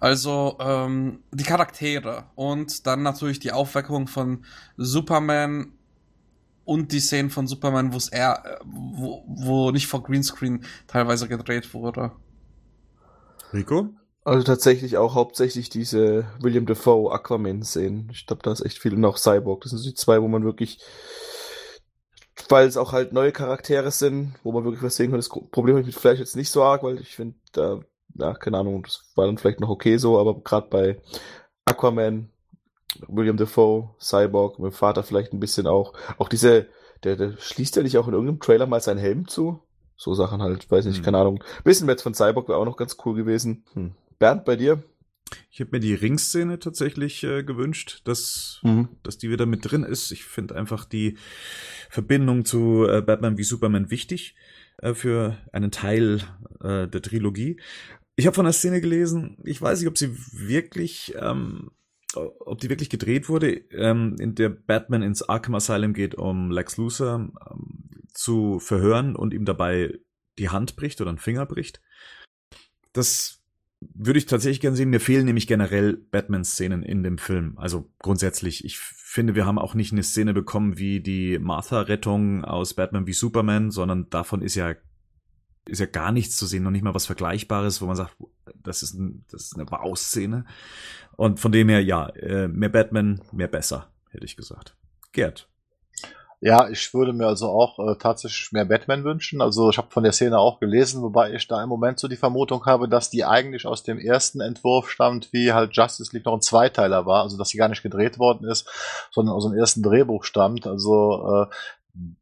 Also ähm, die Charaktere und dann natürlich die Aufweckung von Superman und die Szenen von Superman, wo es eher, wo, wo nicht vor Greenscreen teilweise gedreht wurde. Rico? Also tatsächlich auch hauptsächlich diese William Defoe Aquaman-Szenen. Ich glaube, da ist echt viel und auch Cyborg. Das sind die zwei, wo man wirklich, weil es auch halt neue Charaktere sind, wo man wirklich was sehen kann. Das Problem habe ich mit Flash jetzt nicht so arg, weil ich finde, da, ja, keine Ahnung, das war dann vielleicht noch okay so, aber gerade bei Aquaman William Defoe, Cyborg, mit dem Vater vielleicht ein bisschen auch. Auch diese, der, der schließt ja nicht auch in irgendeinem Trailer mal seinen Helm zu? So Sachen halt, weiß nicht, hm. keine Ahnung. Bisschen mehr von Cyborg wäre auch noch ganz cool gewesen. Hm. Bernd, bei dir? Ich habe mir die Ringszene tatsächlich äh, gewünscht, dass, mhm. dass die wieder mit drin ist. Ich finde einfach die Verbindung zu äh, Batman wie Superman wichtig äh, für einen Teil äh, der Trilogie. Ich habe von der Szene gelesen, ich weiß nicht, ob sie wirklich, ähm, ob die wirklich gedreht wurde, ähm, in der Batman ins Arkham Asylum geht, um Lex Luthor ähm, zu verhören und ihm dabei die Hand bricht oder einen Finger bricht. Das würde ich tatsächlich gern sehen. Mir fehlen nämlich generell Batman-Szenen in dem Film. Also grundsätzlich, ich finde, wir haben auch nicht eine Szene bekommen wie die Martha-Rettung aus Batman wie Superman, sondern davon ist ja ist ja gar nichts zu sehen, noch nicht mal was Vergleichbares, wo man sagt, das ist, ein, das ist eine Wow-Szene. Und von dem her, ja, äh, mehr Batman, mehr besser, hätte ich gesagt. Gerd. Ja, ich würde mir also auch äh, tatsächlich mehr Batman wünschen. Also ich habe von der Szene auch gelesen, wobei ich da im Moment so die Vermutung habe, dass die eigentlich aus dem ersten Entwurf stammt, wie halt Justice League noch ein Zweiteiler war, also dass sie gar nicht gedreht worden ist, sondern aus dem ersten Drehbuch stammt. Also äh,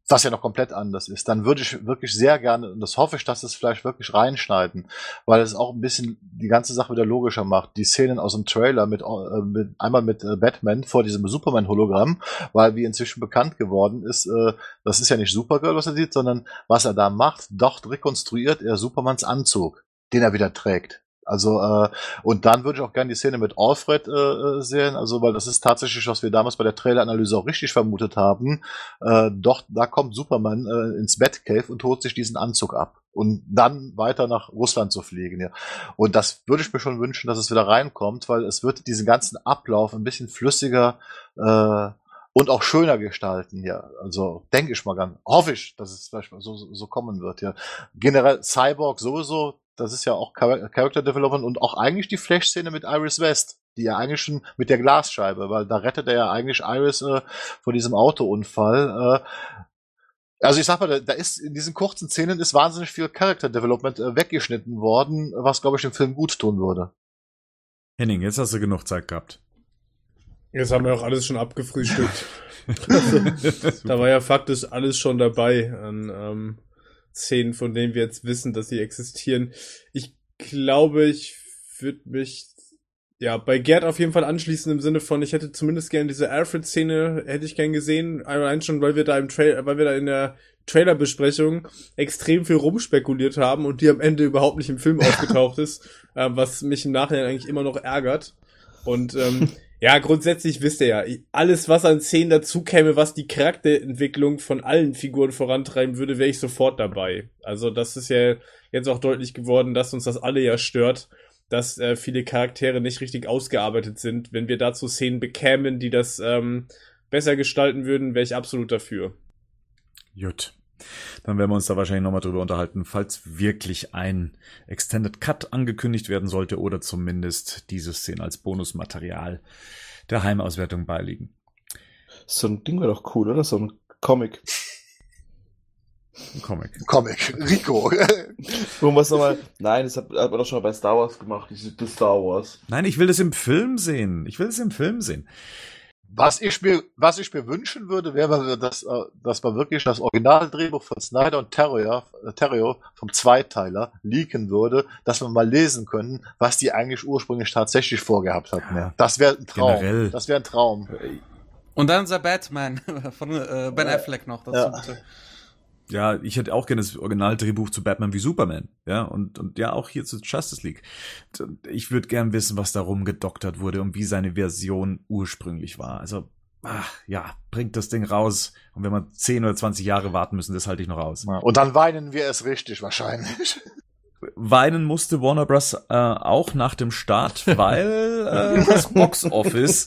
was ja noch komplett anders ist, dann würde ich wirklich sehr gerne, und das hoffe ich, dass es vielleicht wirklich reinschneiden, weil es auch ein bisschen die ganze Sache wieder logischer macht. Die Szenen aus dem Trailer mit, äh, mit einmal mit äh, Batman vor diesem Superman-Hologramm, weil wie inzwischen bekannt geworden ist, äh, das ist ja nicht Supergirl, was er sieht, sondern was er da macht, dort rekonstruiert er Supermans Anzug, den er wieder trägt. Also, äh, und dann würde ich auch gerne die Szene mit Alfred äh, äh, sehen, also, weil das ist tatsächlich, was wir damals bei der Traileranalyse auch richtig vermutet haben. Äh, doch, da kommt Superman äh, ins Batcave und holt sich diesen Anzug ab. Und dann weiter nach Russland zu fliegen, ja. Und das würde ich mir schon wünschen, dass es wieder reinkommt, weil es wird diesen ganzen Ablauf ein bisschen flüssiger, äh, und auch schöner gestalten, ja. Also denke ich mal ganz, hoffe ich, dass es vielleicht so, so kommen wird, ja. Generell Cyborg sowieso, das ist ja auch Character Development und auch eigentlich die Flash-Szene mit Iris West, die ja eigentlich schon mit der Glasscheibe, weil da rettet er ja eigentlich Iris äh, vor diesem Autounfall. Äh, also ich sag mal, da, da ist in diesen kurzen Szenen ist wahnsinnig viel Character Development äh, weggeschnitten worden, was glaube ich dem Film gut tun würde. Henning, jetzt hast du genug Zeit gehabt. Jetzt haben wir auch alles schon abgefrühstückt. also, da war ja faktisch alles schon dabei an ähm, Szenen, von denen wir jetzt wissen, dass sie existieren. Ich glaube, ich würde mich ja bei Gerd auf jeden Fall anschließen im Sinne von, ich hätte zumindest gerne diese Alfred-Szene, hätte ich gern gesehen. Allein schon, weil wir da im Trailer, weil wir da in der Trailerbesprechung extrem viel rumspekuliert haben und die am Ende überhaupt nicht im Film aufgetaucht ist, äh, was mich im Nachhinein eigentlich immer noch ärgert. Und ähm, Ja, grundsätzlich wisst ihr ja, alles, was an Szenen dazu käme, was die Charakterentwicklung von allen Figuren vorantreiben würde, wäre ich sofort dabei. Also das ist ja jetzt auch deutlich geworden, dass uns das alle ja stört, dass äh, viele Charaktere nicht richtig ausgearbeitet sind. Wenn wir dazu Szenen bekämen, die das ähm, besser gestalten würden, wäre ich absolut dafür. Gut. Dann werden wir uns da wahrscheinlich nochmal drüber unterhalten, falls wirklich ein Extended Cut angekündigt werden sollte oder zumindest diese Szene als Bonusmaterial der Heimauswertung beiliegen. So ein Ding wäre doch cool, oder? So ein Comic. Ein Comic. Comic. Rico. Wo nochmal. Nein, das hat, hat man doch schon bei Star Wars gemacht, diese Star Wars. Nein, ich will das im Film sehen. Ich will es im Film sehen. Was ich mir, was ich mir wünschen würde, wäre, dass, äh, dass man wirklich das Originaldrehbuch von Snyder und Terrier, äh, Terrio vom Zweiteiler leaken würde, dass wir mal lesen können, was die eigentlich ursprünglich tatsächlich vorgehabt hatten. Ja, das wäre ein Traum. Generell. Das wäre ein Traum. Und dann The Batman von äh, Ben Affleck noch dazu. Ja ja, ich hätte auch gerne das Originaldrehbuch zu Batman wie Superman, ja, und, und ja, auch hier zu Justice League. Ich würde gern wissen, was darum gedoktert wurde und wie seine Version ursprünglich war. Also, ach, ja, bringt das Ding raus. Und wenn wir 10 oder 20 Jahre warten müssen, das halte ich noch aus. Und dann weinen wir es richtig wahrscheinlich. Weinen musste Warner Bros. Äh, auch nach dem Start, weil äh, das Box Office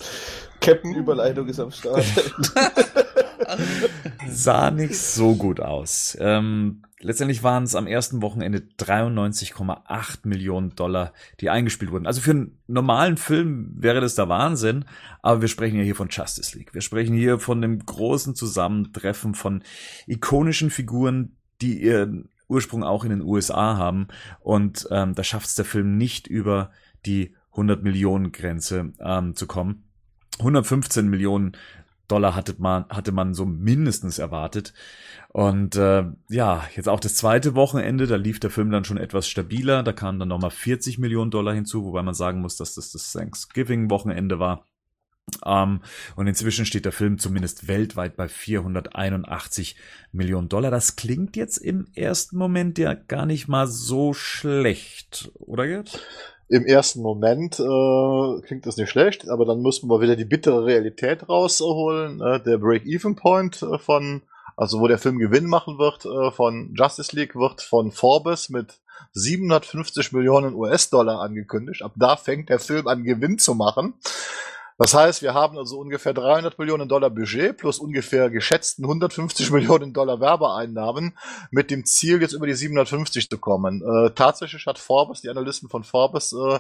Captain Überleitung ist am Start. sah nicht so gut aus. Ähm, letztendlich waren es am ersten Wochenende 93,8 Millionen Dollar, die eingespielt wurden. Also für einen normalen Film wäre das der Wahnsinn, aber wir sprechen ja hier von Justice League. Wir sprechen hier von dem großen Zusammentreffen von ikonischen Figuren, die ihren Ursprung auch in den USA haben. Und ähm, da schafft es der Film nicht über die 100 Millionen Grenze ähm, zu kommen. 115 Millionen Dollar hatte man, hatte man so mindestens erwartet. Und äh, ja, jetzt auch das zweite Wochenende, da lief der Film dann schon etwas stabiler. Da kamen dann nochmal 40 Millionen Dollar hinzu, wobei man sagen muss, dass das das Thanksgiving-Wochenende war. Um, und inzwischen steht der Film zumindest weltweit bei 481 Millionen Dollar. Das klingt jetzt im ersten Moment ja gar nicht mal so schlecht, oder Gerd? Im ersten Moment äh, klingt das nicht schlecht, aber dann müssen wir wieder die bittere Realität rausholen. Äh, der Break-Even-Point äh, von, also wo der Film Gewinn machen wird, äh, von Justice League wird von Forbes mit 750 Millionen US-Dollar angekündigt. Ab da fängt der Film an Gewinn zu machen. Das heißt, wir haben also ungefähr 300 Millionen Dollar Budget plus ungefähr geschätzten 150 Millionen Dollar Werbeeinnahmen mit dem Ziel, jetzt über die 750 zu kommen. Äh, tatsächlich hat Forbes, die Analysten von Forbes, äh,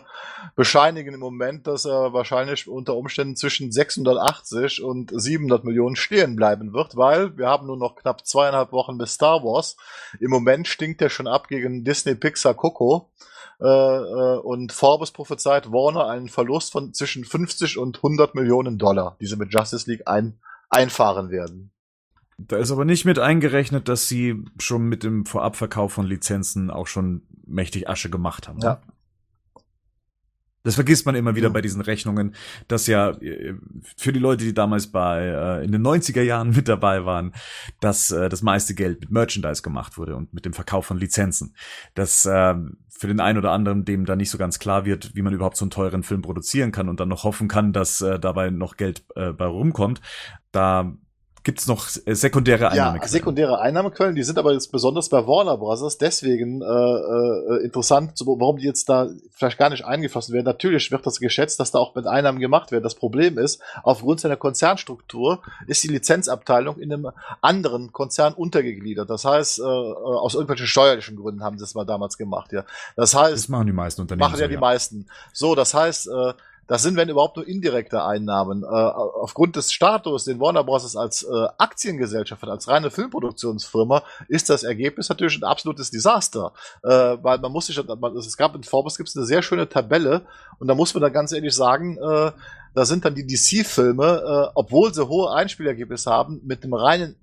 bescheinigen im Moment, dass er wahrscheinlich unter Umständen zwischen 680 und 700 Millionen stehen bleiben wird, weil wir haben nur noch knapp zweieinhalb Wochen bis Star Wars. Im Moment stinkt er schon ab gegen Disney Pixar Coco. Äh, äh, und Forbes prophezeit Warner einen Verlust von zwischen 50 und 100 Millionen Dollar, die sie mit Justice League ein, einfahren werden. Da ist aber nicht mit eingerechnet, dass sie schon mit dem Vorabverkauf von Lizenzen auch schon mächtig Asche gemacht haben. Ne? Ja. Das vergisst man immer wieder bei diesen Rechnungen, dass ja äh, für die Leute, die damals bei äh, in den 90er Jahren mit dabei waren, dass äh, das meiste Geld mit Merchandise gemacht wurde und mit dem Verkauf von Lizenzen. Dass äh, für den einen oder anderen, dem da nicht so ganz klar wird, wie man überhaupt so einen teuren Film produzieren kann und dann noch hoffen kann, dass äh, dabei noch Geld äh, bei rumkommt, da Gibt es noch äh, sekundäre Einnahmequellen? Ja, sekundäre Einnahmequellen, die sind aber jetzt besonders bei Warner Bros. deswegen äh, äh, interessant, warum die jetzt da vielleicht gar nicht eingeflossen werden. Natürlich wird das geschätzt, dass da auch mit Einnahmen gemacht wird. Das Problem ist, aufgrund seiner Konzernstruktur ist die Lizenzabteilung in einem anderen Konzern untergegliedert. Das heißt, äh, aus irgendwelchen steuerlichen Gründen haben sie das mal damals gemacht. Ja, das heißt, das machen die meisten Unternehmen. Machen ja so, die meisten. So, das heißt, äh, das sind, wenn überhaupt, nur indirekte Einnahmen. Äh, aufgrund des Status, den Warner Bros. als äh, Aktiengesellschaft hat, als reine Filmproduktionsfirma, ist das Ergebnis natürlich ein absolutes Desaster. Äh, weil man muss sich, man, es gab in Forbes gibt es eine sehr schöne Tabelle und da muss man dann ganz ehrlich sagen, äh, da sind dann die DC-Filme, äh, obwohl sie hohe Einspielergebnisse haben, mit einem reinen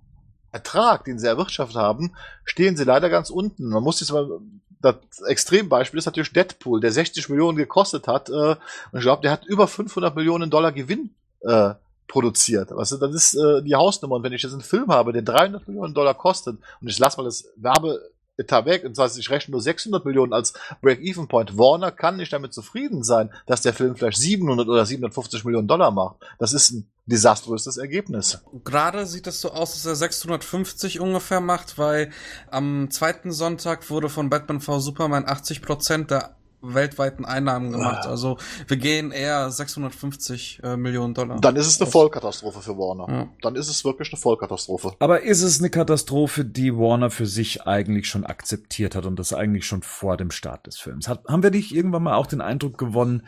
Ertrag, den sie erwirtschaftet haben, stehen sie leider ganz unten. Man muss sich mal das Extrembeispiel ist natürlich Deadpool, der 60 Millionen gekostet hat. Äh, und ich glaube, der hat über 500 Millionen Dollar Gewinn äh, produziert. Also das ist äh, die Hausnummer. Und wenn ich jetzt einen Film habe, der 300 Millionen Dollar kostet und ich lasse mal das Werbe Etat. Und das heißt, ich rechne nur 600 Millionen als Break-Even-Point. Warner kann nicht damit zufrieden sein, dass der Film vielleicht 700 oder 750 Millionen Dollar macht. Das ist ein desaströses Ergebnis. Gerade sieht es so aus, dass er 650 ungefähr macht, weil am zweiten Sonntag wurde von Batman v Superman 80 Prozent der weltweiten Einnahmen gemacht. Ah. Also wir gehen eher 650 äh, Millionen Dollar. Dann ist es eine Vollkatastrophe für Warner. Ja. Dann ist es wirklich eine Vollkatastrophe. Aber ist es eine Katastrophe, die Warner für sich eigentlich schon akzeptiert hat und das eigentlich schon vor dem Start des Films? Hat, haben wir nicht irgendwann mal auch den Eindruck gewonnen,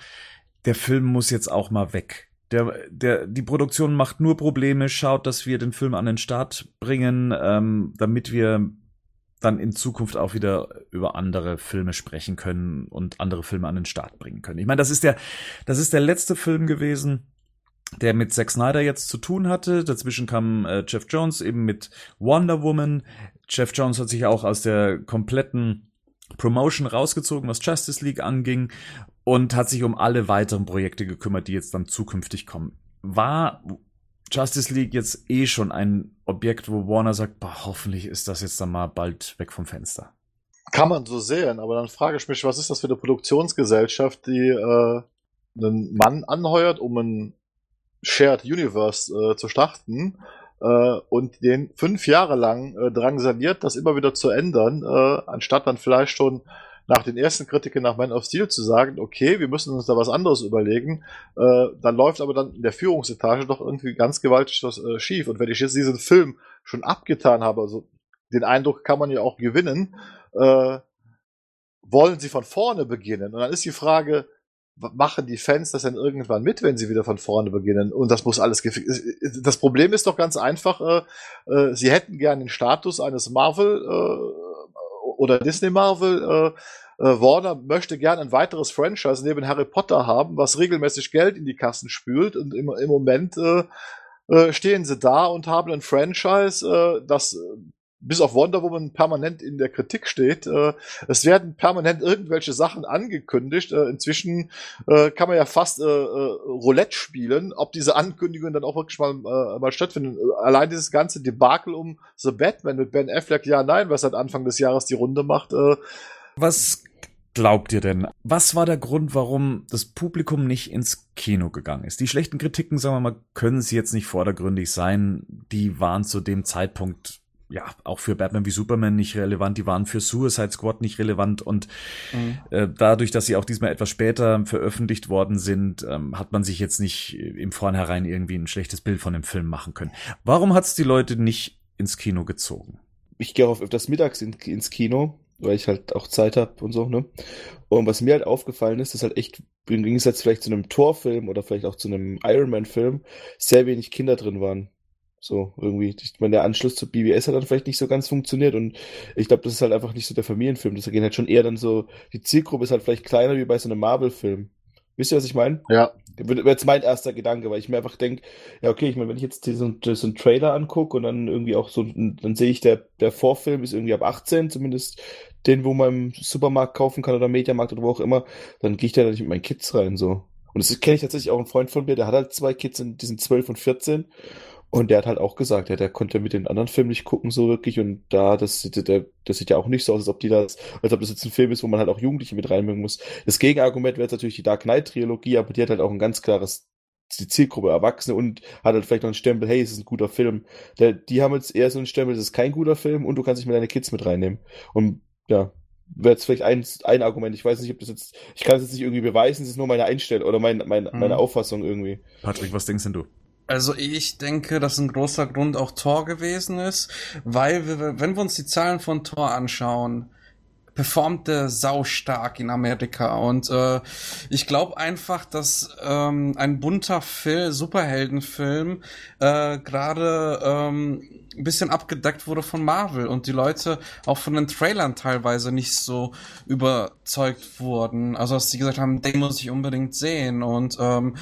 der Film muss jetzt auch mal weg? Der, der, die Produktion macht nur Probleme, schaut, dass wir den Film an den Start bringen, ähm, damit wir dann in Zukunft auch wieder über andere Filme sprechen können und andere Filme an den Start bringen können. Ich meine, das ist der, das ist der letzte Film gewesen, der mit Zack Snyder jetzt zu tun hatte. Dazwischen kam äh, Jeff Jones eben mit Wonder Woman. Jeff Jones hat sich auch aus der kompletten Promotion rausgezogen, was Justice League anging und hat sich um alle weiteren Projekte gekümmert, die jetzt dann zukünftig kommen. War Justice League jetzt eh schon ein Objekt, wo Warner sagt, boah, hoffentlich ist das jetzt dann mal bald weg vom Fenster. Kann man so sehen, aber dann frage ich mich, was ist das für eine Produktionsgesellschaft, die äh, einen Mann anheuert, um ein Shared Universe äh, zu starten äh, und den fünf Jahre lang äh, drangsaliert, das immer wieder zu ändern, äh, anstatt dann vielleicht schon nach den ersten Kritiken nach Man of Steel zu sagen, okay, wir müssen uns da was anderes überlegen, äh, dann läuft aber dann in der Führungsetage doch irgendwie ganz gewaltig was äh, schief. Und wenn ich jetzt diesen Film schon abgetan habe, also den Eindruck kann man ja auch gewinnen, äh, wollen sie von vorne beginnen? Und dann ist die Frage, machen die Fans das denn irgendwann mit, wenn sie wieder von vorne beginnen? Und das muss alles Das Problem ist doch ganz einfach, äh, äh, sie hätten gern den Status eines Marvel äh, oder Disney Marvel. Äh, äh, Warner möchte gern ein weiteres Franchise neben Harry Potter haben, was regelmäßig Geld in die Kassen spült und im, im Moment äh, äh, stehen sie da und haben ein Franchise, äh, das bis auf Wonder Woman permanent in der Kritik steht. Äh, es werden permanent irgendwelche Sachen angekündigt. Äh, inzwischen äh, kann man ja fast äh, äh, Roulette spielen, ob diese Ankündigungen dann auch wirklich mal, äh, mal stattfinden. Allein dieses ganze Debakel um The Batman mit Ben Affleck, ja, nein, was seit Anfang des Jahres die Runde macht. Was glaubt ihr denn? Was war der Grund, warum das Publikum nicht ins Kino gegangen ist? Die schlechten Kritiken, sagen wir mal, können sie jetzt nicht vordergründig sein. Die waren zu dem Zeitpunkt ja, auch für Batman wie Superman nicht relevant, die waren für Suicide Squad nicht relevant und mhm. äh, dadurch, dass sie auch diesmal etwas später veröffentlicht worden sind, ähm, hat man sich jetzt nicht im Vornherein irgendwie ein schlechtes Bild von dem Film machen können. Warum hat es die Leute nicht ins Kino gezogen? Ich gehe auch öfters mittags in, ins Kino, weil ich halt auch Zeit habe und so, ne? Und was mir halt aufgefallen ist, ist halt echt, im Gegensatz vielleicht zu einem Torfilm oder vielleicht auch zu einem Iron Man-Film, sehr wenig Kinder drin waren. So, irgendwie, ich meine, der Anschluss zu BBS hat dann vielleicht nicht so ganz funktioniert und ich glaube, das ist halt einfach nicht so der Familienfilm. Das geht halt schon eher dann so, die Zielgruppe ist halt vielleicht kleiner wie bei so einem Marvel-Film. Wisst ihr, was ich meine? Ja. Wäre jetzt mein erster Gedanke, weil ich mir einfach denke, ja, okay, ich meine, wenn ich jetzt diesen, diesen Trailer angucke und dann irgendwie auch so, dann sehe ich, der, der Vorfilm ist irgendwie ab 18, zumindest den, wo man im Supermarkt kaufen kann oder Mediamarkt oder wo auch immer, dann gehe ich da nicht mit meinen Kids rein, so. Und das kenne ich tatsächlich auch einen Freund von mir, der hat halt zwei Kids, die sind 12 und 14 und der hat halt auch gesagt, ja, der konnte mit den anderen Filmen nicht gucken so wirklich und da, das, der, das sieht ja auch nicht so aus, als ob die das, als ob das jetzt ein Film ist, wo man halt auch Jugendliche mit reinbringen muss. Das Gegenargument wäre jetzt natürlich die Dark Knight Trilogie, aber die hat halt auch ein ganz klares die Zielgruppe Erwachsene und hat halt vielleicht noch einen Stempel, hey, es ist ein guter Film. Der, die haben jetzt eher so einen Stempel, es ist kein guter Film und du kannst dich mit deine Kids mit reinnehmen. Und ja, wäre jetzt vielleicht ein, ein Argument. Ich weiß nicht, ob das jetzt, ich kann es jetzt nicht irgendwie beweisen, es ist nur meine Einstellung oder mein, mein, meine mhm. Auffassung irgendwie. Patrick, was denkst denn du? Also ich denke, dass ein großer Grund auch Tor gewesen ist, weil wir, wenn wir uns die Zahlen von Tor anschauen, performte sau stark in Amerika und äh, ich glaube einfach, dass ähm, ein bunter Film, Superheldenfilm äh, gerade ähm, ein bisschen abgedeckt wurde von Marvel und die Leute auch von den Trailern teilweise nicht so überzeugt wurden. Also dass sie gesagt haben, den muss ich unbedingt sehen und ähm,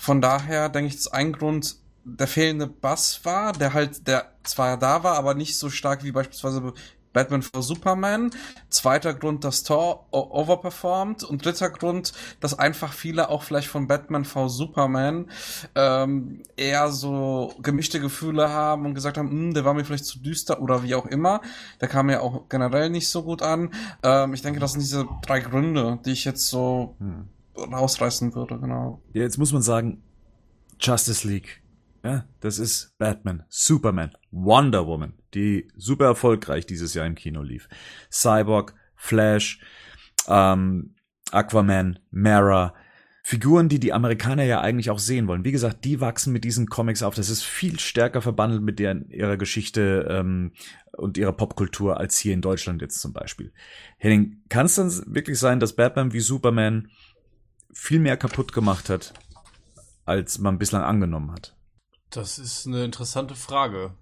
von daher denke ich, dass ein Grund der fehlende Bass war, der halt, der zwar da war, aber nicht so stark wie beispielsweise Batman vor Superman. Zweiter Grund, dass Thor overperformt. Und dritter Grund, dass einfach viele auch vielleicht von Batman vor Superman ähm, eher so gemischte Gefühle haben und gesagt haben, hm, der war mir vielleicht zu düster oder wie auch immer. Der kam ja auch generell nicht so gut an. Ähm, ich denke, das sind diese drei Gründe, die ich jetzt so hm rausreißen würde, genau. Ja, jetzt muss man sagen, Justice League. Ja, das ist Batman, Superman, Wonder Woman, die super erfolgreich dieses Jahr im Kino lief. Cyborg, Flash, ähm, Aquaman, Mara, Figuren, die die Amerikaner ja eigentlich auch sehen wollen. Wie gesagt, die wachsen mit diesen Comics auf. Das ist viel stärker verbandelt mit deren, ihrer Geschichte ähm, und ihrer Popkultur als hier in Deutschland jetzt zum Beispiel. Henning, kann es dann wirklich sein, dass Batman wie Superman viel mehr kaputt gemacht hat, als man bislang angenommen hat? Das ist eine interessante Frage.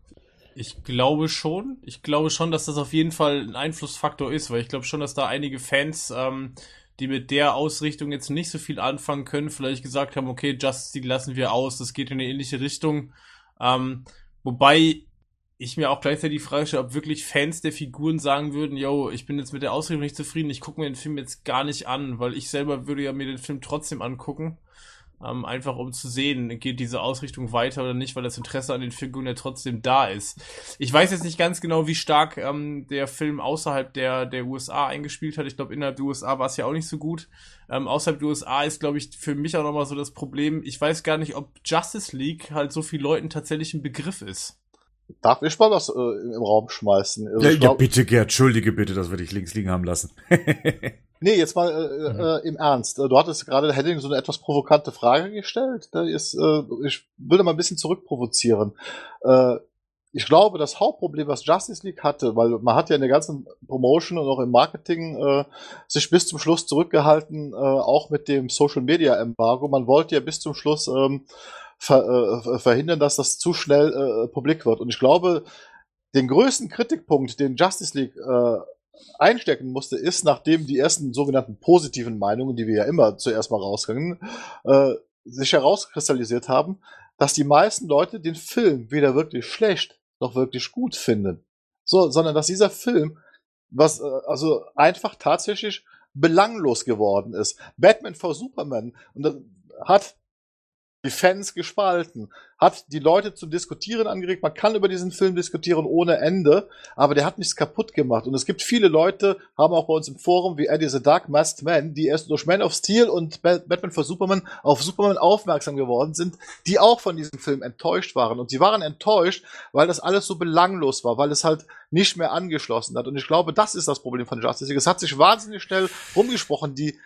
Ich glaube schon. Ich glaube schon, dass das auf jeden Fall ein Einflussfaktor ist, weil ich glaube schon, dass da einige Fans, ähm, die mit der Ausrichtung jetzt nicht so viel anfangen können, vielleicht gesagt haben, okay, Justice League lassen wir aus, das geht in eine ähnliche Richtung. Ähm, wobei ich mir auch gleichzeitig die Frage stelle, ob wirklich Fans der Figuren sagen würden, yo, ich bin jetzt mit der Ausrichtung nicht zufrieden, ich gucke mir den Film jetzt gar nicht an, weil ich selber würde ja mir den Film trotzdem angucken. Ähm, einfach um zu sehen, geht diese Ausrichtung weiter oder nicht, weil das Interesse an den Figuren ja trotzdem da ist. Ich weiß jetzt nicht ganz genau, wie stark ähm, der Film außerhalb der, der USA eingespielt hat. Ich glaube, innerhalb der USA war es ja auch nicht so gut. Ähm, außerhalb der USA ist, glaube ich, für mich auch nochmal so das Problem. Ich weiß gar nicht, ob Justice League halt so vielen Leuten tatsächlich ein Begriff ist. Darf ich mal was äh, im Raum schmeißen? Also ja, ja, bitte, Gerd, entschuldige bitte, dass wir dich links liegen haben lassen. nee, jetzt mal äh, mhm. äh, im Ernst. Du hattest gerade Heading so eine etwas provokante Frage gestellt. Da ist, äh, ich würde mal ein bisschen zurückprovozieren. Äh, ich glaube, das Hauptproblem, was Justice League hatte, weil man hat ja in der ganzen Promotion und auch im Marketing äh, sich bis zum Schluss zurückgehalten, äh, auch mit dem Social Media Embargo. Man wollte ja bis zum Schluss ähm, ver, äh, verhindern, dass das zu schnell äh, publik wird. Und ich glaube, den größten Kritikpunkt, den Justice League äh, einstecken musste, ist, nachdem die ersten sogenannten positiven Meinungen, die wir ja immer zuerst mal rausgingen, äh, sich herauskristallisiert haben, dass die meisten Leute den Film weder wirklich schlecht noch wirklich gut finden. So, sondern dass dieser Film was äh, also einfach tatsächlich belanglos geworden ist. Batman vor Superman und hat die Fans gespalten, hat die Leute zum Diskutieren angeregt. Man kann über diesen Film diskutieren ohne Ende, aber der hat nichts kaputt gemacht. Und es gibt viele Leute, haben auch bei uns im Forum wie Eddie the Dark Masked Man, die erst durch Man of Steel und Batman for Superman auf Superman aufmerksam geworden sind, die auch von diesem Film enttäuscht waren. Und sie waren enttäuscht, weil das alles so belanglos war, weil es halt nicht mehr angeschlossen hat. Und ich glaube, das ist das Problem von Justice League. Es hat sich wahnsinnig schnell rumgesprochen. Die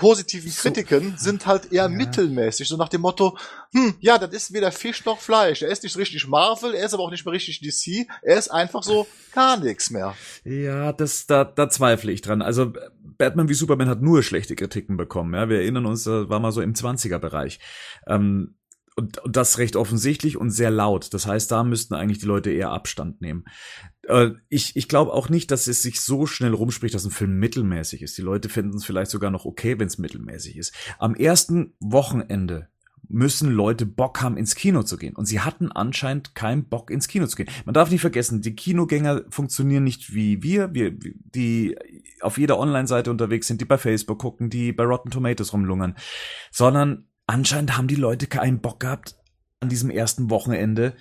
positiven Kritiken so, sind halt eher ja. mittelmäßig, so nach dem Motto, hm, ja, das ist weder Fisch noch Fleisch. Er ist nicht richtig Marvel, er ist aber auch nicht mehr richtig DC, er ist einfach so gar nichts mehr. Ja, das, da, da zweifle ich dran. Also Batman wie Superman hat nur schlechte Kritiken bekommen. Ja, wir erinnern uns, da war mal so im 20er-Bereich. Ähm, und, und das recht offensichtlich und sehr laut. Das heißt, da müssten eigentlich die Leute eher Abstand nehmen. Äh, ich ich glaube auch nicht, dass es sich so schnell rumspricht, dass ein Film mittelmäßig ist. Die Leute finden es vielleicht sogar noch okay, wenn es mittelmäßig ist. Am ersten Wochenende müssen Leute Bock haben, ins Kino zu gehen. Und sie hatten anscheinend keinen Bock, ins Kino zu gehen. Man darf nicht vergessen, die Kinogänger funktionieren nicht wie wir, wir die auf jeder Online-Seite unterwegs sind, die bei Facebook gucken, die bei Rotten Tomatoes rumlungern, sondern anscheinend haben die Leute keinen Bock gehabt, an diesem ersten Wochenende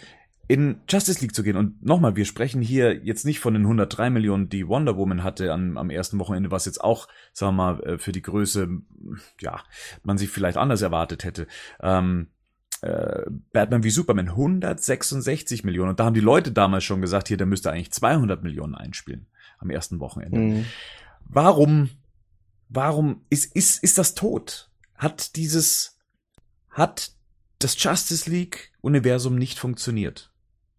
in Justice League zu gehen. Und nochmal, wir sprechen hier jetzt nicht von den 103 Millionen, die Wonder Woman hatte am, am ersten Wochenende, was jetzt auch, sagen wir mal, äh, für die Größe, ja, man sich vielleicht anders erwartet hätte. Ähm, äh, Batman wie Superman 166 Millionen. Und da haben die Leute damals schon gesagt, hier, der müsste eigentlich 200 Millionen einspielen am ersten Wochenende. Mhm. Warum, warum ist, ist, ist das tot? Hat dieses, hat das Justice League Universum nicht funktioniert?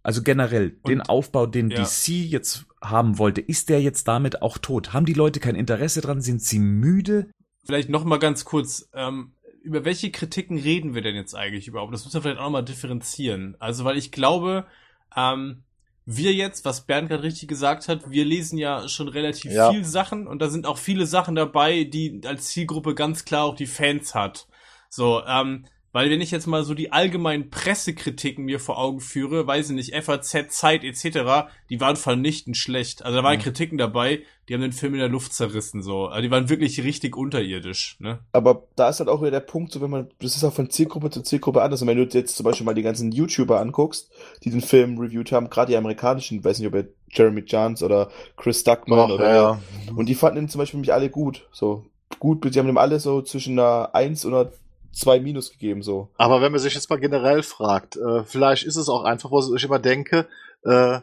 Also generell, und, den Aufbau, den ja. DC jetzt haben wollte, ist der jetzt damit auch tot? Haben die Leute kein Interesse dran? Sind sie müde? Vielleicht noch mal ganz kurz, ähm, über welche Kritiken reden wir denn jetzt eigentlich überhaupt? Das müssen wir vielleicht auch noch mal differenzieren. Also, weil ich glaube, ähm, wir jetzt, was Bernd gerade richtig gesagt hat, wir lesen ja schon relativ ja. viel Sachen und da sind auch viele Sachen dabei, die als Zielgruppe ganz klar auch die Fans hat. So, ähm, weil wenn ich jetzt mal so die allgemeinen Pressekritiken mir vor Augen führe, weiß ich nicht, FAZ, Zeit etc., die waren vernichtend schlecht. Also da waren ja. Kritiken dabei, die haben den Film in der Luft zerrissen so. Also die waren wirklich richtig unterirdisch. Ne? Aber da ist halt auch wieder der Punkt, so wenn man, das ist auch von Zielgruppe zu Zielgruppe anders. Und wenn du jetzt zum Beispiel mal die ganzen YouTuber anguckst, die den Film reviewed haben, gerade die amerikanischen, weiß nicht, ob er Jeremy Jans oder Chris Duckman Och, oder ja. und die fanden ihn zum Beispiel mich alle gut. So gut, die haben ihm alle so zwischen einer 1 und einer zwei Minus gegeben, so. Aber wenn man sich jetzt mal generell fragt, äh, vielleicht ist es auch einfach, wo ich immer denke, äh,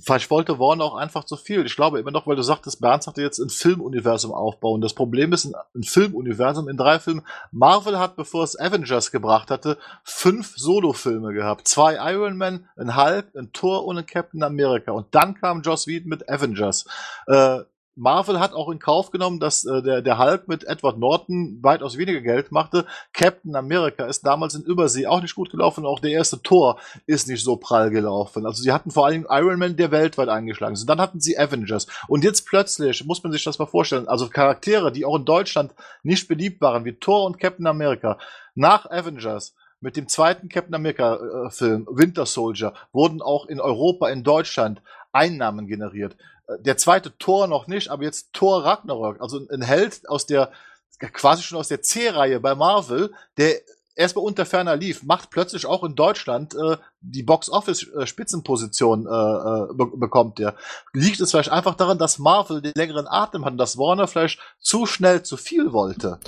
vielleicht wollte Warner auch einfach zu viel. Ich glaube immer noch, weil du sagtest, Bernd sagte jetzt ein Filmuniversum aufbauen. Das Problem ist, ein Filmuniversum in drei Filmen. Marvel hat, bevor es Avengers gebracht hatte, fünf Solo-Filme gehabt. Zwei Iron Man, ein Hulk, ein Thor und ein Captain America. Und dann kam Joss Whedon mit Avengers. Äh, Marvel hat auch in Kauf genommen, dass äh, der, der Hulk mit Edward Norton weitaus weniger Geld machte. Captain America ist damals in Übersee auch nicht gut gelaufen. Auch der erste Tor ist nicht so prall gelaufen. Also sie hatten vor allem Iron Man, der weltweit eingeschlagen ist. Und dann hatten sie Avengers. Und jetzt plötzlich, muss man sich das mal vorstellen, also Charaktere, die auch in Deutschland nicht beliebt waren, wie Thor und Captain America, nach Avengers mit dem zweiten Captain America äh, Winter Soldier, wurden auch in Europa, in Deutschland Einnahmen generiert der zweite Tor noch nicht, aber jetzt Tor Ragnarok, also ein Held aus der, quasi schon aus der C-Reihe bei Marvel, der erst mal unter ferner lief, macht plötzlich auch in Deutschland äh, die Box-Office-Spitzenposition äh, äh, be bekommt der. Liegt es vielleicht einfach daran, dass Marvel den längeren Atem hat und dass Warner vielleicht zu schnell zu viel wollte?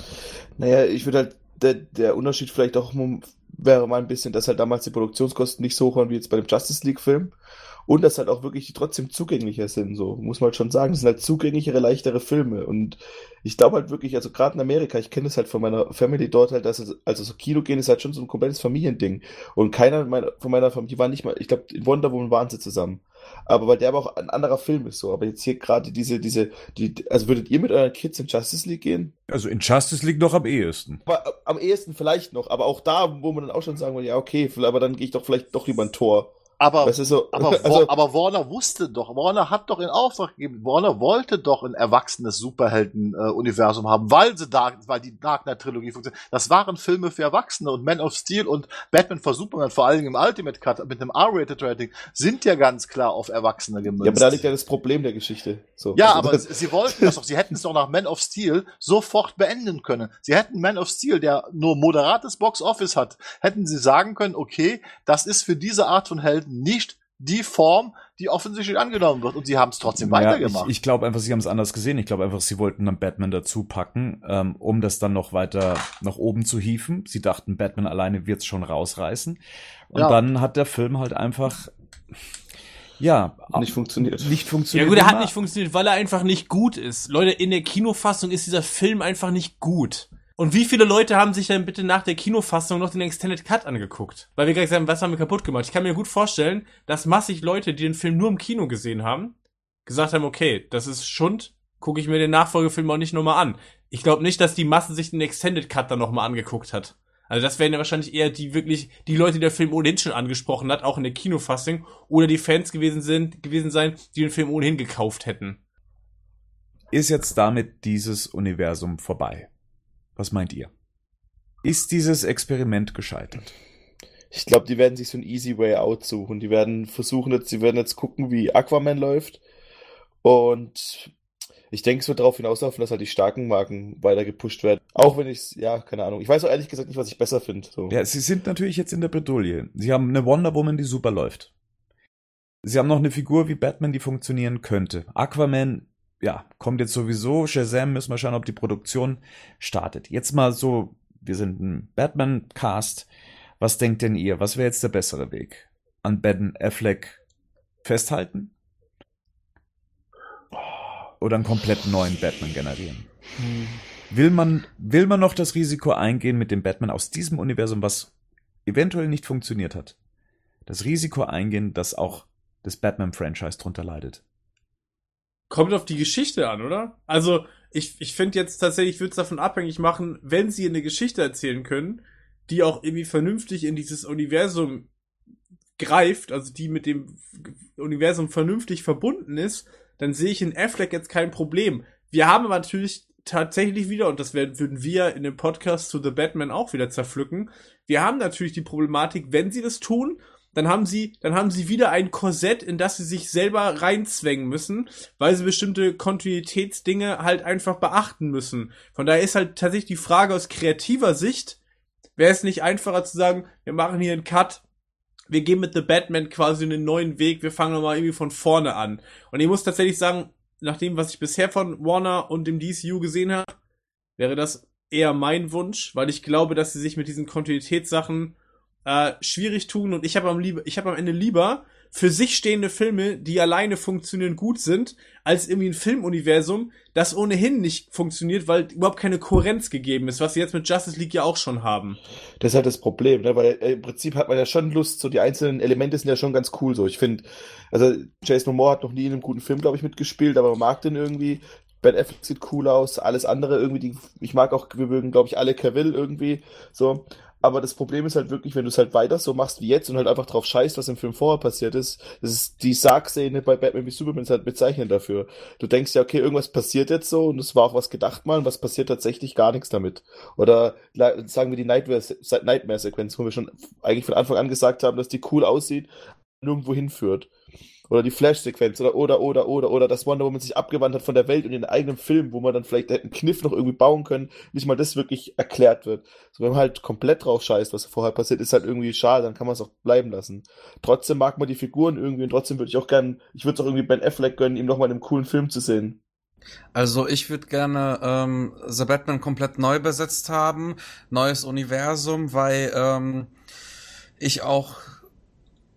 Naja, ich würde halt, der, der Unterschied vielleicht auch wäre mal ein bisschen, dass halt damals die Produktionskosten nicht so hoch waren wie jetzt bei dem Justice League-Film und dass halt auch wirklich die trotzdem zugänglicher sind, so muss man halt schon sagen. Das sind halt zugänglichere, leichtere Filme und ich glaube halt wirklich, also gerade in Amerika, ich kenne es halt von meiner Family dort halt, dass es, also so Kino gehen ist halt schon so ein komplettes Familiending und keiner meiner, von meiner Familie war nicht mal, ich glaube, in Wonder Woman waren sie zusammen. Aber weil der aber auch ein anderer Film ist so. Aber jetzt hier gerade diese, diese, die, also würdet ihr mit euren Kids in Justice League gehen? Also in Justice League noch am ehesten. Aber, am ehesten vielleicht noch, aber auch da, wo man dann auch schon sagen würde, ja, okay, aber dann gehe ich doch vielleicht doch lieber ein Tor Aber, so, aber, also, aber Warner wusste doch, Warner hat doch in Auftrag gegeben, Warner wollte doch ein erwachsenes Superhelden-Universum haben, weil sie Dark, weil die Dark Knight-Trilogie funktioniert. Das waren Filme für Erwachsene und Man of Steel und Batman vs Superman, vor allem im Ultimate Cut mit einem R-Rated-Rating, sind ja ganz klar auf Erwachsene gemünzt. ja, aber da liegt ja das Problem der Geschichte. So. Ja, Also, aber sie wollten das doch. Sie hätten es doch nach Man of Steel sofort beenden können. Sie hätten Man of Steel, der nur moderates Box Office hat, hätten sie sagen können, okay, das ist für diese Art von Helden nicht die Form, die offensichtlich angenommen wird. Und sie haben es trotzdem Naja, weitergemacht. Ich, ich glaube einfach, sie haben es anders gesehen. Ich glaube einfach, sie wollten dann Batman dazu packen, ähm, um das dann noch weiter nach oben zu hieven. Sie dachten, Batman alleine wird's schon rausreißen. Und Ja. dann hat der Film halt einfach, ja, Nicht funktioniert. Nicht Ja funktioniert. gut, er hat nicht funktioniert, weil er einfach nicht gut ist. Leute, in der Kinofassung ist dieser Film einfach nicht gut. Und wie viele Leute haben sich dann bitte nach der Kinofassung noch den Extended Cut angeguckt? Weil wir gerade gesagt haben, was haben wir kaputt gemacht? Ich kann mir gut vorstellen, dass massig Leute, die den Film nur im Kino gesehen haben, gesagt haben, okay, das ist Schund, gucke ich mir den Nachfolgefilm auch nicht nochmal an. Ich glaube nicht, dass die Masse sich den Extended Cut dann nochmal angeguckt hat. Also das wären ja wahrscheinlich eher die wirklich, die Leute, die der Film ohnehin schon angesprochen hat, auch in der Kinofassung, oder die Fans gewesen sind, gewesen sein, die den Film ohnehin gekauft hätten. Ist jetzt damit dieses Universum vorbei? Was meint ihr? Ist dieses Experiment gescheitert? Ich glaube, die werden sich so ein easy way out suchen. Die werden versuchen jetzt, sie werden jetzt gucken, wie Aquaman läuft. Und ich denke, es wird darauf hinauslaufen, dass halt die starken Marken weiter gepusht werden. Auch wenn ich ja, keine Ahnung. Ich weiß auch ehrlich gesagt nicht, was ich besser finde. So. Ja, sie sind natürlich jetzt in der Bredouille. Sie haben eine Wonder Woman, die super läuft. Sie haben noch eine Figur wie Batman, die funktionieren könnte. Aquaman, ja, kommt jetzt sowieso. Shazam müssen wir schauen, ob die Produktion startet. Jetzt mal so, wir sind ein Batman-Cast. Was denkt denn ihr? Was wäre jetzt der bessere Weg? An Ben Affleck festhalten? Oder einen komplett neuen Batman generieren? Will man, will man noch das Risiko eingehen mit dem Batman aus diesem Universum, was eventuell nicht funktioniert hat? Das Risiko eingehen, dass auch das Batman-Franchise drunter leidet. Kommt auf die Geschichte an, oder? Also, ich, ich finde jetzt tatsächlich, ich würde es davon abhängig machen, wenn sie eine Geschichte erzählen können, die auch irgendwie vernünftig in dieses Universum greift, also die mit dem Universum vernünftig verbunden ist, dann sehe ich in Affleck jetzt kein Problem. Wir haben aber natürlich tatsächlich wieder, und das werden, würden wir in dem Podcast zu The Batman auch wieder zerpflücken, wir haben natürlich die Problematik, wenn sie das tun, dann haben sie, dann haben sie wieder ein Korsett, in das sie sich selber reinzwängen müssen, weil sie bestimmte Kontinuitätsdinge halt einfach beachten müssen. Von daher ist halt tatsächlich die Frage aus kreativer Sicht, wäre es nicht einfacher zu sagen, wir machen hier einen Cut, wir gehen mit The Batman quasi einen neuen Weg, wir fangen nochmal irgendwie von vorne an. Und ich muss tatsächlich sagen, nach dem, was ich bisher von Warner und dem DCU gesehen habe, wäre das eher mein Wunsch, weil ich glaube, dass sie sich mit diesen Kontinuitätssachen äh, schwierig tun und ich habe am lieb ich habe am Ende lieber für sich stehende Filme, die alleine funktionieren, gut sind, als irgendwie ein Filmuniversum, das ohnehin nicht funktioniert, weil überhaupt keine Kohärenz gegeben ist, was sie jetzt mit Justice League ja auch schon haben. Das ist halt das Problem, ne? weil äh, im Prinzip hat man ja schon Lust, so die einzelnen Elemente sind ja schon ganz cool so. Ich finde, also Jason Momoa hat noch nie in einem guten Film, glaube ich, mitgespielt, aber man mag den irgendwie. Ben Affleck sieht cool aus, alles andere irgendwie, die, ich mag auch, wir mögen, glaube ich, alle Cavill irgendwie, so. Aber das Problem ist halt wirklich, wenn du es halt weiter so machst wie jetzt und halt einfach drauf scheißt, was im Film vorher passiert ist, das ist die Sarg-Szene bei Batman wie Superman ist halt bezeichnend dafür. Du denkst ja, okay, irgendwas passiert jetzt so und es war auch was gedacht mal und was passiert tatsächlich gar nichts damit. Oder sagen wir die Nightmare- Nightmare-Sequenz, wo wir schon eigentlich von Anfang an gesagt haben, dass die cool aussieht, nirgendwo hinführt. Oder die Flash-Sequenz oder, oder, oder, oder, oder dass Wonder Woman sich abgewandt hat von der Welt und in den eigenen Film, wo man dann vielleicht einen Kniff noch irgendwie bauen können, nicht mal das wirklich erklärt wird. So, wenn man halt komplett drauf scheißt, was vorher passiert, ist halt irgendwie schade, dann kann man es auch bleiben lassen. Trotzdem mag man die Figuren irgendwie und trotzdem würde ich auch gern, ich würde es auch irgendwie Ben Affleck gönnen, ihm nochmal in einem coolen Film zu sehen. Also ich würde gerne ähm, The Batman komplett neu besetzt haben, neues Universum, weil ähm, ich auch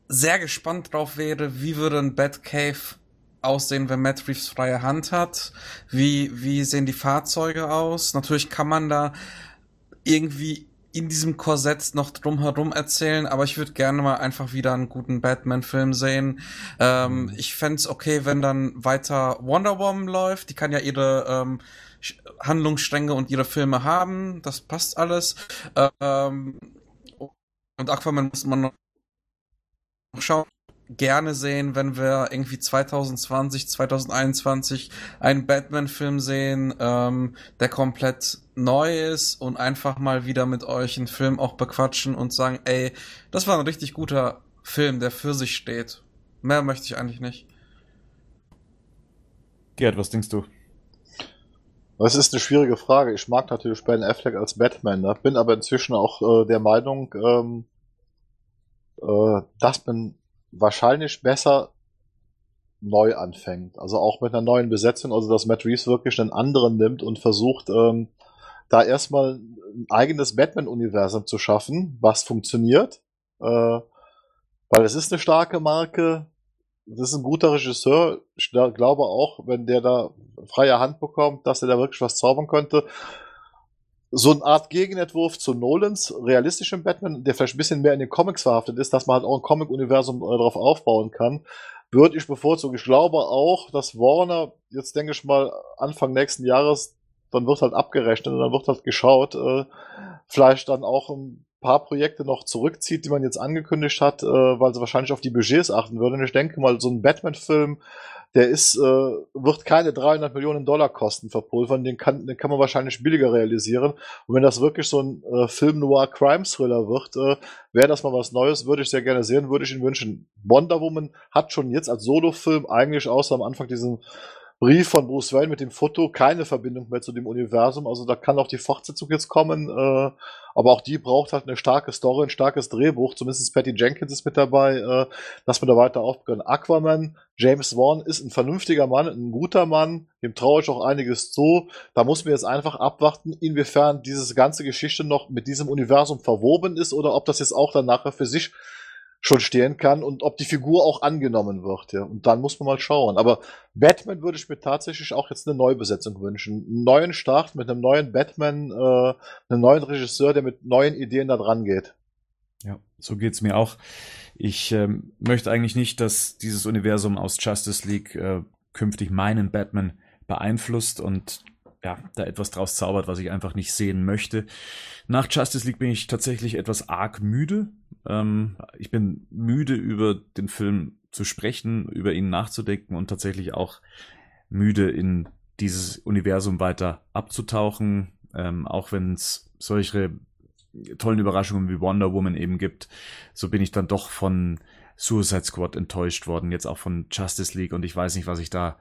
sehr gespannt drauf wäre, wie würde ein Batcave aussehen, wenn Matt Reeves freie Hand hat? Wie, wie sehen die Fahrzeuge aus? Natürlich kann man da irgendwie in diesem Korsett noch drumherum erzählen, aber ich würde gerne mal einfach wieder einen guten Batman-Film sehen. Ähm, ich fände okay, wenn dann weiter Wonder Woman läuft. Die kann ja ihre ähm, Handlungsstränge und ihre Filme haben. Das passt alles. Ähm, und Aquaman muss man noch schauen. gerne sehen, wenn wir irgendwie 2020, 2021 einen Batman-Film sehen, ähm, der komplett neu ist und einfach mal wieder mit euch einen Film auch bequatschen und sagen, ey, das war ein richtig guter Film, der für sich steht. Mehr möchte ich eigentlich nicht. Gerd, was denkst du? Das ist eine schwierige Frage. Ich mag natürlich Ben Affleck als Batman, ne? bin aber inzwischen auch äh, der Meinung, ähm, äh, dass man wahrscheinlich besser neu anfängt. Also auch mit einer neuen Besetzung, also dass Matt Reeves wirklich einen anderen nimmt und versucht, ähm, da erstmal ein eigenes Batman-Universum zu schaffen, was funktioniert. Äh, weil es ist eine starke Marke, das ist ein guter Regisseur. Ich glaube auch, wenn der da freie Hand bekommt, dass er da wirklich was zaubern könnte. So eine Art Gegenentwurf zu Nolans realistischem Batman, der vielleicht ein bisschen mehr in den Comics verhaftet ist, dass man halt auch ein Comic-Universum äh, darauf aufbauen kann, würde ich bevorzugen. Ich glaube auch, dass Warner, jetzt denke ich mal, Anfang nächsten Jahres, dann wird halt abgerechnet und dann wird halt geschaut, äh, vielleicht dann auch ein paar Projekte noch zurückzieht, die man jetzt angekündigt hat, äh, weil sie wahrscheinlich auf die Budgets achten würden. Ich denke mal, so ein Batman-Film, der ist, äh, wird keine 300 Millionen Dollar kosten verpulvern, den kann, den kann man wahrscheinlich billiger realisieren. Und wenn das wirklich so ein äh, Film-Noir-Crime-Thriller wird, äh, wäre das mal was Neues, würde ich sehr gerne sehen, würde ich ihn wünschen. Wonder Woman hat schon jetzt als Solo-Film eigentlich außer am Anfang diesen Brief von Bruce Wayne mit dem Foto keine Verbindung mehr zu dem Universum. Also da kann auch die Fortsetzung jetzt kommen. Äh, aber auch die braucht halt eine starke Story, ein starkes Drehbuch. Zumindest Patty Jenkins ist mit dabei, äh, dass wir da weiter aufgehen. Aquaman, James Wan ist ein vernünftiger Mann, ein guter Mann. Dem traue ich auch einiges zu. Da muss man jetzt einfach abwarten, inwiefern diese ganze Geschichte noch mit diesem Universum verwoben ist oder ob das jetzt auch dann nachher für sich schon stehen kann und ob die Figur auch angenommen wird. Ja. Und dann muss man mal schauen. Aber Batman würde ich mir tatsächlich auch jetzt eine Neubesetzung wünschen. Einen neuen Start mit einem neuen Batman, äh, einem neuen Regisseur, der mit neuen Ideen da dran geht. Ja, so geht's mir auch. Ich ähm, möchte eigentlich nicht, dass dieses Universum aus Justice League äh, künftig meinen Batman beeinflusst und ja, da etwas draus zaubert, was ich einfach nicht sehen möchte. Nach Justice League bin ich tatsächlich etwas arg müde. Ähm, ich bin müde, über den Film zu sprechen, über ihn nachzudenken und tatsächlich auch müde, in dieses Universum weiter abzutauchen. Ähm, auch wenn es solche tollen Überraschungen wie Wonder Woman eben gibt, so bin ich dann doch von Suicide Squad enttäuscht worden, jetzt auch von Justice League und ich weiß nicht, was ich da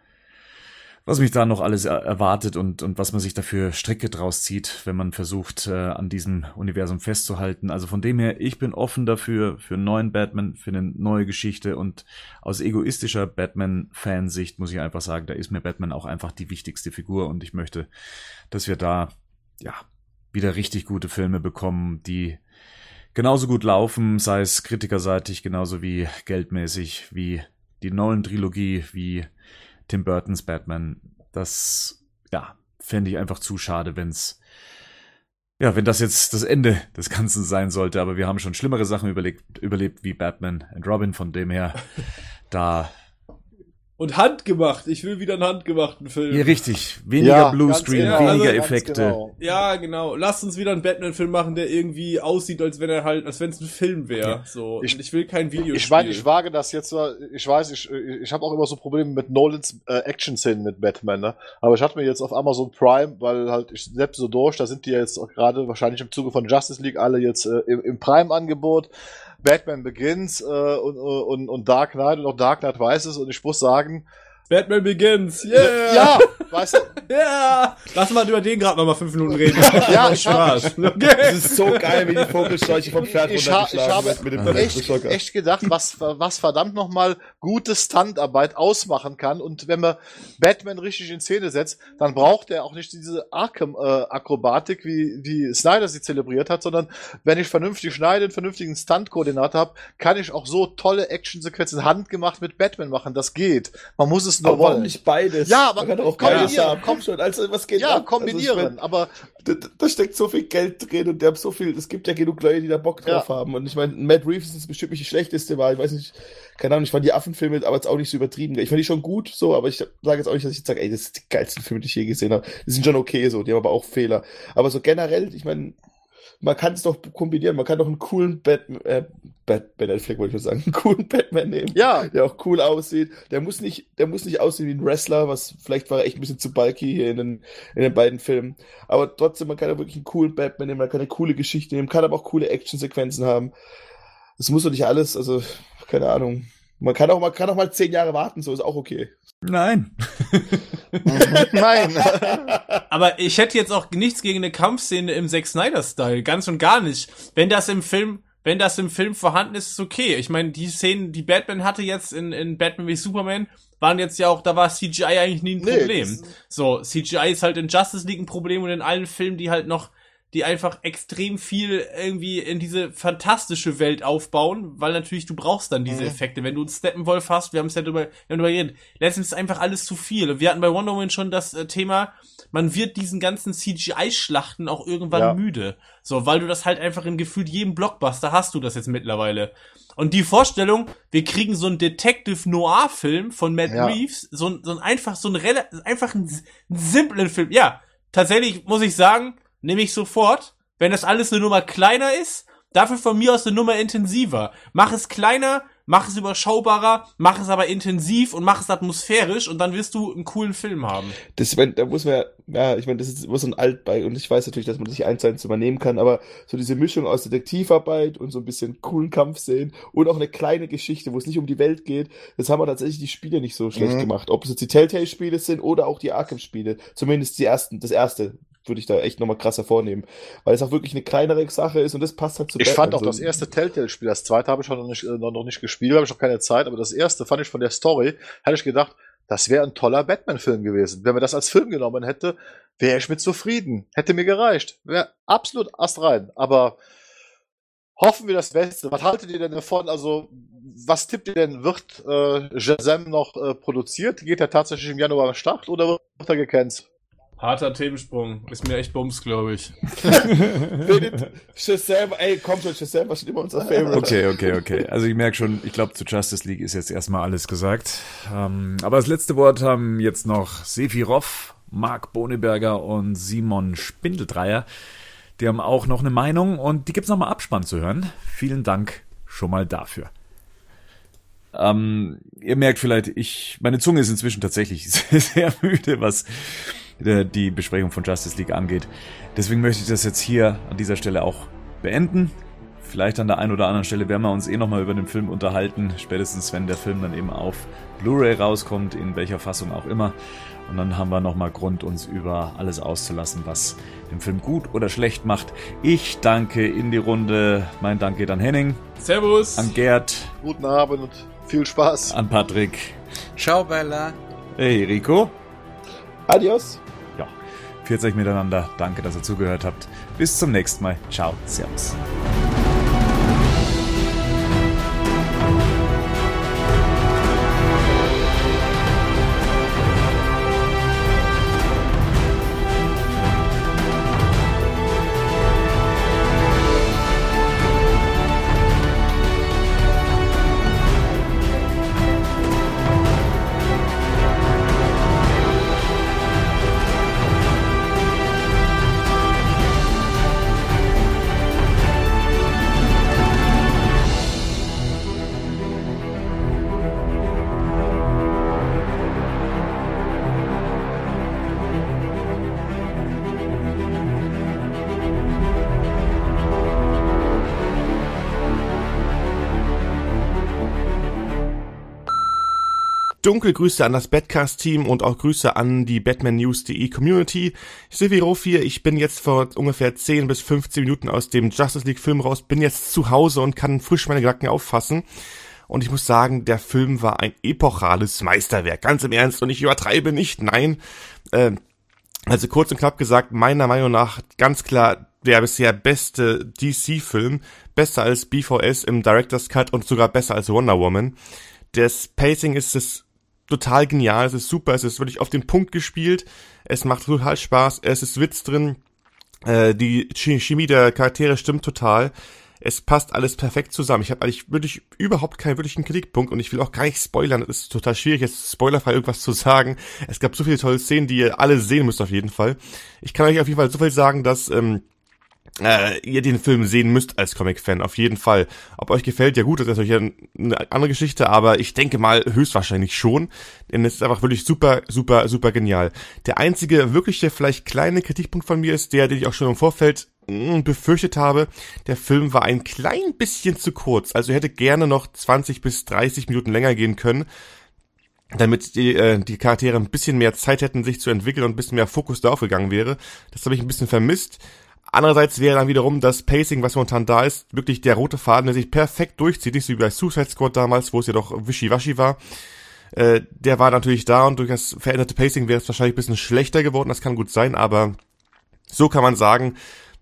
was mich da noch alles erwartet und, und was man sich dafür Stricke draus zieht, wenn man versucht, äh, an diesem Universum festzuhalten. Also von dem her, ich bin offen dafür, für einen neuen Batman, für eine neue Geschichte und aus egoistischer Batman-Fansicht muss ich einfach sagen, da ist mir Batman auch einfach die wichtigste Figur und ich möchte, dass wir da, ja, wieder richtig gute Filme bekommen, die genauso gut laufen, sei es kritikerseitig, genauso wie geldmäßig, wie die Nolan-Trilogie, wie Tim Burtons Batman. Das, ja, fände ich einfach zu schade, wenn's ja, wenn das jetzt das Ende des Ganzen sein sollte, aber wir haben schon schlimmere Sachen überlebt, überlebt wie Batman und Robin, von dem her, da und handgemacht. Ich will wieder einen handgemachten Film. Ja, richtig. Weniger ja, Bluescreen, ja, weniger also, Effekte. Genau. Ja, genau. Lass uns wieder einen Batman-Film machen, der irgendwie aussieht, als wenn er halt, als wenn es ein Film wäre. Ja. So. Ich, ich will kein Video. Ich meine, ich wage das jetzt. Ich weiß, ich, ich habe auch immer so Probleme mit Nolans äh, Action-Szenen mit Batman. Ne? Aber ich hatte mir jetzt auf Amazon Prime, weil halt ich selbst so durch, da sind die jetzt gerade wahrscheinlich im Zuge von Justice League alle jetzt äh, im, im Prime-Angebot. Batman Begins äh, und, und, und Dark Knight und auch Dark Knight weiß es und ich muss sagen, Batman Begins, yeah! Ja, weißt du? Ja! Lass mal über den gerade nochmal fünf Minuten reden. ja, ich Spaß. Okay. Das ist so geil, wie die Vogelscheuche vom Pferd ich, ha, ich habe mit dem echt, echt gedacht, was, was verdammt nochmal gute Standarbeit ausmachen kann. Und wenn man Batman richtig in Szene setzt, dann braucht er auch nicht diese Arkham-Akrobatik, äh, wie, wie Snyder sie zelebriert hat, sondern wenn ich vernünftig schneide, einen vernünftigen Stunt-Koordinator habe, kann ich auch so tolle Actionsequenzen handgemacht mit Batman machen. Das geht. Man muss es nur aber wollen. nicht beides. Ja, aber man kann auch beides haben. Komm schon, also was geht Ja, ab? kombinieren, also, aber da, da, steckt so viel Geld drin und der hat so viel, es gibt ja genug Leute, die da Bock drauf ja. haben und ich meine, Matt Reeves ist bestimmt nicht die schlechteste Wahl, ich weiß nicht, keine Ahnung, ich fand die Affenfilme aber jetzt auch nicht so übertrieben. Ich fand die schon gut, so, aber ich sage jetzt auch nicht, dass ich jetzt sage, ey, das sind die geilsten Filme, die ich je gesehen habe. Die sind schon okay, so, die haben aber auch Fehler. Aber so generell, ich meine, man kann es doch kombinieren. Man kann doch einen coolen Batman, äh, Bat, Ben Affleck wollte ich mal sagen, einen coolen Batman nehmen. Ja. Der auch cool aussieht. Der muss nicht, der muss nicht aussehen wie ein Wrestler, was vielleicht war er echt ein bisschen zu bulky hier in den, in den beiden Filmen. Aber trotzdem, man kann ja wirklich einen coolen Batman nehmen, man kann eine coole Geschichte nehmen, kann aber auch coole Actionsequenzen haben. Das muss doch nicht alles, also, keine Ahnung. Man kann auch, man kann auch mal zehn Jahre warten, so ist auch okay. Nein. Nein. Aber ich hätte jetzt auch nichts gegen eine Kampfszene im Zack Snyder-Style. Ganz und gar nicht. Wenn das im Film, wenn das im Film vorhanden ist, ist okay. Ich meine, die Szenen, die Batman hatte jetzt in, in Batman wie Superman, waren jetzt ja auch, da war CGI eigentlich nie ein Nee, Problem. so, CGI ist halt in Justice League ein Problem und in allen Filmen, die halt noch die einfach extrem viel irgendwie in diese fantastische Welt aufbauen, weil natürlich du brauchst dann diese Mhm. Effekte. Wenn du einen Steppenwolf hast, wir haben es ja drüber, wir haben drüber geredet, letztens ist einfach alles zu viel. Wir hatten bei Wonder Woman schon das äh, Thema, man wird diesen ganzen CGI-Schlachten auch irgendwann Ja. müde. So, weil du das halt einfach in gefühlt jedem Blockbuster hast du das jetzt mittlerweile. Und die Vorstellung, wir kriegen so einen Detective Noir-Film von Matt Ja. Reeves, so, ein- so ein einfach, so ein einfach einen simplen Film. Ja, tatsächlich muss ich sagen, nehme ich sofort, wenn das alles eine Nummer kleiner ist, dafür von mir aus eine Nummer intensiver. Mach es kleiner, mach es überschaubarer, mach es aber intensiv und mach es atmosphärisch und dann wirst du einen coolen Film haben. Das, ich mein, da muss man ja, ja, ich meine, das ist immer so ein Altbei und ich weiß natürlich, dass man das nicht eins zu eins übernehmen kann, aber so diese Mischung aus Detektivarbeit und so ein bisschen coolen Kampfszenen und auch eine kleine Geschichte, wo es nicht um die Welt geht, das haben wir tatsächlich die Spiele nicht so schlecht Mhm. gemacht. Ob es jetzt die Telltale-Spiele sind oder auch die Arkham-Spiele. Zumindest die ersten, das erste würde ich da echt nochmal krass hervornehmen. Weil es auch wirklich eine kleinere Sache ist und das passt halt zu Ich fand auch das erste Telltale-Spiel, das zweite habe ich noch nicht, äh, noch, noch nicht gespielt, habe ich noch keine Zeit, aber das erste fand ich von der Story, hatte ich gedacht, das wäre ein toller Batman-Film gewesen. Wenn man das als Film genommen hätte, wäre ich mit zufrieden. Hätte mir gereicht. Wäre absolut astrein. Aber hoffen wir das Beste. Was haltet ihr denn davon? Also, was tippt ihr denn? Wird äh, Shazam noch äh, produziert? Geht er tatsächlich im Januar am Start oder wird er gecancelt? Harter Themensprung. Ist mir echt Bums, glaube ich. Shazam, ey, komm schon, Shazam war schon immer unser Favorite. Okay, okay, okay. Also ich merke schon, ich glaube, zu Justice League ist jetzt erstmal alles gesagt. Ähm, aber das letzte Wort haben jetzt noch Sephiroth, Marc Boneberger und Simon Spindeldreier. Die haben auch noch eine Meinung und die gibt's nochmal Abspann zu hören. Vielen Dank schon mal dafür. Ähm, ihr merkt vielleicht, ich, meine Zunge ist inzwischen tatsächlich sehr, sehr müde, was die Besprechung von Justice League angeht. Deswegen möchte ich das jetzt hier an dieser Stelle auch beenden. Vielleicht an der einen oder anderen Stelle werden wir uns eh nochmal über den Film unterhalten, spätestens wenn der Film dann eben auf Blu-ray rauskommt, in welcher Fassung auch immer. Und dann haben wir nochmal Grund, uns über alles auszulassen, was den Film gut oder schlecht macht. Ich danke in die Runde. Mein Dank geht an Henning, Servus. an Gerd, Guten Abend und viel Spaß. an Patrick. Ciao, Bella. Hey, Rico. Adios. Ja, 40 miteinander. Danke, dass ihr zugehört habt. Bis zum nächsten Mal. Ciao. Servus. Dunkel Grüße an das Badcast-Team und auch Grüße an die BatmanNews.de Community. Silvi Rof hier, ich bin jetzt vor ungefähr 10 bis 15 Minuten aus dem Justice League Film raus, bin jetzt zu Hause und kann frisch meine Gedanken auffassen. Und ich muss sagen, der Film war ein epochales Meisterwerk. Ganz im Ernst und ich übertreibe nicht, nein. Äh, also kurz und knapp gesagt, meiner Meinung nach ganz klar der bisher beste DC-Film, besser als BVS im Director's Cut und sogar besser als Wonder Woman. Das Pacing ist es total genial, es ist super, es ist wirklich auf den Punkt gespielt, es macht total Spaß, es ist Witz drin, äh, die Ch- Chemie der Charaktere stimmt total, es passt alles perfekt zusammen. Ich habe eigentlich wirklich überhaupt keinen wirklichen Kritikpunkt und ich will auch gar nicht spoilern, es ist total schwierig, jetzt spoilerfrei irgendwas zu sagen. Es gab so viele tolle Szenen, die ihr alle sehen müsst auf jeden Fall. Ich kann euch auf jeden Fall so viel sagen, dass ähm, äh, ihr den Film sehen müsst als Comic-Fan, auf jeden Fall. Ob euch gefällt, ja gut, das ist natürlich eine andere Geschichte, aber ich denke mal höchstwahrscheinlich schon, denn es ist einfach wirklich super, super, super genial. Der einzige wirkliche, vielleicht kleine Kritikpunkt von mir ist der, den ich auch schon im Vorfeld hm, befürchtet habe, der Film war ein klein bisschen zu kurz, also hätte gerne noch 20 bis 30 Minuten länger gehen können, damit die, äh, die Charaktere ein bisschen mehr Zeit hätten, sich zu entwickeln und ein bisschen mehr Fokus darauf gegangen wäre. Das habe ich ein bisschen vermisst. Andererseits wäre dann wiederum das Pacing, was momentan da ist, wirklich der rote Faden, der sich perfekt durchzieht, nicht so wie bei Suicide Squad damals, wo es ja doch wischiwaschi war. Äh, der war natürlich da und durch das veränderte Pacing wäre es wahrscheinlich ein bisschen schlechter geworden, das kann gut sein, aber so kann man sagen,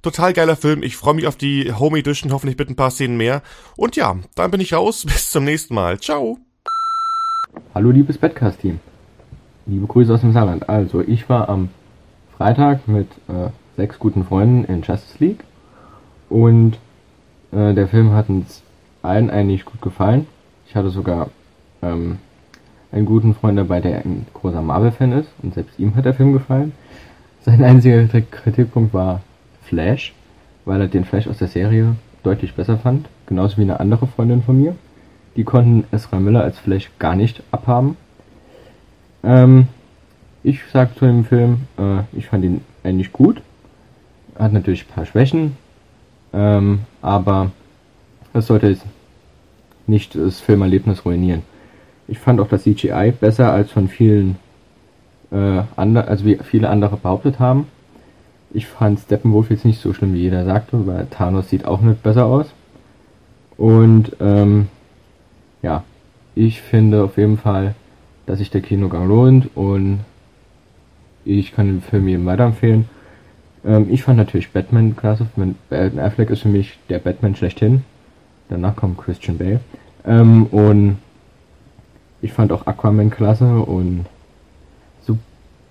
total geiler Film, ich freue mich auf die Home Edition, hoffentlich mit ein paar Szenen mehr. Und ja, dann bin ich raus, bis zum nächsten Mal. Ciao! Hallo liebes Badcast-Team. Liebe Grüße aus dem Saarland. Also, ich war am Freitag mit äh, sechs guten Freunden in Justice League. Und äh, der Film hat uns allen eigentlich gut gefallen. Ich hatte sogar ähm, einen guten Freund dabei, der ein großer Marvel-Fan ist. Und selbst ihm hat der Film gefallen. Sein einziger Kritikpunkt war Flash, weil er den Flash aus der Serie deutlich besser fand. Genauso wie eine andere Freundin von mir. Die konnten Ezra Miller als Flash gar nicht abhaben. Ähm, ich sag zu dem Film, äh, ich fand ihn eigentlich gut hat natürlich ein paar Schwächen, ähm, aber das sollte jetzt nicht das Filmerlebnis ruinieren. Ich fand auch das CGI besser als von vielen äh, andere, also wie viele andere behauptet haben. Ich fand Steppenwolf jetzt nicht so schlimm, wie jeder sagte, weil Thanos sieht auch nicht besser aus. Und ähm, ja, ich finde auf jeden Fall, dass sich der Kinogang lohnt und ich kann den Film jedem weiterempfehlen. Ähm, ich fand natürlich Batman klasse. Ben Affleck ist für mich der Batman schlechthin. Danach kommt Christian Bale. Ähm, und ich fand auch Aquaman klasse und so,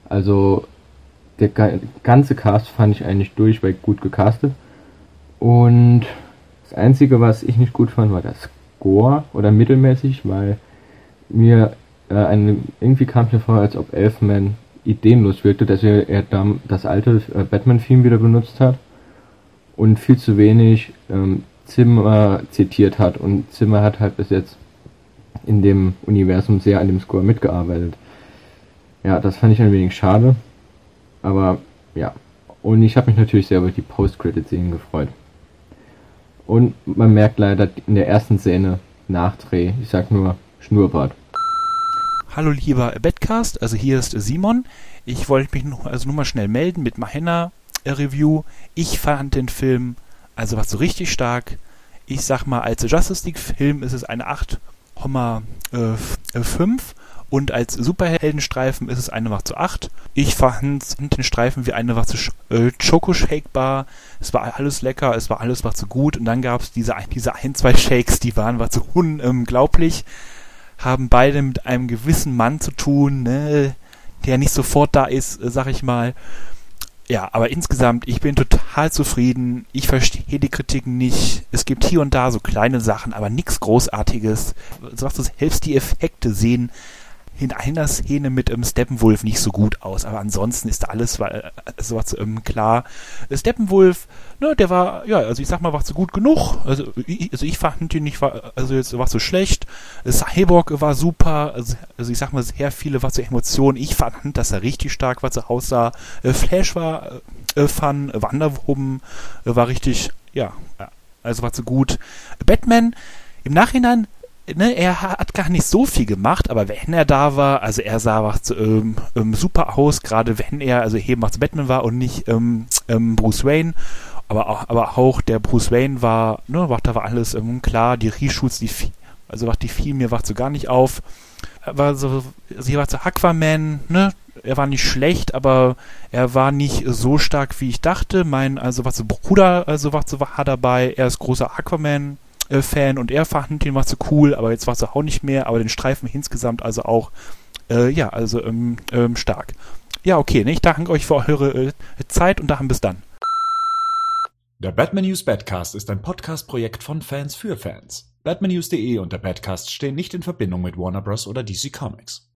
also der ganze Cast fand ich eigentlich durchweg gut gecastet. Und das Einzige, was ich nicht gut fand, war das Score oder mittelmäßig, weil mir äh, eine, irgendwie kam mir vor, als ob Elfman ideenlos wirkte, dass er, er das alte äh, Batman-Theme wieder benutzt hat und viel zu wenig ähm, Zimmer zitiert hat. Und Zimmer hat halt bis jetzt in dem Universum sehr an dem Score mitgearbeitet. Ja, das fand ich ein wenig schade. Aber ja. Und ich habe mich natürlich sehr über die Post-Credit-Szenen gefreut. Und man merkt leider in der ersten Szene Nachdreh, ich sag nur Schnurrbart. Hallo lieber Bedcast, also hier ist Simon. Ich wollte mich also nur mal schnell melden mit meiner äh, Review. Ich fand den Film also was so richtig stark. Ich sag mal, als Justice League Film ist es eine 8,5 und als Superheldenstreifen ist es eine Wacht zu 8. Ich fand den Streifen wie eine Wacht zu äh, Schoko-Shakebar. Es war alles lecker, es war alles was zu gut und dann gab es diese, diese ein, zwei Shakes, die waren was zu unglaublich. Haben beide mit einem gewissen Mann zu tun, ne, der nicht sofort da ist, äh, sag ich mal. Ja, aber insgesamt, ich bin total zufrieden. Ich verstehe die Kritiken nicht. Es gibt hier und da so kleine Sachen, aber nichts Großartiges. Sagst du, selbst die Effekte sehen in einer Szene mit ähm, Steppenwolf nicht so gut aus, aber ansonsten ist da alles äh, sowas ähm, klar. Steppenwolf, ne, der war, ja, also ich sag mal, war so gut genug. Also ich, also ich fand ihn nicht, also jetzt war so schlecht. Cyborg war super, also, also ich sag mal, sehr viele war so Emotionen. Ich fand, dass er richtig stark war, so aussah. Äh, Flash war äh, Fun, Wanderwoben äh, war richtig, ja, also war so gut. Batman, im Nachhinein ne, er hat gar nicht so viel gemacht, aber wenn er da war, also er sah ähm, ähm, super aus, gerade wenn er, also eben was Batman war und nicht ähm, ähm, Bruce Wayne. Aber auch, aber auch der Bruce Wayne war, ne, war, da war alles ähm, klar, die Reshoots, die also die fiel mir war so gar nicht auf. War so, also hier war so Aquaman, ne, er war nicht schlecht, aber er war nicht so stark, wie ich dachte. Mein, also was so Bruder, also was so war dabei, er ist großer Aquaman äh, Fan und er fand den war so cool, aber jetzt war es auch nicht mehr, aber den Streifen insgesamt also auch, äh, ja, also ähm, ähm, stark. Ja, okay, ne, ich danke euch für eure äh, Zeit und dann bis dann. Der Batman News Badcast ist ein Podcast-Projekt von Fans für Fans. Batmannews.de und der Badcast stehen nicht in Verbindung mit Warner Bros. oder DC Comics.